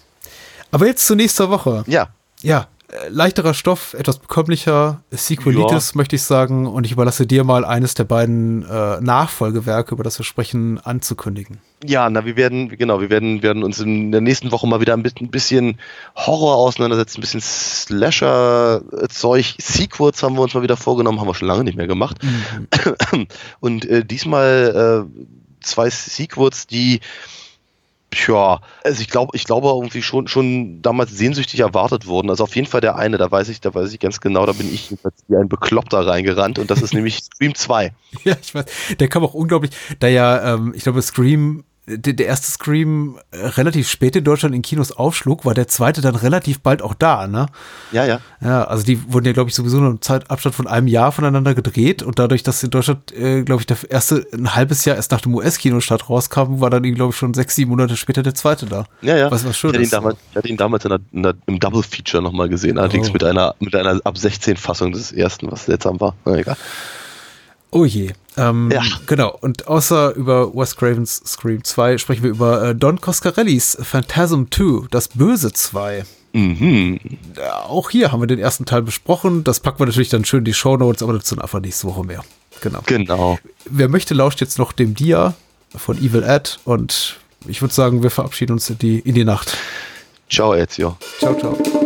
Aber jetzt zur nächsten Woche. Ja. Ja, leichterer Stoff, etwas bekömmlicher, Sequelitis, ja. möchte ich sagen. Und ich überlasse dir mal eines der beiden äh, Nachfolgewerke, über das wir sprechen, anzukündigen. Ja, na, wir werden, genau, wir werden, werden uns in der nächsten Woche mal wieder ein bisschen Horror auseinandersetzen, ein bisschen Slasher-Zeug. Sequels haben wir uns mal wieder vorgenommen, haben wir schon lange nicht mehr gemacht. Mhm. Und äh, diesmal äh, zwei Sequels, die Tja, also ich glaube, ich glaube irgendwie schon, schon damals sehnsüchtig erwartet wurden. Also auf jeden Fall der eine, da weiß ich, da weiß ich ganz genau, da bin ich wie ein Bekloppter reingerannt und das ist nämlich Scream 2. Ja, ich weiß. Der kam auch unglaublich, da ja, ähm, ich glaube, Scream der, der erste Scream äh, relativ spät in Deutschland in Kinos aufschlug, war der zweite dann relativ bald auch da, ne? Ja, ja. Ja, also die wurden ja, glaube ich, sowieso nur im Zeitabstand von einem Jahr voneinander gedreht und dadurch, dass in Deutschland, äh, glaube ich, der erste ein halbes Jahr erst nach dem US-Kinostart rauskam, war dann, glaube ich, schon sechs, sieben Monate später der zweite da. Ja, ja. Was, was schön ich, hatte ihn ist. damals, ich hatte ihn damals in der, in der, im Double-Feature nochmal gesehen, allerdings Oh. mit einer, mit einer ab 16 Fassung des ersten, was seltsam war. Na, egal. Oh je. Ähm, Ja. Genau. Und außer über Wes Cravens Scream 2 sprechen wir über äh, Don Coscarellis Phantasm 2, das Böse 2. Mhm. Ja, auch hier haben wir den ersten Teil besprochen. Das packen wir natürlich dann schön in die Shownotes, aber dazu einfach nächste Woche mehr. Genau. Genau. Wer möchte, lauscht jetzt noch dem Dia von Evil Ed und ich würde sagen, wir verabschieden uns in die, in die Nacht. Ciao, Ezio. Ciao, ciao.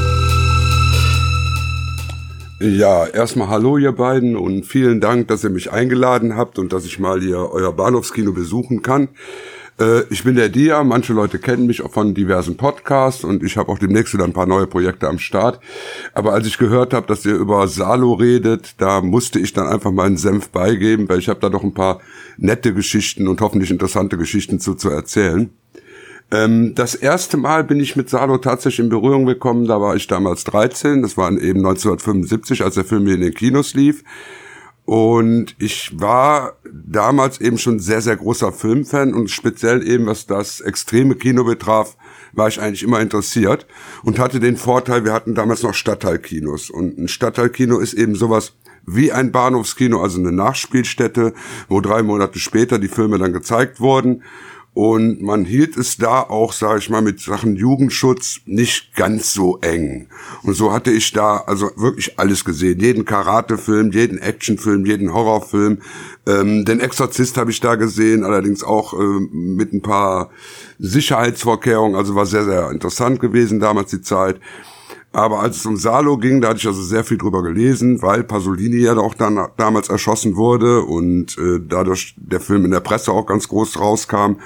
Ja, erstmal hallo ihr beiden und vielen Dank, dass ihr mich eingeladen habt und dass ich mal hier euer Bahnhofskino besuchen kann. Äh, ich bin der Dia, manche Leute kennen mich auch von diversen Podcasts und ich habe auch demnächst wieder ein paar neue Projekte am Start. Aber als ich gehört habe, dass ihr über Salo redet, da musste ich dann einfach meinen Senf beigeben, weil ich habe da doch ein paar nette Geschichten und hoffentlich interessante Geschichten zu, zu erzählen. Ähm, das erste Mal bin ich mit Salo tatsächlich in Berührung gekommen, da war ich damals 13, das war eben 1975, als der Film hier in den Kinos lief. Und ich war damals eben schon sehr, sehr großer Filmfan und speziell eben, was das extreme Kino betraf, war ich eigentlich immer interessiert und hatte den Vorteil, wir hatten damals noch Stadtteilkinos. Und ein Stadtteilkino ist eben sowas wie ein Bahnhofskino, also eine Nachspielstätte, wo drei Monate später die Filme dann gezeigt wurden. Und man hielt es da auch, sage ich mal, mit Sachen Jugendschutz nicht ganz so eng. Und so hatte ich da also wirklich alles gesehen. Jeden Karatefilm, jeden Actionfilm, jeden Horrorfilm. Ähm, den Exorzist habe ich da gesehen, allerdings auch ähm, mit ein paar Sicherheitsvorkehrungen. Also war sehr, sehr interessant gewesen damals die Zeit. Aber als es um Salo ging, da hatte ich also sehr viel drüber gelesen, weil Pasolini ja auch dann damals erschossen wurde und äh, dadurch der Film in der Presse auch ganz groß rauskam.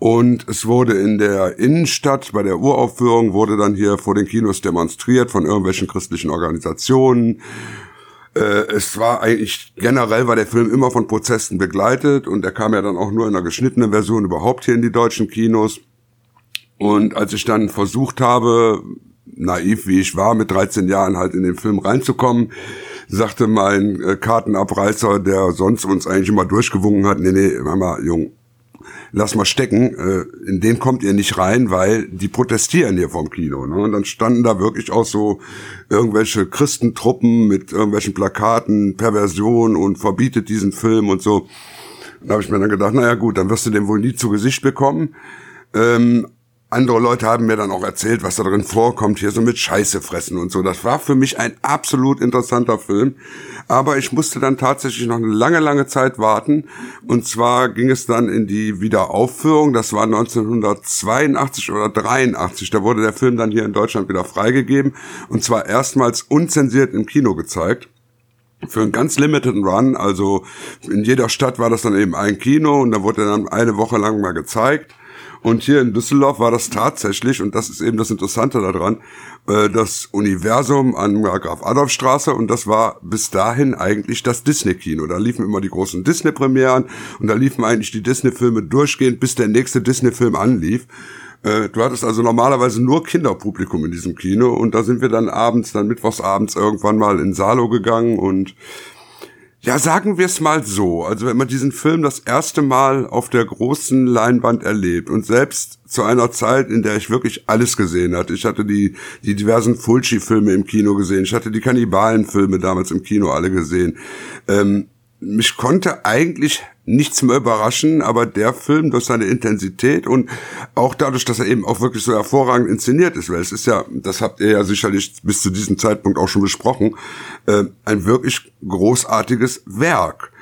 Und es wurde in der Innenstadt bei der Uraufführung wurde dann hier vor den Kinos demonstriert von irgendwelchen christlichen Organisationen. Äh, es war eigentlich generell war der Film immer von Protesten begleitet und er kam ja dann auch nur in einer geschnittenen Version überhaupt hier in die deutschen Kinos. Und als ich dann versucht habe, naiv wie ich war, mit 13 Jahren halt in den Film reinzukommen, sagte mein äh, Kartenabreißer, der sonst uns eigentlich immer durchgewungen hat, nee, nee, Mama, Jung, lass mal stecken, äh, in den kommt ihr nicht rein, weil die protestieren hier vom Kino. Ne? Und dann standen da wirklich auch so irgendwelche Christentruppen mit irgendwelchen Plakaten, Perversion und verbietet diesen Film und so. Da habe ich mir dann gedacht, naja gut, dann wirst du den wohl nie zu Gesicht bekommen. Ähm, andere Leute haben mir dann auch erzählt, was da drin vorkommt, hier so mit Scheiße fressen und so. Das war für mich ein absolut interessanter Film. Aber ich musste dann tatsächlich noch eine lange, lange Zeit warten. Und zwar ging es dann in die Wiederaufführung. Das war 1982 oder 83. Da wurde der Film dann hier in Deutschland wieder freigegeben. Und zwar erstmals unzensiert im Kino gezeigt für einen ganz limited Run, also in jeder Stadt war das dann eben ein Kino und da wurde dann eine Woche lang mal gezeigt. Und hier in Düsseldorf war das tatsächlich, und das ist eben das Interessante daran, äh, das Universum an der Graf-Adolf-Straße und das war bis dahin eigentlich das Disney-Kino. Da liefen immer die großen Disney-Premieren und da liefen eigentlich die Disney-Filme durchgehend, bis der nächste Disney-Film anlief. Äh, Du hattest also normalerweise nur Kinderpublikum in diesem Kino und da sind wir dann abends, dann mittwochsabends irgendwann mal in Salo gegangen und ja, sagen wir es mal so. Also wenn man diesen Film das erste Mal auf der großen Leinwand erlebt und selbst zu einer Zeit, in der ich wirklich alles gesehen hatte. Ich hatte die, die diversen Fulci-Filme im Kino gesehen. Ich hatte die Kannibalen-Filme damals im Kino alle gesehen. Ähm, mich konnte eigentlich nichts mehr überraschen, aber der Film durch seine Intensität und auch dadurch, dass er eben auch wirklich so hervorragend inszeniert ist, weil es ist ja, das habt ihr ja sicherlich bis zu diesem Zeitpunkt auch schon besprochen, äh, ein wirklich großartiges Werk.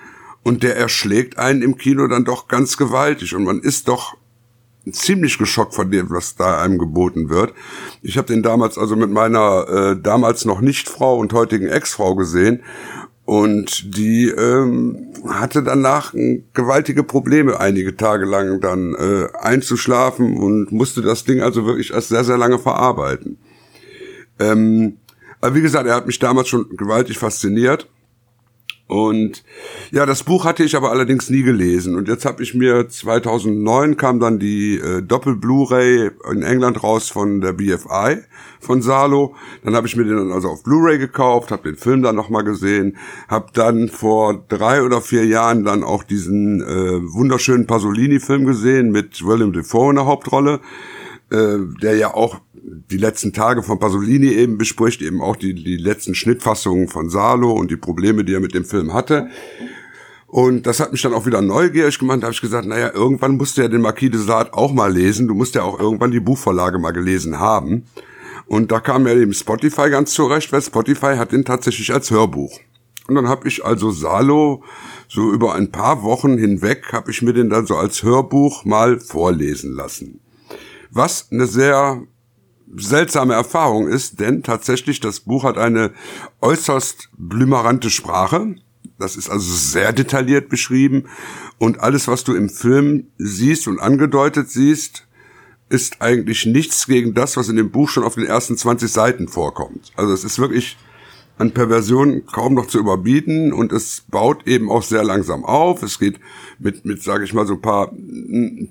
Und der erschlägt einen im Kino dann doch ganz gewaltig und man ist doch ziemlich geschockt von dem, was da einem geboten wird. Ich habe den damals also mit meiner äh, damals noch nicht Frau und heutigen Ex-Frau gesehen und die ähm, hatte danach gewaltige Probleme, einige Tage lang dann äh, einzuschlafen und musste das Ding also wirklich erst sehr, sehr lange verarbeiten. Ähm, aber wie gesagt, er hat mich damals schon gewaltig fasziniert. Und ja, das Buch hatte ich aber allerdings nie gelesen. Und jetzt habe ich mir 2009 kam dann die äh, Doppel-Blu-ray in England raus von der BFI von Salo. Dann habe ich mir den dann also auf Blu-ray gekauft, habe den Film dann nochmal gesehen, habe dann vor drei oder vier Jahren dann auch diesen äh, wunderschönen Pasolini-Film gesehen mit William Defoe in der Hauptrolle, äh, der ja auch die letzten Tage von Pasolini eben bespricht, eben auch die, die letzten Schnittfassungen von Salo und die Probleme, die er mit dem Film hatte. Und das hat mich dann auch wieder neugierig gemacht. Da habe ich gesagt, naja, irgendwann musst du ja den Marquis de Sade auch mal lesen. Du musst ja auch irgendwann die Buchvorlage mal gelesen haben. Und da kam ja eben Spotify ganz zurecht, weil Spotify hat den tatsächlich als Hörbuch. Und dann habe ich also Salo so über ein paar Wochen hinweg, habe ich mir den dann so als Hörbuch mal vorlesen lassen. Was eine sehr seltsame Erfahrung ist, denn tatsächlich das Buch hat eine äußerst blümerante Sprache. Das ist also sehr detailliert beschrieben und alles, was du im Film siehst und angedeutet siehst, ist eigentlich nichts gegen das, was in dem Buch schon auf den ersten 20 Seiten vorkommt. Also es ist wirklich an Perversion kaum noch zu überbieten und es baut eben auch sehr langsam auf. Es geht mit, mit sage ich mal, so ein paar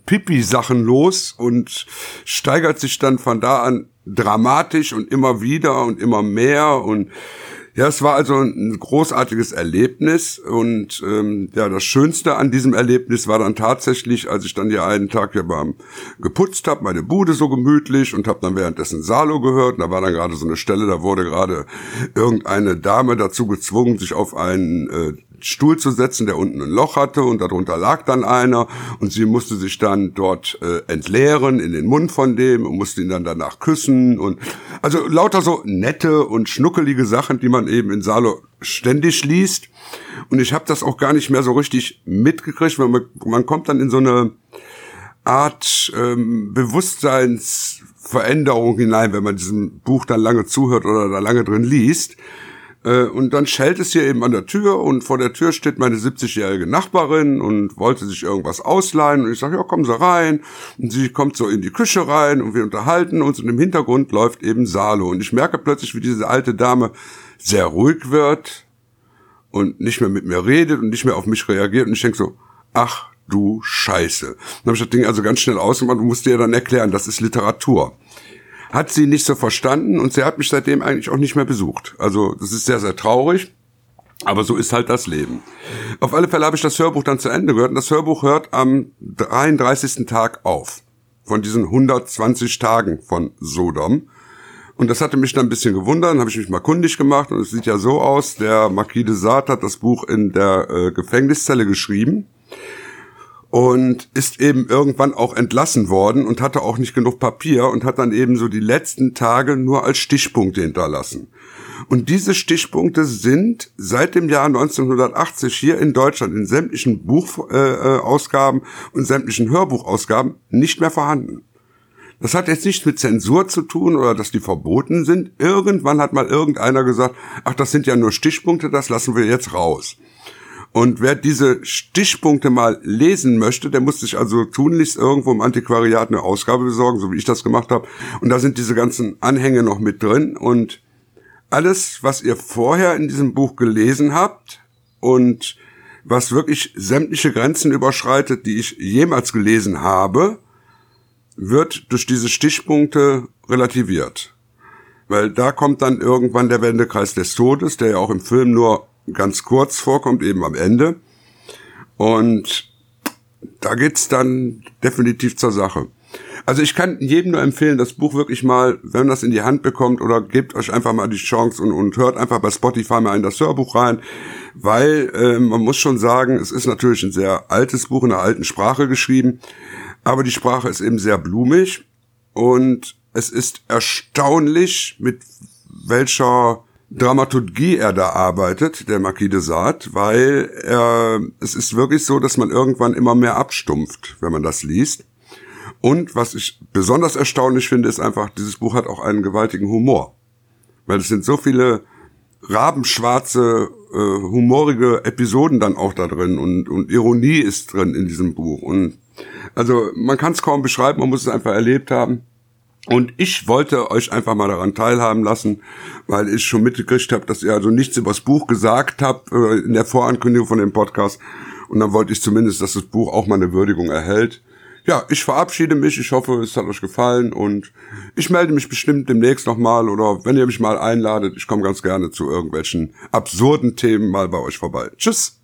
Pipi-Sachen los und steigert sich dann von da an dramatisch und immer wieder und immer mehr und ja, es war also ein großartiges Erlebnis und ähm, ja, das Schönste an diesem Erlebnis war dann tatsächlich, als ich dann hier einen Tag ja beim geputzt habe, meine Bude so gemütlich und habe dann währenddessen Salo gehört. Und da war dann gerade so eine Stelle, da wurde gerade irgendeine Dame dazu gezwungen, sich auf einen äh, Stuhl zu setzen, der unten ein Loch hatte und darunter lag dann einer und sie musste sich dann dort äh, entleeren in den Mund von dem und musste ihn dann danach küssen und also lauter so nette und schnuckelige Sachen, die man eben in Salo ständig liest und ich habe das auch gar nicht mehr so richtig mitgekriegt, weil man, man kommt dann in so eine Art ähm, Bewusstseinsveränderung hinein, wenn man diesem Buch dann lange zuhört oder da lange drin liest. Äh, und dann schellt es hier eben an der Tür und vor der Tür steht meine 70-jährige Nachbarin und wollte sich irgendwas ausleihen. Und ich sage, ja, kommen Sie rein. Und sie kommt so in die Küche rein und wir unterhalten uns und im Hintergrund läuft eben Salo. Und ich merke plötzlich, wie diese alte Dame sehr ruhig wird und nicht mehr mit mir redet und nicht mehr auf mich reagiert. Und ich denke so, ach du Scheiße. Dann habe ich das Ding also ganz schnell ausgemacht und musste ihr dann erklären, das ist Literatur hat sie nicht so verstanden und sie hat mich seitdem eigentlich auch nicht mehr besucht. Also das ist sehr, sehr traurig. Aber so ist halt das Leben. Auf alle Fälle habe ich das Hörbuch dann zu Ende gehört und das Hörbuch hört am 33. Tag auf. Von diesen 120 Tagen von Sodom. Und das hatte mich dann ein bisschen gewundert, dann habe ich mich mal kundig gemacht und es sieht ja so aus, der Marquis de Sade hat das Buch in der äh, Gefängniszelle geschrieben und ist eben irgendwann auch entlassen worden und hatte auch nicht genug Papier und hat dann eben so die letzten Tage nur als Stichpunkte hinterlassen. Und diese Stichpunkte sind seit dem Jahr 1980 hier in Deutschland in sämtlichen Buchausgaben äh, und sämtlichen Hörbuchausgaben nicht mehr vorhanden. Das hat jetzt nichts mit Zensur zu tun oder dass die verboten sind. Irgendwann hat mal irgendeiner gesagt, ach, das sind ja nur Stichpunkte, das lassen wir jetzt raus. Und wer diese Stichpunkte mal lesen möchte, der muss sich also tunlichst irgendwo im Antiquariat eine Ausgabe besorgen, so wie ich das gemacht habe. Und da sind diese ganzen Anhänge noch mit drin. Und alles, was ihr vorher in diesem Buch gelesen habt und was wirklich sämtliche Grenzen überschreitet, die ich jemals gelesen habe, wird durch diese Stichpunkte relativiert. Weil da kommt dann irgendwann der Wendekreis des Todes, der ja auch im Film nur ganz kurz vorkommt, eben am Ende. Und da geht's dann definitiv zur Sache. Also ich kann jedem nur empfehlen, das Buch wirklich mal, wenn das in die Hand bekommt oder gebt euch einfach mal die Chance und, und hört einfach bei Spotify mal in das Hörbuch rein. weil äh, man muss schon sagen, es ist natürlich ein sehr altes Buch in einer alten Sprache geschrieben, aber die Sprache ist eben sehr blumig und es ist erstaunlich, mit welcher Dramaturgie er da arbeitet, der Marquis de Sade, weil er, es ist wirklich so, dass man irgendwann immer mehr abstumpft, wenn man das liest. Und was ich besonders erstaunlich finde, ist einfach, dieses Buch hat auch einen gewaltigen Humor. Weil es sind so viele rabenschwarze, äh, humorige Episoden dann auch da drin und, und Ironie ist drin in diesem Buch. Und also man kann es kaum beschreiben, man muss es einfach erlebt haben. Und ich wollte euch einfach mal daran teilhaben lassen, weil ich schon mitgekriegt habe, dass ihr also nichts über das Buch gesagt habt äh, in der Vorankündigung von dem Podcast. Und dann wollte ich zumindest, dass das Buch auch mal eine Würdigung erhält. Ja, ich verabschiede mich. Ich hoffe, es hat euch gefallen und ich melde mich bestimmt demnächst nochmal oder wenn ihr mich mal einladet, ich komme ganz gerne zu irgendwelchen absurden Themen mal bei euch vorbei. Tschüss!